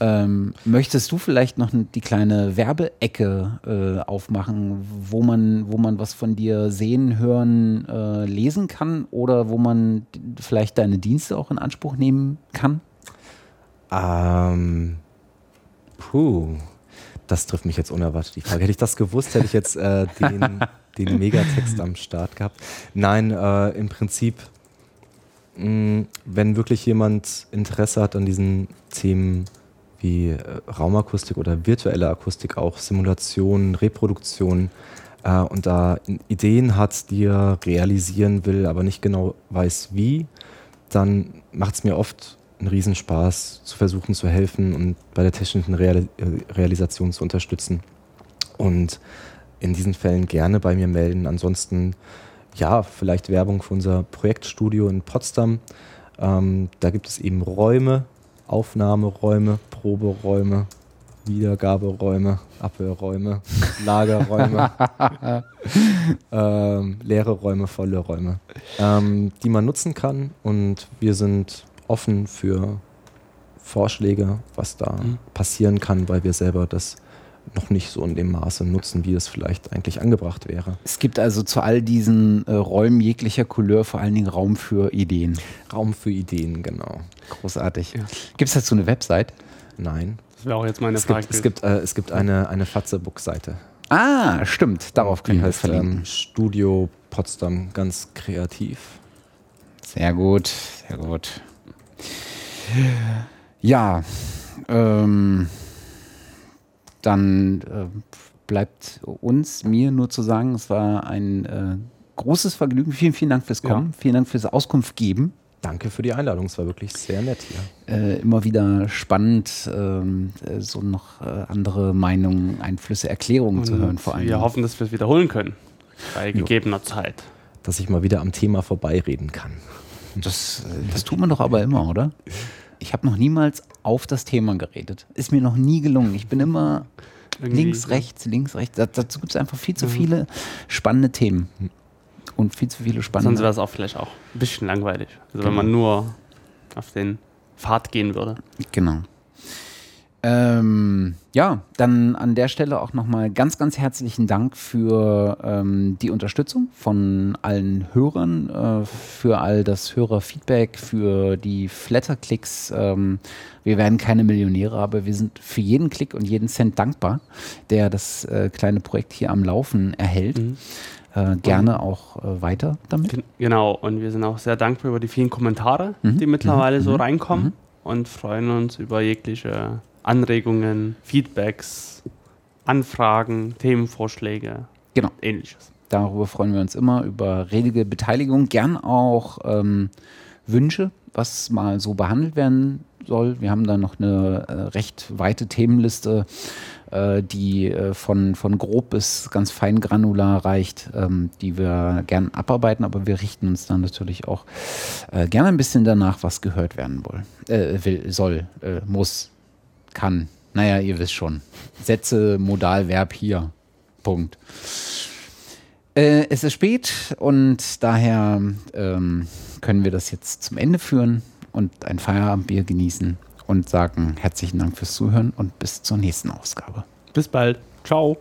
Ähm, möchtest du vielleicht noch die kleine Werbeecke äh, aufmachen, wo man, wo man was von dir sehen, hören, äh, lesen kann oder wo man vielleicht deine Dienste auch in Anspruch nehmen kann? Ähm, puh, das trifft mich jetzt unerwartet. Die Frage, hätte ich das gewusst, hätte ich jetzt äh, den, den Megatext am Start gehabt. Nein, äh, im Prinzip, wenn wirklich jemand Interesse hat an diesen Themen, wie äh, Raumakustik oder virtuelle Akustik auch, Simulation, Reproduktion äh, und da Ideen hat, die er realisieren will, aber nicht genau weiß wie, dann macht es mir oft einen Riesenspaß zu versuchen zu helfen und bei der technischen Real äh, Realisation zu unterstützen. Und in diesen Fällen gerne bei mir melden. Ansonsten ja, vielleicht Werbung für unser Projektstudio in Potsdam. Ähm, da gibt es eben Räume, Aufnahmeräume, Proberäume, Wiedergaberäume, Abwehrräume, Lagerräume, ähm, leere Räume, volle Räume, ähm, die man nutzen kann. Und wir sind offen für Vorschläge, was da mhm. passieren kann, weil wir selber das noch nicht so in dem Maße nutzen, wie es vielleicht eigentlich angebracht wäre. Es gibt also zu all diesen äh, Räumen jeglicher Couleur vor allen Dingen Raum für Ideen. Raum für Ideen, genau. Großartig. Ja. Gibt es dazu eine Website? Nein. Das wäre auch jetzt meine es Frage. Gibt, es gibt, äh, es gibt eine, eine Fatze-Book-Seite. Ah, stimmt. Darauf können wir verlinken. Ähm, Studio Potsdam, ganz kreativ. Sehr gut, sehr gut. Ja, ähm, dann äh, bleibt uns, mir nur zu sagen, es war ein äh, großes Vergnügen. Vielen, vielen Dank fürs Kommen. Ja. Vielen Dank fürs Auskunft geben. Danke für die Einladung, es war wirklich sehr nett hier. Äh, immer wieder spannend, ähm, äh, so noch äh, andere Meinungen, Einflüsse, Erklärungen Und zu hören vor allem. Wir hoffen, dass wir es wiederholen können, bei gegebener Zeit. Dass ich mal wieder am Thema vorbeireden kann. Das, äh, das tut man doch aber immer, oder? Ich habe noch niemals auf das Thema geredet. Ist mir noch nie gelungen. Ich bin immer Irgendwie, links, rechts, links, rechts. Dazu gibt es einfach viel zu mhm. viele spannende Themen. Und viel zu viele spannende. Sonst wäre es auch vielleicht auch ein bisschen langweilig. Also genau. wenn man nur auf den Pfad gehen würde. Genau. Ähm, ja, dann an der Stelle auch nochmal ganz, ganz herzlichen Dank für ähm, die Unterstützung von allen Hörern, äh, für all das Hörerfeedback, für die Flatterklicks. Ähm, wir werden keine Millionäre, aber wir sind für jeden Klick und jeden Cent dankbar, der das äh, kleine Projekt hier am Laufen erhält. Mhm. Äh, gerne auch äh, weiter damit. Genau, und wir sind auch sehr dankbar über die vielen Kommentare, mhm. die mittlerweile mhm. so reinkommen mhm. und freuen uns über jegliche Anregungen, Feedbacks, Anfragen, Themenvorschläge, genau. ähnliches. Darüber freuen wir uns immer, über redige Beteiligung, gern auch ähm, Wünsche, was mal so behandelt werden soll. Wir haben da noch eine äh, recht weite Themenliste, die äh, von, von grob bis ganz fein granular reicht, ähm, die wir gern abarbeiten, aber wir richten uns dann natürlich auch äh, gerne ein bisschen danach, was gehört werden will, äh, will soll, äh, muss, kann. Naja, ihr wisst schon. Sätze, Modal, Verb hier. Punkt. Äh, es ist spät und daher ähm, können wir das jetzt zum Ende führen und ein Feierabendbier genießen und sagen herzlichen Dank fürs Zuhören und bis zur nächsten Ausgabe. Bis bald. Ciao.